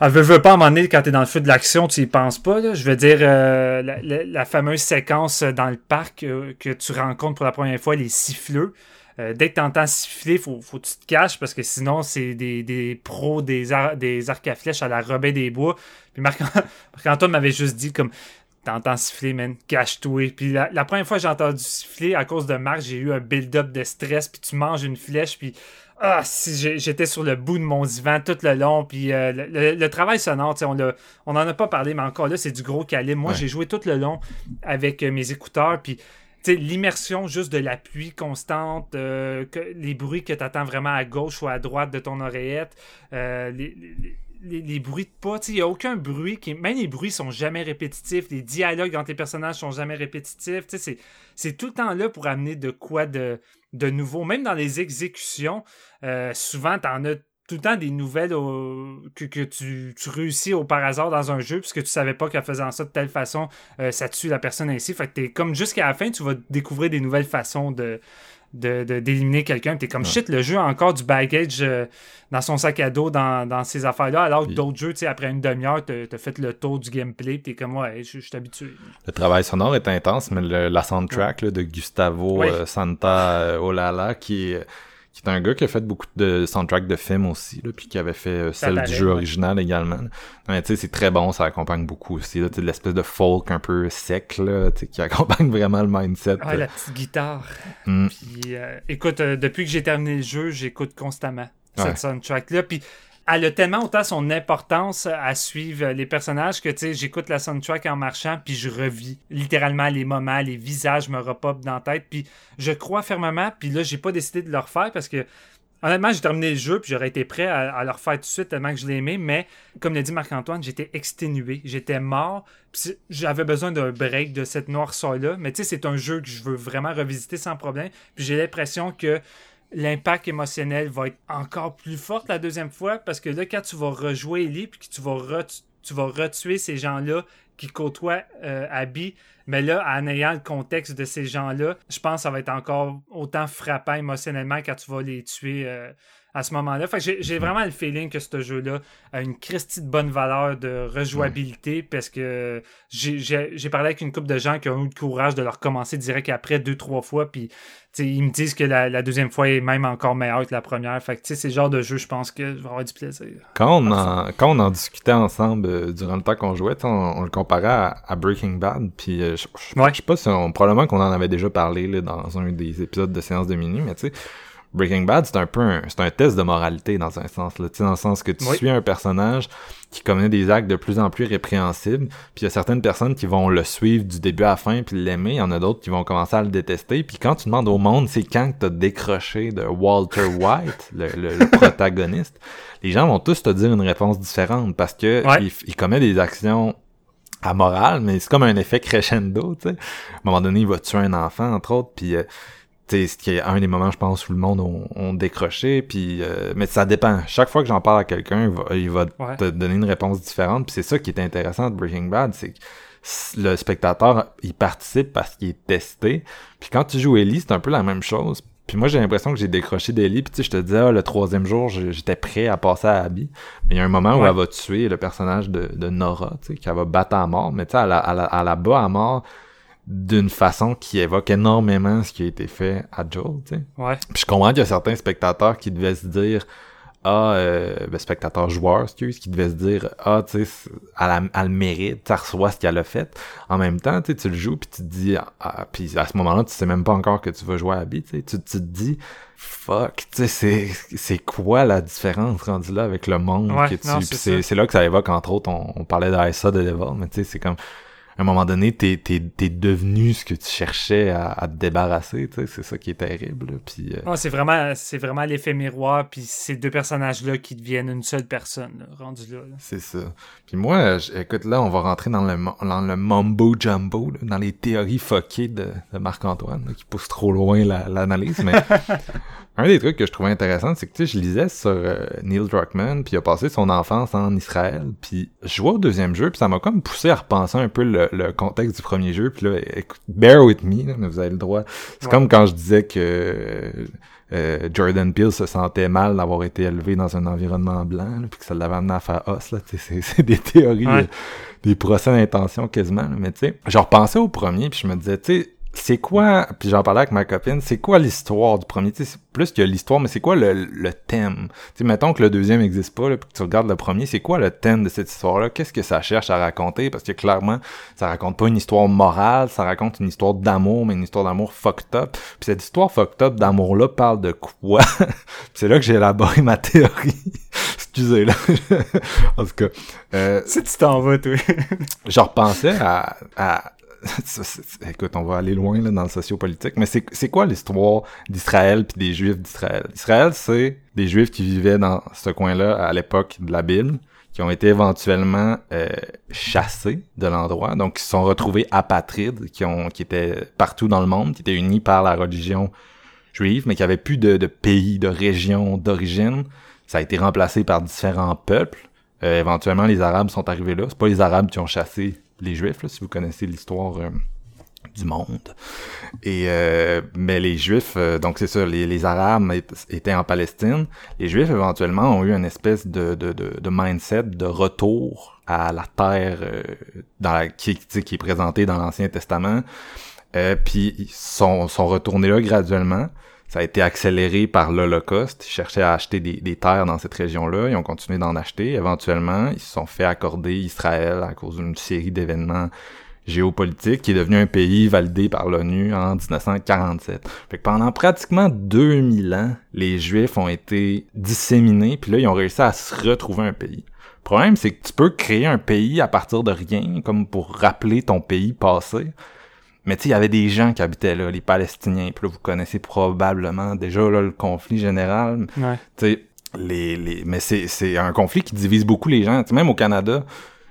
elle veut, veut pas, à un moment donné, quand t'es dans le feu de l'action, tu y penses pas. Je veux dire, euh, la, fameuse séquence dans le parc euh, que tu rencontres pour la première fois, les siffleux. Euh, dès que t'entends siffler, faut, faut que tu te caches parce que sinon, c'est des, des, pros des, des arcs à flèches à la Robin des Bois. Puis Marc-Antoine m'avait juste dit comme T'entends siffler, man, cache-toi. Puis la, la, première fois que j'ai entendu siffler, à cause de Marc, j'ai eu un build-up de stress. Puis tu manges une flèche, puis ah, si j'étais sur le bout de mon divan tout le long. Puis euh, le, travail sonore, on, on en a pas parlé, mais encore là, c'est du gros calibre. Moi, j'ai joué tout le long avec euh, mes écouteurs. Puis l'immersion juste de la pluie constante, euh, que, les bruits que tu attends vraiment à gauche ou à droite de ton oreillette, les, les, bruits de pas, il n'y a aucun bruit qui. Même les bruits sont jamais répétitifs, les dialogues entre les personnages sont jamais répétitifs. C'est tout le temps là pour amener de quoi de, de nouveau. Même dans les exécutions, euh, souvent, tu en as tout le temps des nouvelles que, que tu, réussis au par hasard dans un jeu puisque tu savais pas qu'en faisant ça de telle façon, euh, ça tue la personne ainsi. Fait que t'es comme jusqu'à la fin, tu vas découvrir des nouvelles façons de, d'éliminer quelqu'un. T'es comme shit, le jeu a encore du baggage euh, dans son sac à dos dans, dans ces affaires-là, alors que d'autres jeux, après une demi-heure, t'as as fait le tour du gameplay, t'es comme ouais, je suis habitué. Le travail sonore est intense, mais la soundtrack de Gustavo euh, Santa euh, Olala qui est qui est un gars qui a fait beaucoup de soundtrack de films aussi, là, puis qui avait fait euh, celle du jeu original également. tu sais, c'est très bon, ça accompagne beaucoup aussi. L'espèce de folk un peu sec, là, qui accompagne vraiment le mindset. Ah, la petite guitare. Mm. Puis, euh, écoute, euh, depuis que j'ai terminé le jeu, j'écoute constamment cette soundtrack-là. Puis elle a tellement autant son importance à suivre les personnages que tu sais, j'écoute la soundtrack en marchant puis je revis littéralement les moments, les visages me repopent dans la tête puis je crois fermement puis là j'ai pas décidé de le refaire parce que Honnêtement, j'ai terminé le jeu, puis j'aurais été prêt à, à le refaire tout de suite tellement que je l'aimais, mais comme l'a dit Marc-Antoine, j'étais exténué, j'étais mort, puis j'avais besoin d'un break de cette noirceur-là. Mais tu sais, c'est un jeu que je veux vraiment revisiter sans problème, puis j'ai l'impression que l'impact émotionnel va être encore plus fort la deuxième fois, parce que là, quand tu vas rejouer Ellie, puis que tu vas, tu vas retuer ces gens-là qui côtoient euh, Abby, mais là, en ayant le contexte de ces gens-là, je pense que ça va être encore autant frappant émotionnellement quand tu vas les tuer euh, à ce moment-là. Fait que j'ai- vraiment le feeling que ce jeu-là a une Christie de bonne valeur de rejouabilité parce que j'ai- parlé avec une couple de gens qui ont eu le courage de le recommencer direct après deux, trois fois. Puis ils me disent que la, la deuxième fois est même encore meilleure que la première. Fait que tu sais, c'est le genre de jeu, je pense que je vais avoir du plaisir. Quand on, en, quand on en discutait ensemble euh, durant le temps qu'on jouait, on, on le comparait à, à Breaking Bad, puis euh, je, je- Ouais. je sais pas si on, probablement qu'on en avait déjà parlé là, dans un des épisodes de séance de minuit, mais tu sais, Breaking Bad, c'est un peu un, c'est un test de moralité dans un sens, là, tu sais, dans le sens que tu Oui. suis un personnage qui commet des actes de plus en plus répréhensibles, puis il y a certaines personnes qui vont le suivre du début à la fin puis l'aimer, il y en a d'autres qui vont commencer à le détester, puis quand tu demandes au monde c'est quand que t'as décroché de Walter White, le, le- le protagoniste, les gens vont tous te dire une réponse différente parce que Ouais. il, il commet des actions amorales, mais c'est comme un effet crescendo, tu sais. À un moment donné, il va tuer un enfant, entre autres, puis euh, sais, ce qui est un des moments, je pense, où le monde ont, ont décroché, puis euh, mais ça dépend. Chaque fois que j'en parle à quelqu'un, il va, il va Ouais. te donner une réponse différente, puis c'est ça qui est intéressant de Breaking Bad, c'est que le spectateur, il participe parce qu'il est testé. Puis quand tu joues Ellie, c'est un peu la même chose. Puis moi, j'ai l'impression que j'ai décroché d'Ellie, puis tu sais, je te disais, ah, le troisième jour, j'étais prêt à passer à Abby. Mais il y a un moment où elle va tuer le personnage de, de Nora, tu sais, qu'elle va battre à mort. Mais tu sais, elle, la- elle, la- elle la bat à mort d'une façon qui évoque énormément ce qui a été fait à Joel, tu sais. Ouais. Puis je comprends qu'il y a certains spectateurs qui devaient se dire ah euh, ben, spectateurs joueurs excuse qui devaient se dire ah tu sais elle, elle le mérite tu reçois ce qu'elle a fait en même temps tu sais, tu le joues puis tu te dis ah, puis à ce moment-là tu sais même pas encore que tu vas jouer à Abby tu sais. tu te dis fuck tu sais c'est c'est quoi la différence rendue là avec le monde Ouais, que tu ça. c'est là que ça évoque entre autres on, on parlait d'Aïssa de Devil mais tu sais c'est comme à un moment donné, t'es, t'es, t'es devenu ce que tu cherchais à, à te débarrasser, tu sais, c'est ça qui est terrible. là. Puis, euh, c'est vraiment, c'est vraiment l'effet miroir, puis ces deux personnages-là qui deviennent une seule personne, là, rendu là. là. C'est ça. Puis moi, écoute, là, on va rentrer dans le, dans le mumbo jumbo, là, dans les théories fuckées de, de Marc-Antoine, qui pousse trop loin la- l'analyse, mais un des trucs que je trouvais intéressant, c'est que, tu sais, je lisais sur euh, Neil Druckmann, puis il a passé son enfance en Israël, puis je jouais au deuxième jeu, puis ça m'a comme poussé à repenser un peu le, le contexte du premier jeu, puis là, écoute, bear with me, là, mais vous avez le droit. C'est Ouais. comme quand je disais que euh, Jordan Peele se sentait mal d'avoir été élevé dans un environnement blanc, là, puis que ça l'avait amené à faire os, là, tu sais, c'est, des théories, Ouais. euh, des procès d'intention quasiment, là. mais tu sais, je repensais au premier, puis je me disais, tu sais, c'est quoi, puis j'en parlais avec ma copine, c'est quoi l'histoire du premier, tu sais, c'est plus que l'histoire, mais c'est quoi le, le thème? Tu sais, mettons que le deuxième n'existe pas, là, puis que tu regardes le premier, c'est quoi le thème de cette histoire-là? Qu'est-ce que ça cherche à raconter? Parce que clairement, ça raconte pas une histoire morale, ça raconte une histoire d'amour, mais une histoire d'amour fucked up. Puis cette histoire fucked up d'amour-là parle de quoi? C'est là que j'ai élaboré ma théorie. Excusez, là. en tout cas, euh, Si tu t'en vas, toi. je repensais à, écoute, on va aller loin là, dans le sociopolitique, mais c'est quoi l'histoire d'Israël puis des Juifs d'Israël? Israël, c'est des Juifs qui vivaient dans ce coin-là à l'époque de la Bible, qui ont été éventuellement euh, chassés de l'endroit, donc qui se sont retrouvés apatrides, qui étaient partout dans le monde, qui étaient unis par la religion juive, mais qui avaient plus de, de pays, de région, d'origine. Ça a été remplacé par différents peuples. Euh, éventuellement, les Arabes sont arrivés là. C'est pas les Arabes qui ont chassé les Juifs, là, si vous connaissez l'histoire euh, du monde. Et euh, mais les Juifs, euh, donc c'est ça, les, les Arabes étaient en Palestine. Les Juifs éventuellement ont eu une espèce de, de, de, de mindset de retour à la terre euh, dans la, qui, qui est présentée dans l'Ancien Testament. Euh, puis ils sont, sont retournés là graduellement. Ça a été accéléré par l'Holocauste. Ils cherchaient à acheter des, terres dans cette région-là. Ils ont continué d'en acheter. Éventuellement, ils se sont fait accorder Israël à cause d'une série d'événements géopolitiques qui est devenu un pays validé par l'ONU en 1947. Fait que pendant pratiquement 2000 ans, les Juifs ont été disséminés, puis là, ils ont réussi à se retrouver un pays. Le problème, c'est que tu peux créer un pays à partir de rien, comme pour rappeler ton pays passé. Mais tu sais, il y avait des gens qui habitaient là, les Palestiniens. Puis là, vous connaissez probablement déjà là, le conflit général. Ouais. Tu sais, les, les... mais c'est, c'est un conflit qui divise beaucoup les gens. Tu sais, même au Canada,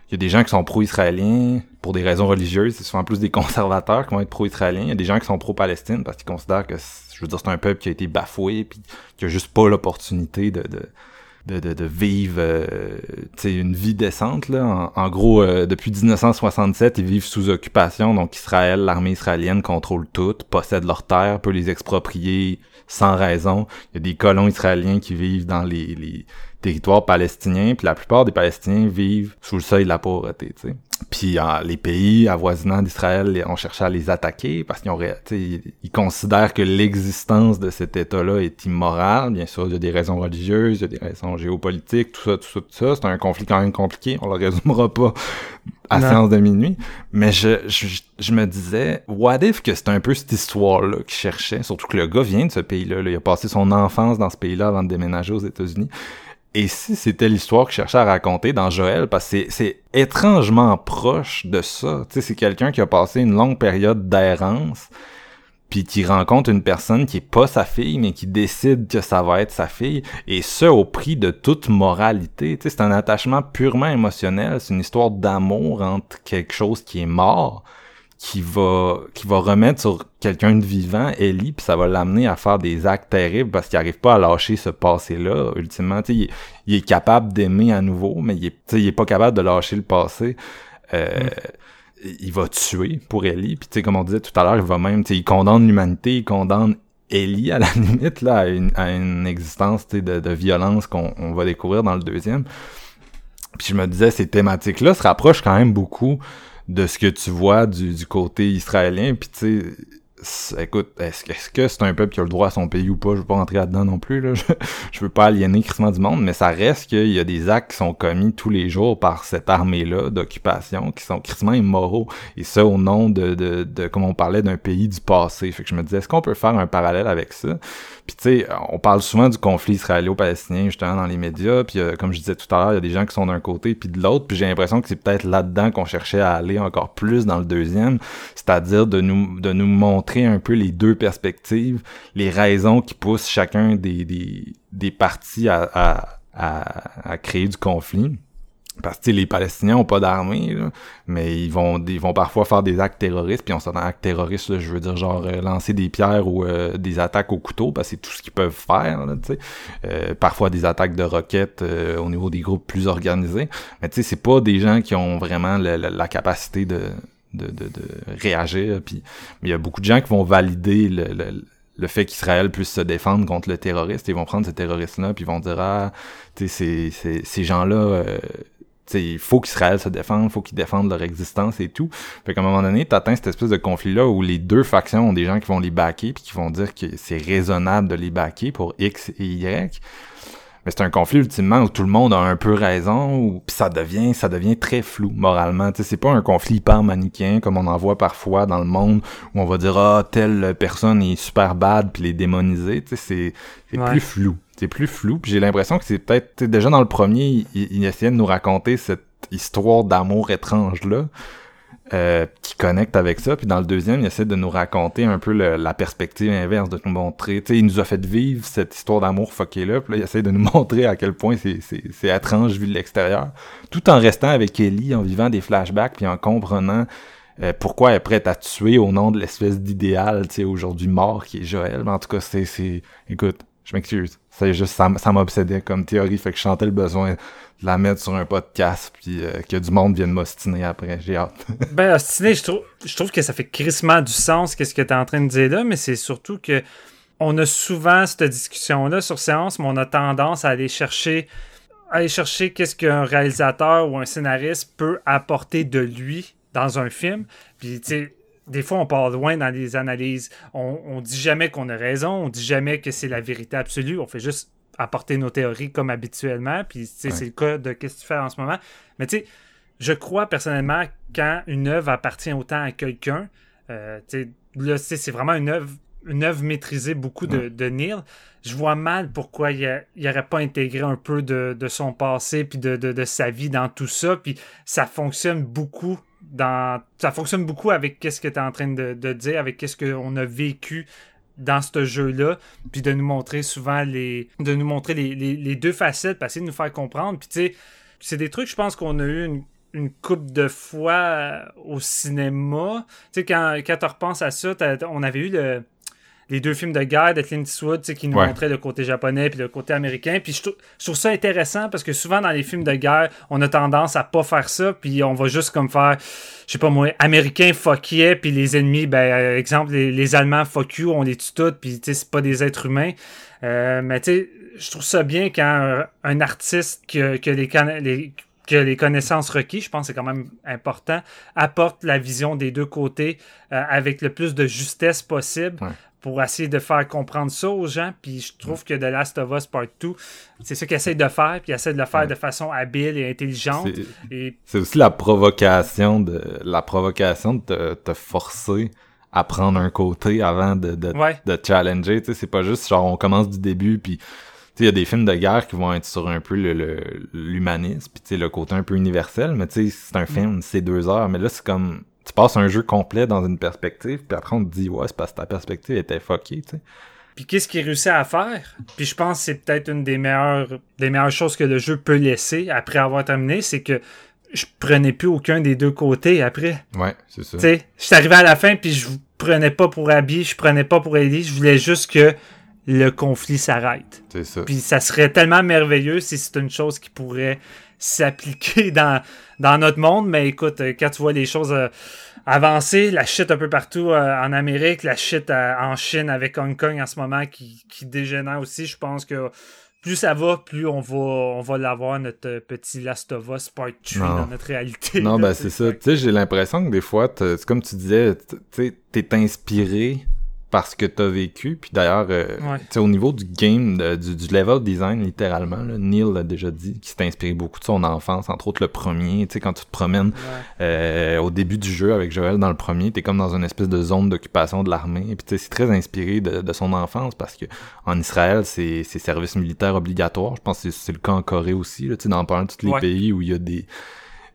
il y a des gens qui sont pro-israéliens pour des raisons religieuses. C'est souvent plus des conservateurs qui vont être pro-israéliens. Il y a des gens qui sont pro-Palestine parce qu'ils considèrent que, je veux dire, c'est un peuple qui a été bafoué puis qui a juste pas l'opportunité de, de de, de, de vivre euh, une vie décente. Là. En, gros, euh, depuis 1967, ils vivent sous occupation. Donc Israël, l'armée israélienne contrôle tout, possède leurs terres, peut les exproprier sans raison. Il y a des colons israéliens qui vivent dans les, les territoires palestiniens, puis la plupart des Palestiniens vivent sous le seuil de la pauvreté. Puis les pays avoisinants d'Israël ont cherché à les attaquer parce qu'ils ont ils, ils considèrent que l'existence de cet État-là est immorale. Bien sûr, il y a des raisons religieuses, il y a des raisons géopolitiques, tout ça, tout ça, tout ça. C'est un conflit quand même compliqué. On le résumera pas à Non. séance de minuit. Mais je, je, je me disais, what if que c'est un peu cette histoire-là qu'il cherchait, surtout que le gars vient de ce pays-là, là. il a passé son enfance dans ce pays-là avant de déménager aux États-Unis. Et si c'était l'histoire qu'il cherchait à raconter dans Joël, parce que c'est- c'est étrangement proche de ça. Tu sais, c'est quelqu'un qui a passé une longue période d'errance, puis qui rencontre une personne qui est pas sa fille, mais qui décide que ça va être sa fille, et ce, au prix de toute moralité. Tu sais, c'est un attachement purement émotionnel, c'est une histoire d'amour entre quelque chose qui est mort, qui va qui va remettre sur quelqu'un de vivant Ellie puis ça va l'amener à faire des actes terribles parce qu'il arrive pas à lâcher ce passé là ultimement tu sais il, est- il est capable d'aimer à nouveau mais il est tu sais, il est pas capable de lâcher le passé. Euh, il va tuer pour Ellie puis tu sais comme on disait tout à l'heure il va même tu sais il condamne l'humanité il condamne Ellie à la limite là à une, à une existence tu sais, de, de violence qu'on on va découvrir dans le deuxième. Puis je me disais, ces thématiques-là se rapprochent quand même beaucoup de ce que tu vois du, du côté israélien. Puis tu sais, écoute, est-ce que est-ce que c'est un peuple qui a le droit à son pays ou pas? Je veux pas rentrer là-dedans non plus. Là. Je, je veux pas aliéner crissement du monde, mais ça reste qu'il y a des actes qui sont commis tous les jours par cette armée-là d'occupation qui sont crissement immoraux. Et ça au nom de, de, de comme on parlait, d'un pays du passé. Fait que je me disais, est-ce qu'on peut faire un parallèle avec ça? Puis tu sais, on parle souvent du conflit israélo-palestinien justement dans les médias, puis euh, comme je disais tout à l'heure, il y a des gens qui sont d'un côté puis de l'autre, puis j'ai l'impression que c'est peut-être là-dedans qu'on cherchait à aller encore plus dans le deuxième, c'est-à-dire de nous de nous montrer un peu les deux perspectives, les raisons qui poussent chacun des des, des parties à, à, créer du conflit. Parce que les Palestiniens ont pas d'armée, mais ils vont ils vont parfois faire des actes terroristes, puis on s'entend actes terroristes, je veux dire genre euh, lancer des pierres ou euh, des attaques au couteau, parce que c'est tout ce qu'ils peuvent faire. Euh, parfois des attaques de roquettes au niveau des groupes plus organisés. Mais tu sais, c'est pas des gens qui ont vraiment la capacité de, de, réagir. Puis mais il y a beaucoup de gens qui vont valider le, le, fait qu'Israël puisse se défendre contre le terroriste. Ils vont prendre ce terroriste-là, puis ils vont dire ah, tu sais, ces, ces, gens-là. euh, il faut qu'Israël se défende, il faut qu'ils défendent leur existence et tout. Fait qu'à un moment donné, t'atteins cette espèce de conflit-là où les deux factions ont des gens qui vont les backer puis qui vont dire que c'est raisonnable de les backer pour X et Y. Mais c'est un conflit ultimement où tout le monde a un peu raison, ou puis ça devient ça devient très flou moralement. Tu sais, c'est pas un conflit hyper manichéen comme on en voit parfois dans le monde où on va dire ah telle personne est super bad puis les démoniser. Tu sais, c'est Ouais. plus flou. C'est plus flou. Puis j'ai l'impression que c'est peut-être déjà dans le premier, il, il essayait de nous raconter cette histoire d'amour étrange là. Euh, qui connecte avec ça. Puis dans le deuxième, il essaie de nous raconter un peu le- la perspective inverse, de nous montrer. Tu sais, il nous a fait vivre cette histoire d'amour fucké là. Puis là, il essaie de nous montrer à quel point c'est, étrange vu de l'extérieur. Tout en restant avec Ellie, en vivant des flashbacks, puis en comprenant euh, pourquoi elle est prête à tuer au nom de l'espèce d'idéal, tu sais, aujourd'hui mort qui est Joël. Mais en tout cas, c'est, écoute, je m'excuse. C'est juste, ça, ça m'obsédait comme théorie, fait que je sentais le besoin la mettre sur un podcast, puis euh, que du monde vienne m'ostiner après. J'ai hâte. Ben, ostiné, je trouve, je trouve que ça fait crissement du sens, qu'est-ce que tu es en train de dire là, mais c'est surtout que on a souvent cette discussion-là sur séance, mais on a tendance à aller chercher, aller chercher qu'est-ce qu'un réalisateur ou un scénariste peut apporter de lui dans un film. Puis, tu sais, des fois, on part loin dans les analyses. On, on dit jamais qu'on a raison, on dit jamais que c'est la vérité absolue. On fait juste apporter nos théories comme habituellement. Puis, Ouais. c'est le cas de qu'est-ce que tu fais en ce moment. Mais, tu sais, je crois personnellement quand une œuvre appartient autant à quelqu'un, euh, tu sais, là, c'est vraiment une œuvre, une œuvre maîtrisée beaucoup de, de Neil. Je vois mal pourquoi il n'aurait pas intégré un peu de, de son passé puis de, de, sa vie dans tout ça. Puis ça fonctionne beaucoup dans, ça fonctionne beaucoup avec qu'est-ce que tu es en train de, de dire, avec qu'est-ce qu'on a vécu dans ce jeu-là, puis de nous montrer souvent les, de nous montrer les, deux facettes, passer de nous faire comprendre. Puis tu sais, c'est des trucs, je pense qu'on a eu une, une coupe de fois euh, au cinéma. Tu sais, quand, quand tu repenses à ça, on avait eu le, les deux films de guerre de Clint Eastwood, qui nous Ouais. montraient le côté japonais puis le côté américain. Puis je, trou- je trouve ça intéressant parce que souvent dans les films de guerre, on a tendance à pas faire ça, puis on va juste comme faire, je sais pas moi, américain fuck yeah, puis les ennemis, ben euh, exemple les, les Allemands fuck you, on les tue tous, puis c'est pas des êtres humains. Euh, mais tu sais, je trouve ça bien quand un, un artiste que, que les, que les connaissances requises, je pense que c'est quand même important, apporte la vision des deux côtés euh, avec le plus de justesse possible Ouais. Pour essayer de faire comprendre ça aux gens. Puis je trouve que The Last of Us Part 2, c'est ça qu'il essaie de faire, puis il essaie de le faire Ouais. de façon habile et intelligente. C'est- Et aussi la provocation de la provocation de te, te forcer à prendre un côté avant de, de, Ouais. de challenger. C'est pas juste genre on commence du début puis il y a des films de guerre qui vont être sur un peu le- le- l'humanisme puis le côté un peu universel, mais tu sais, c'est un film, c'est deux heures, mais là c'est comme tu passes un jeu complet dans une perspective puis après on te dit ouais c'est parce que ta perspective était fuckée, tu sais. Puis qu'est-ce qu'il réussit à faire? Puis je pense que c'est peut-être une des meilleures, des meilleures choses que le jeu peut laisser après avoir terminé, c'est que je prenais plus aucun des deux côtés après. Ouais, c'est ça. Tu sais, je suis arrivé à la fin puis je vous prenais pas pour Abby, je prenais pas pour Ellie, je voulais juste que le conflit s'arrête. C'est ça. Puis ça serait tellement merveilleux si c'est une chose qui pourrait s'appliquer dans, dans notre monde. Mais écoute, euh, quand tu vois les choses euh, avancer, la shit un peu partout euh, en Amérique, la shit euh, en Chine avec Hong Kong en ce moment qui, qui dégénère aussi, je pense que plus ça va, plus on va, on va l'avoir, notre petit Last of Us Part 2 Non. dans notre réalité. Non, là, ben c'est ça. Tu sais, j'ai l'impression que des fois, c'est comme tu disais, tu t'es inspiré parce que t'as vécu. Puis d'ailleurs, euh, Ouais. tu sais, au niveau du game, de- du, du level design, littéralement, là, Neil l'a déjà dit, qui s'est inspiré beaucoup de son enfance, entre autres le premier. Tu sais, quand tu te promènes Ouais. euh, au début du jeu avec Joël dans le premier, t'es comme dans une espèce de zone d'occupation de l'armée. Puis tu sais, c'est très inspiré de, de son enfance parce que en Israël, c'est c'est service militaire obligatoire. Je pense que c'est- le cas en Corée aussi. Là, tu sais, dans de tous les Ouais. pays où il y a des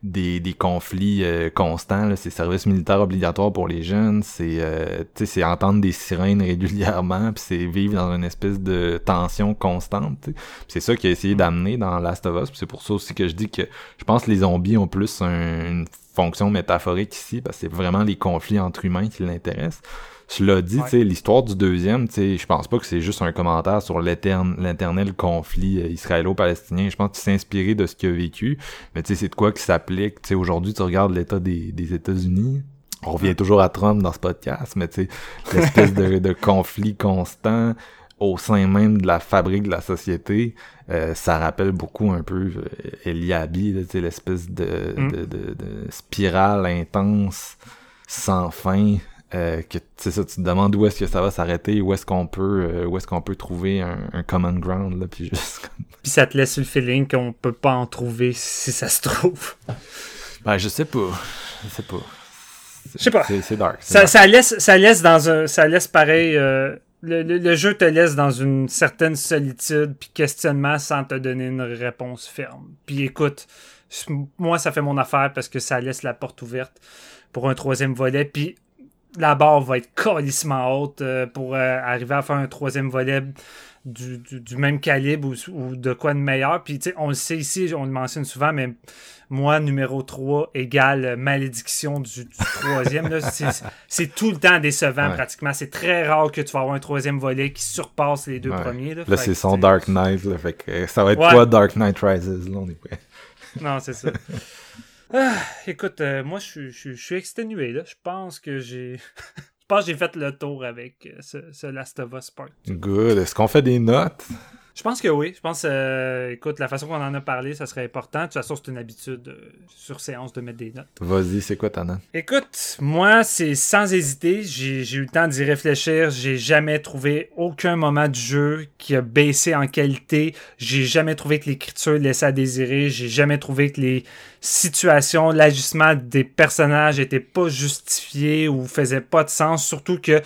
des, des conflits euh, constants, c'est service militaire obligatoire pour les jeunes, c'est euh, tu sais, c'est entendre des sirènes régulièrement, puis c'est vivre dans une espèce de tension constante. C'est ça qu'il a essayé d'amener dans Last of Us, c'est pour ça aussi que je dis que je pense que les zombies ont plus un- une fonction métaphorique ici, parce que c'est vraiment les conflits entre humains qui l'intéressent. Cela dit, Ouais. l'histoire du deuxième, je pense pas que c'est juste un commentaire sur l'éterne- l'éternel conflit euh, israélo-palestinien. Je pense qu'il s'est inspiré de ce qu'il a vécu. Mais tu sais, c'est de quoi qui s'applique. Aujourd'hui, tu regardes l'état des, des États-Unis. On revient toujours à Trump dans ce podcast, mais tu sais, l'espèce de, de conflit constant au sein même de la fabrique de la société, euh, ça rappelle beaucoup un peu euh, Eliabi, l'espèce de, Mm. de, de, de spirale intense, sans fin, euh, que c'est ça, tu te demandes où est-ce que ça va s'arrêter, où est-ce qu'on peut, euh, où est-ce qu'on peut trouver un, un common ground, là, puis juste. Puis ça te laisse le feeling qu'on peut pas en trouver si ça se trouve. Ben, je sais pas, je sais pas. Je sais pas. C'est dark. Ça, dark. ça laisse, ça laisse dans un, ça laisse pareil. euh, le, le- le jeu te laisse dans une certaine solitude puis questionnement sans te donner une réponse ferme. Puis écoute, moi ça fait mon affaire parce que ça laisse la porte ouverte pour un troisième volet. Puis la barre va être colissement haute euh, pour euh, arriver à faire un troisième volet du, du- du même calibre ou, ou de quoi de meilleur. Puis tu sais, on le sait ici, on le mentionne souvent, mais moi, numéro 3 égale malédiction du, du troisième. là. C'est- C'est tout le temps décevant Ouais. pratiquement. C'est très rare que tu vas avoir un troisième volet qui surpasse les deux Ouais. premiers. Là, Là, c'est son Dark Knight, là, fait que euh, ça va être Ouais. quoi Dark Knight Rises, là, on est prêt. Non, c'est ça. Ah, écoute, euh, moi, je suis- exténué. Là. Je pense que j'ai. Je pense j'ai fait le tour avec euh, ce, ce Last of Us Part. Good. Est-ce qu'on fait des notes? Je pense que oui. Je pense, euh, écoute, la façon qu'on en a parlé, ça serait important. De toute façon, c'est une habitude euh, sur séance de mettre des notes. Vas-y, c'est quoi ta note? Écoute, moi, c'est sans hésiter. J'ai eu le temps d'y réfléchir. J'ai jamais trouvé aucun moment du jeu qui a baissé en qualité. J'ai jamais trouvé que l'écriture laissait à désirer. J'ai jamais trouvé que les situations, l'agissement des personnages étaient pas justifiés ou faisaient pas de sens. Surtout que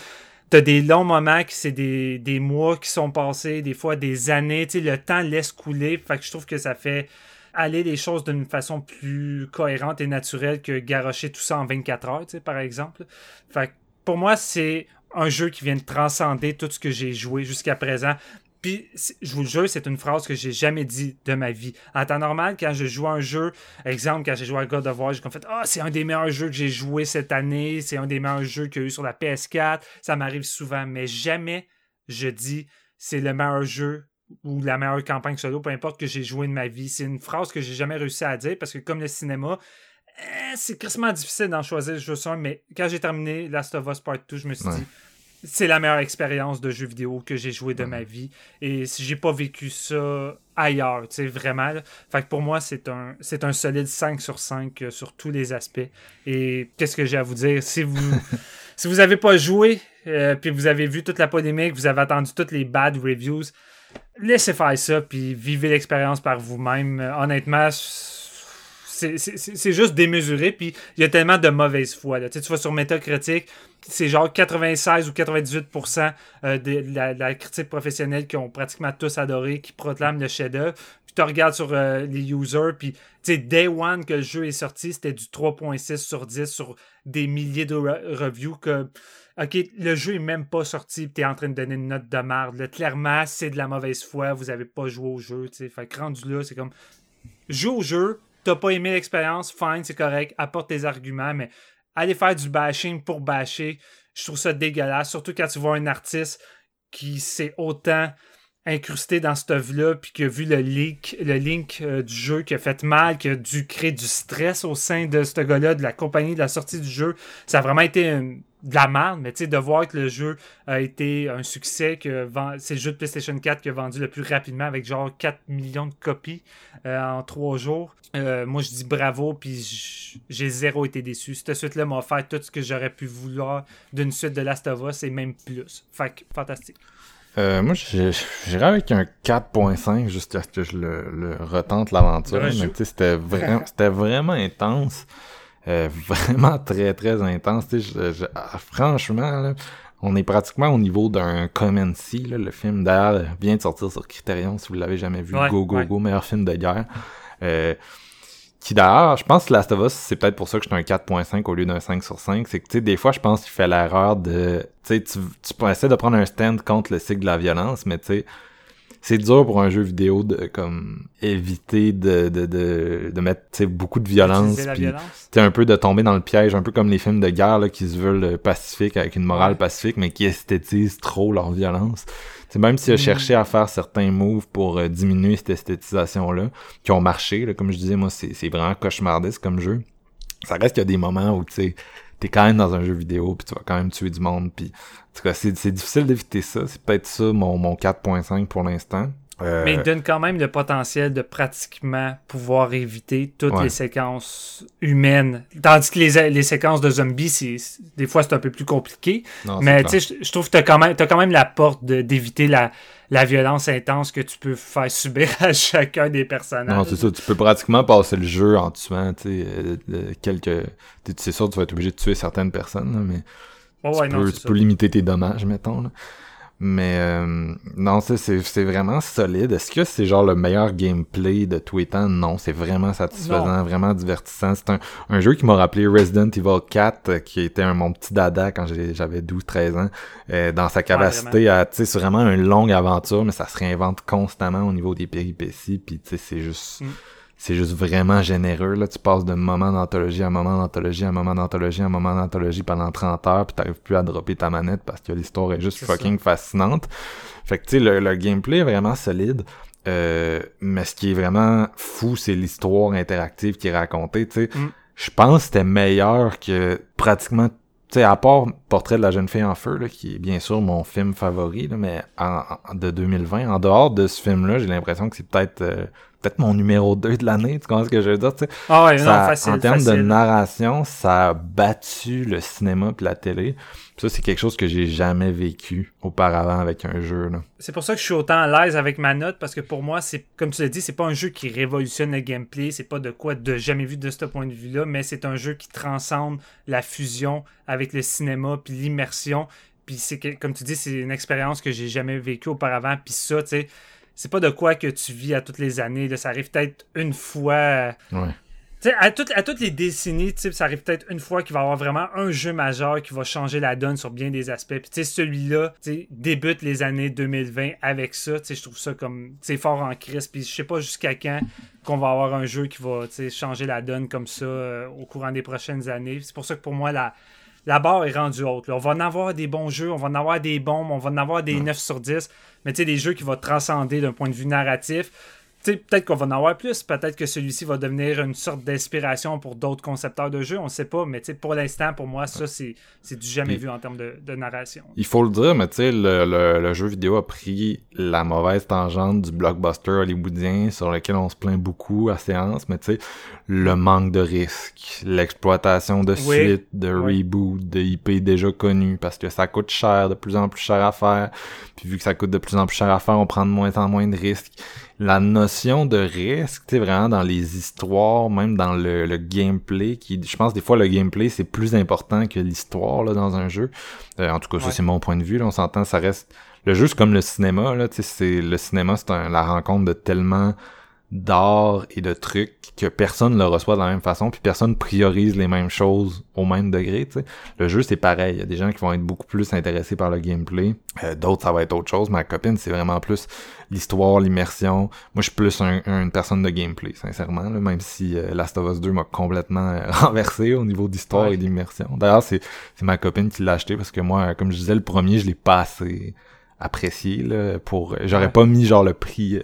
t'as des longs moments qui c'est des, des mois qui sont passés, des fois des années. Tu le temps laisse couler. Fait que je trouve que ça fait aller les choses d'une façon plus cohérente et naturelle que garocher tout ça en 24 heures, tu par exemple. Fait que pour moi, c'est un jeu qui vient de transcender tout ce que j'ai joué jusqu'à présent. Puis, je vous le jure, c'est une phrase que j'ai jamais dit de ma vie. En temps normal, quand je joue à un jeu, exemple, quand j'ai joué à God of War, j'ai comme fait Ah, c'est un des meilleurs jeux que j'ai joué cette année, c'est un des meilleurs jeux qu'il y a eu sur la PS4. Ça m'arrive souvent, mais jamais je dis c'est le meilleur jeu ou la meilleure campagne solo, peu importe que j'ai joué de ma vie. C'est une phrase que j'ai jamais réussi à dire parce que, comme le cinéma, eh, c'est quasiment difficile d'en choisir juste un, mais quand j'ai terminé Last of Us Part 2, je me suis Ouais. dit c'est la meilleure expérience de jeu vidéo que j'ai joué de ma vie. Et si j'ai pas vécu ça ailleurs, tu sais, vraiment. Fait que pour moi, c'est un, c'est un solide 5 sur 5 euh, sur tous les aspects. Et qu'est-ce que j'ai à vous dire? Si vous, si vous avez pas joué, euh, puis vous avez vu toute la polémique, vous avez attendu toutes les bad reviews, laissez faire ça, puis vivez l'expérience par vous-même. Euh, honnêtement, c'est juste démesuré, puis il y a tellement de mauvaise foi. Là. Tu sais, tu vas sur Metacritic, c'est genre 96 ou 98% euh, de la, critique professionnelle qui ont pratiquement tous adoré, qui proclament le chef-d'œuvre. Puis tu regardes sur euh, les users, puis tu sais, day one que le jeu est sorti, c'était du 3.6 sur 10 sur des milliers de re- reviews que. Ok, le jeu est même pas sorti, puis t'es en train de donner une note de merde. Clairement, c'est de la mauvaise foi, vous avez pas joué au jeu, tu sais. Fait que rendu là, c'est comme. Joue au jeu, t'as pas aimé l'expérience, fine, c'est correct, apporte tes arguments, mais aller faire du bashing pour bâcher, je trouve ça dégueulasse, surtout quand tu vois un artiste qui s'est autant incrusté dans cette œuvre-là, puis qui vu le link, euh, du jeu qui a fait mal, qui a dû créer du stress au sein de ce gars-là, de la compagnie, de la sortie du jeu. Ça a vraiment été euh, de la merde, mais tu sais, de voir que le jeu a été un succès, que c'est le jeu de PlayStation 4 qui a vendu le plus rapidement avec genre 4 millions de copies euh, en 3 jours. Moi, je dis bravo, puis j'ai zéro été déçu. Cette suite-là m'a offert tout ce que j'aurais pu vouloir d'une suite de Last of Us et même plus. Fait que, fantastique. Euh, moi, j'irais avec un 4.5 jusqu'à ce que je le, le retente l'aventure. Mais tu sais, c'était vraiment, c'était vraiment intense. Euh, vraiment très, très intense. Je- je- ah, franchement, là, on est pratiquement au niveau d'un Comency, là, le film d'ailleurs vient de sortir sur Criterion, si vous l'avez jamais vu. Ouais, go, go, ouais. go, meilleur film de guerre. Euh, qui d'ailleurs, je pense que Last of Us, c'est peut-être pour ça que j'étais un 4.5 au lieu d'un 5 sur 5. C'est que, tu sais, des fois, je pense qu'il fait l'erreur de... Tu sais, tu, essaies de prendre un stand contre le cycle de la violence, mais tu sais, c'est dur pour un jeu vidéo de, comme, éviter de, de, de, de mettre, tu sais, beaucoup de violence. Puis, violence. tu sais, un peu de tomber dans le piège, un peu comme les films de guerre, là, qui se veulent pacifiques, avec une morale pacifique, mais qui esthétisent trop leur violence. C'est même s'il a Mm. cherché à faire certains moves pour euh, diminuer cette esthétisation-là, qui ont marché, là, comme je disais, moi, c'est c'est vraiment cauchemardesque comme jeu. Ça reste qu'il y a des moments où, tu sais, t'es quand même dans un jeu vidéo, puis tu vas quand même tuer du monde, puis en tout cas, c'est c'est difficile d'éviter ça. C'est peut-être ça, mon, mon 4.5 pour l'instant. Euh, Mais il donne quand même le potentiel de pratiquement pouvoir éviter toutes Ouais. les séquences humaines. Tandis que les, les séquences de zombies, c'est, des fois, c'est un peu plus compliqué. non, Mais tu sais, je, trouve que t'as quand même, t'as quand même la porte de- d'éviter la, la violence intense que tu peux faire subir à chacun des personnages. Non, c'est ça. Tu peux pratiquement passer le jeu en tuant, tu sais, euh, quelques... C'est sûr, tu vas être obligé de tuer certaines personnes, mais tu, peux, tu peux limiter tes dommages, mettons. Là. Mais euh, non, c'est c'est vraiment solide. Est-ce que c'est genre le meilleur gameplay de tous les temps? Non, c'est vraiment satisfaisant, vraiment divertissant. C'est un, un jeu qui m'a rappelé Resident Evil 4, euh, qui était un, mon petit dada quand j'avais 12-13 ans, euh, dans sa capacité à, tu sais, c'est vraiment une longue aventure, mais ça se réinvente constamment au niveau des péripéties, puis tu sais, c'est juste... Mm. C'est juste vraiment généreux, là. Tu passes de moment d'anthologie à moment d'anthologie à moment d'anthologie à moment d'anthologie pendant 30 heures, puis t'arrives plus à dropper ta manette parce que l'histoire est juste fucking fascinante. Fait que, tu sais, le, le gameplay est vraiment solide. Euh, mais ce qui est vraiment fou, c'est l'histoire interactive qui est racontée, tu sais. Mm. Je pense que c'était meilleur que pratiquement tu sais, à part Portrait de la jeune fille en feu, là, qui est bien sûr mon film favori, là, mais en, en- de 2020, en dehors de ce film-là, j'ai l'impression que c'est peut-être euh, peut-être mon numéro 2 de l'année, tu comprends ce que je veux dire, tu sais? Ah ouais, non, Ça- facile, en termes de narration, ça a battu le cinéma puis la télé. Puis ça, c'est quelque chose que j'ai jamais vécu auparavant avec un jeu. C'est pour ça que je suis autant à l'aise avec ma note parce que pour moi, c'est comme tu l'as dit, c'est pas un jeu qui révolutionne le gameplay, c'est pas de quoi de jamais vu de ce point de vue-là, mais c'est un jeu qui transcende la fusion avec le cinéma puis l'immersion. Puis c'est comme tu dis, c'est une expérience que j'ai jamais vécue auparavant. Puis ça, tu sais, c'est pas de quoi que tu vis à toutes les années. Là, ça arrive peut-être une fois. Ouais. Tu sais, à, toutes- à toutes les décennies, ça arrive peut-être une fois qu'il va y avoir vraiment un jeu majeur qui va changer la donne sur bien des aspects. Puis tu sais, celui-là, débute les années 2020 avec ça. Tu sais, je trouve ça comme, c'est fort en crise. Puis je sais pas jusqu'à quand qu'on va avoir un jeu qui va, changer la donne comme ça euh, au courant des prochaines années. C'est pour ça que pour moi, la, la barre est rendue haute. là. On va en avoir des bons jeux, on va en avoir des bombes, on va en avoir des 9 sur 10. Mais tu sais, des jeux qui vont transcender d'un point de vue narratif. Peut-être qu'on va en avoir plus, peut-être que celui-ci va devenir une sorte d'inspiration pour d'autres concepteurs de jeux, on sait pas, mais pour l'instant, pour moi, ça, c'est c'est du jamais Puis- vu en termes de, de narration. Il faut le dire, mais tu sais, le, le, le jeu vidéo a pris la mauvaise tangente du blockbuster hollywoodien sur lequel on se plaint beaucoup à séance, mais tu sais, le manque de risque, l'exploitation de Oui. suites, de Ouais. reboot, de IP déjà connus, parce que ça coûte cher, de plus en plus cher à faire, puis vu que ça coûte de plus en plus cher à faire, on prend de moins en moins de risques. La notion de risque, tu sais, vraiment dans les histoires, même dans le, le gameplay, qui, je pense des fois le gameplay c'est plus important que l'histoire là dans un jeu. Euh, en tout cas, ça c'est mon point de vue. Là, on s'entend, ça reste. Le jeu c'est comme le cinéma. Là, tu sais, c'est le cinéma, c'est un- la rencontre de tellement d'art et de trucs que personne le reçoit de la même façon, puis personne priorise les mêmes choses au même degré. tu sais. Le jeu c'est pareil. Il y a des gens qui vont être beaucoup plus intéressés par le gameplay. Euh, D'autres ça va être autre chose. Ma copine c'est vraiment plus l'histoire, l'immersion. Moi je suis plus un- un- une personne de gameplay, sincèrement. là, même si euh, Last of Us 2 m'a complètement euh, renversé au niveau d'histoire Ouais. et d'immersion. D'ailleurs c'est c'est ma copine qui l'a acheté parce que moi, comme je disais, le premier, je l'ai pas assez apprécié là, pour. J'aurais Ouais. pas mis genre le prix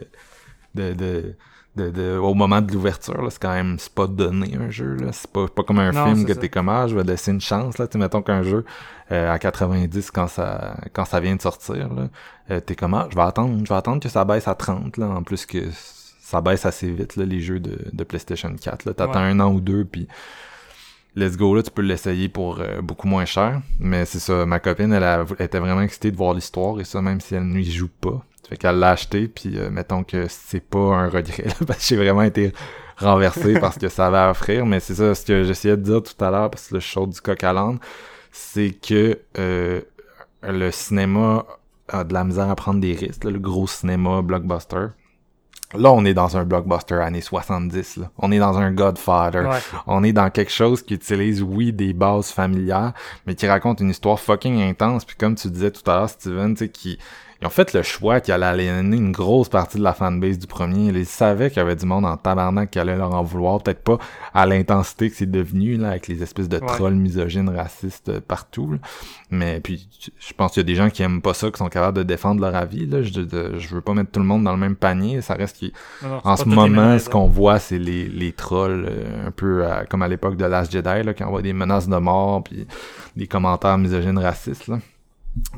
de, de, de, de- au moment de l'ouverture. C'est quand même c'est pas donné un jeu. C'est pas, pas comme un Non, film que t'es comme ah, je vais laisser une chance. Là. Mettons qu'un jeu euh, à 90 quand ça quand ça vient de sortir, là, euh, t'es comme ah, je vais attendre, je vais attendre que ça baisse à 30 là. En plus que ça baisse assez vite là, les jeux de, de PlayStation 4. Là. T'attends Ouais. un an ou deux puis let's go là, tu peux l'essayer pour euh, beaucoup moins cher. Mais c'est ça, ma copine, elle, a- elle était vraiment excitée de voir l'histoire et ça, même si elle n'y joue pas. Fait qu'elle l'a acheté, puis euh, mettons que c'est pas un regret, là, parce que j'ai vraiment été renversé parce que ça avait à offrir. Mais c'est ça, ce que j'essayais de dire tout à l'heure, parce que le show du coq à l'âne, c'est que euh, le cinéma a de la misère à prendre des risques, là, le gros cinéma blockbuster. Là, on est dans un blockbuster années 70, là. On est dans un Godfather. Ouais. On est dans quelque chose qui utilise, oui, des bases familières, mais qui raconte une histoire fucking intense. Puis comme tu disais tout à l'heure, Steven, tu sais, qui ils ont fait le choix qui allait aliéner une grosse partie de la fanbase du premier. Ils savaient qu'il y avait du monde en tabarnak qui allait leur en vouloir. Peut-être pas à l'intensité que c'est devenu, là, avec les espèces de Ouais. trolls misogynes, racistes euh, partout. là. Mais puis, je pense qu'il y a des gens qui aiment pas ça, qui sont capables de défendre leur avis. Là. Je, veux pas mettre tout le monde dans le même panier. Ça reste qui en ce moment, ce qu'on voit, c'est les, les trolls, euh, un peu à- comme à l'époque de Last Jedi, là, qui envoient des menaces de mort, puis des commentaires misogynes racistes. Là.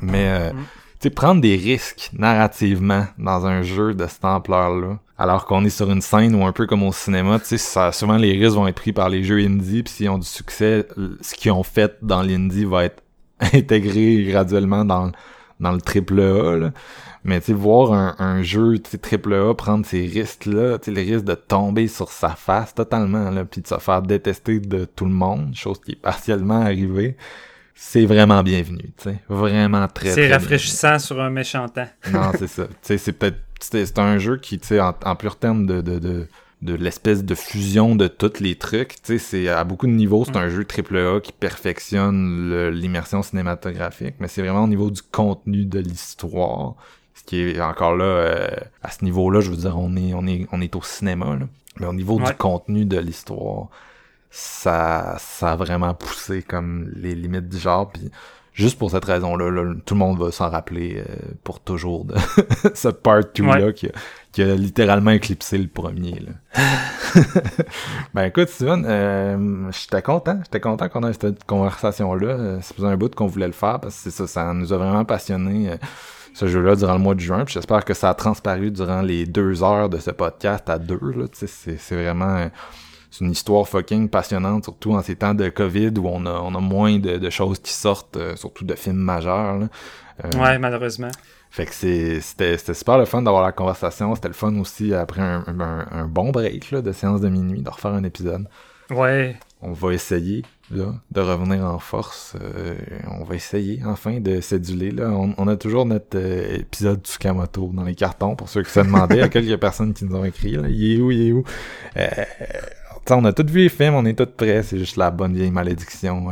Mais, euh, Mm. Sais, prendre des risques narrativement dans un jeu de cette ampleur-là, alors qu'on est sur une scène où un peu comme au cinéma, tu sais, souvent les risques vont être pris par les jeux indie, puis s'ils ont du succès, ce qu'ils ont fait dans l'indie va être intégré graduellement dans, dans le triple A. Là. Mais tu voir un, un jeu triple A prendre ces risques-là, tu sais, les risques de tomber sur sa face totalement, là, puis de se faire détester de tout le monde, chose qui est partiellement arrivée, c'est vraiment bienvenu, tu sais. Vraiment très, C'est rafraîchissant sur un méchant temps. non, c'est ça. Tu sais, c'est peut-être c'est un jeu qui, tu sais, en, en pur terme de de, de, de l'espèce de fusion de tous les trucs, tu sais, c'est à beaucoup de niveaux, c'est un jeu AAA qui perfectionne l'immersion cinématographique, mais c'est vraiment au niveau du contenu de l'histoire. Ce qui est encore là, euh, à ce niveau-là, je veux dire, on est, on est, on est au cinéma, là. Mais au niveau du contenu de l'histoire, ça, ça a vraiment poussé comme les limites du genre, puis juste pour cette raison-là, là, tout le monde va s'en rappeler euh, pour toujours de ce part 2-là Ouais. qui, a, qui a littéralement éclipsé le premier. Là. ben écoute, Steven, euh, j'étais content. J'étais content qu'on ait cette conversation-là. Euh, C'est plus un bout qu'on voulait le faire parce que c'est ça, ça nous a vraiment passionné. euh, ce jeu-là durant le mois de juin. Puis j'espère que ça a transparu durant les deux heures de ce podcast à deux. C'est vraiment euh, c'est une histoire fucking passionnante, surtout en ces temps de COVID où on a, on a moins de, de choses qui sortent, euh, surtout de films majeurs. là. Euh, Ouais, malheureusement. Fait que c'est, c'était, c'était super le fun d'avoir la conversation. C'était le fun aussi après un, un, un bon break là, de séance de minuit, de refaire un épisode. Ouais. on va essayer là, de revenir en force. Euh, on va essayer enfin de s'éduler. Là. On, a toujours notre euh, épisode du Kamoto dans les cartons pour ceux qui se demandaient à quelques personnes qui nous ont écrit. Là, il est où, il est où? Euh, on a tous vu les films, on est tous prêts. C'est juste la bonne vieille malédiction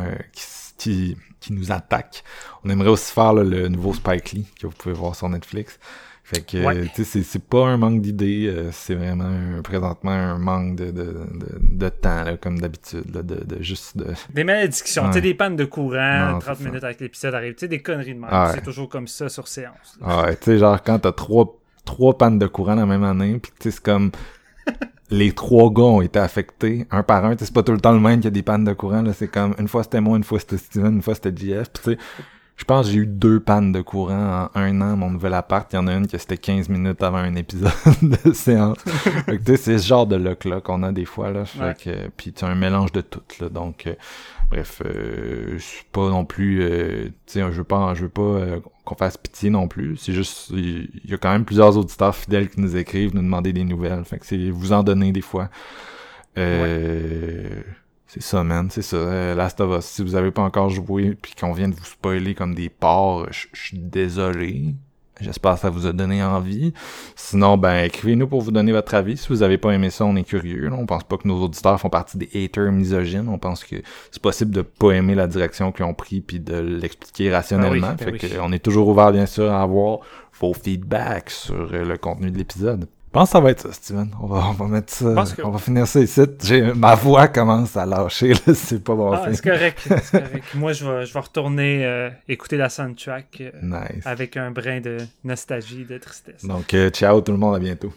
qui, qui, nous attaque. On aimerait aussi faire le nouveau Spike Lee que vous pouvez voir sur Netflix. Fait que, c'est pas un manque d'idées, euh, c'est vraiment présentement un manque de, de, de, temps, là, comme d'habitude, de, de juste de... Des malédictions, tu sais, des pannes de courant, 30 minutes avec l'épisode arrive, tu sais, des conneries de même. C'est toujours comme ça sur séance. Ouais, tu sais, genre quand t'as trois, trois pannes de courant la même année, sais, c'est comme... les trois gars ont été affectés un par un. C'est pas tout le temps le même qu'il y a des pannes de courant. là C'est comme une fois c'était moi, une fois c'était Steven, une fois c'était JF. tu sais, je pense que j'ai eu deux pannes de courant en un an, mon nouvel appart. Il y en a une qui c'était 15 minutes avant un épisode de séance. c'est ce genre de look-là qu'on a des fois. Là. Fait que, puis c'est un mélange de tout. Là. Donc, euh, bref, euh, je suis pas non plus... Euh, je veux pas, je veux pas euh, qu'on fasse pitié non plus. C'est juste... Il y a quand même plusieurs auditeurs fidèles qui nous écrivent, nous demander des nouvelles. Fait que c'est vous en donner des fois. Euh... C'est ça, man, c'est ça. Euh, Last of Us, si vous avez pas encore joué puis qu'on vient de vous spoiler comme des porcs, je suis désolé. J'espère que ça vous a donné envie. Sinon, ben, écrivez-nous pour vous donner votre avis. Si vous avez pas aimé ça, on est curieux. On pense pas que nos auditeurs font partie des haters misogynes. On pense que c'est possible de pas aimer la direction qu'ils ont pris puis de l'expliquer rationnellement. Ben fait que on est toujours ouvert, bien sûr, à avoir vos feedbacks sur le contenu de l'épisode. Je pense que ça va être ça, Steven. On va, on va mettre ça. On va finir ça ici. Ma voix commence à lâcher, C'est pas bon. Ah, c'est correct, correct. Moi, je vais, je vais retourner euh, écouter la soundtrack euh, avec un brin de nostalgie, de tristesse. Donc, euh, ciao tout le monde, à bientôt.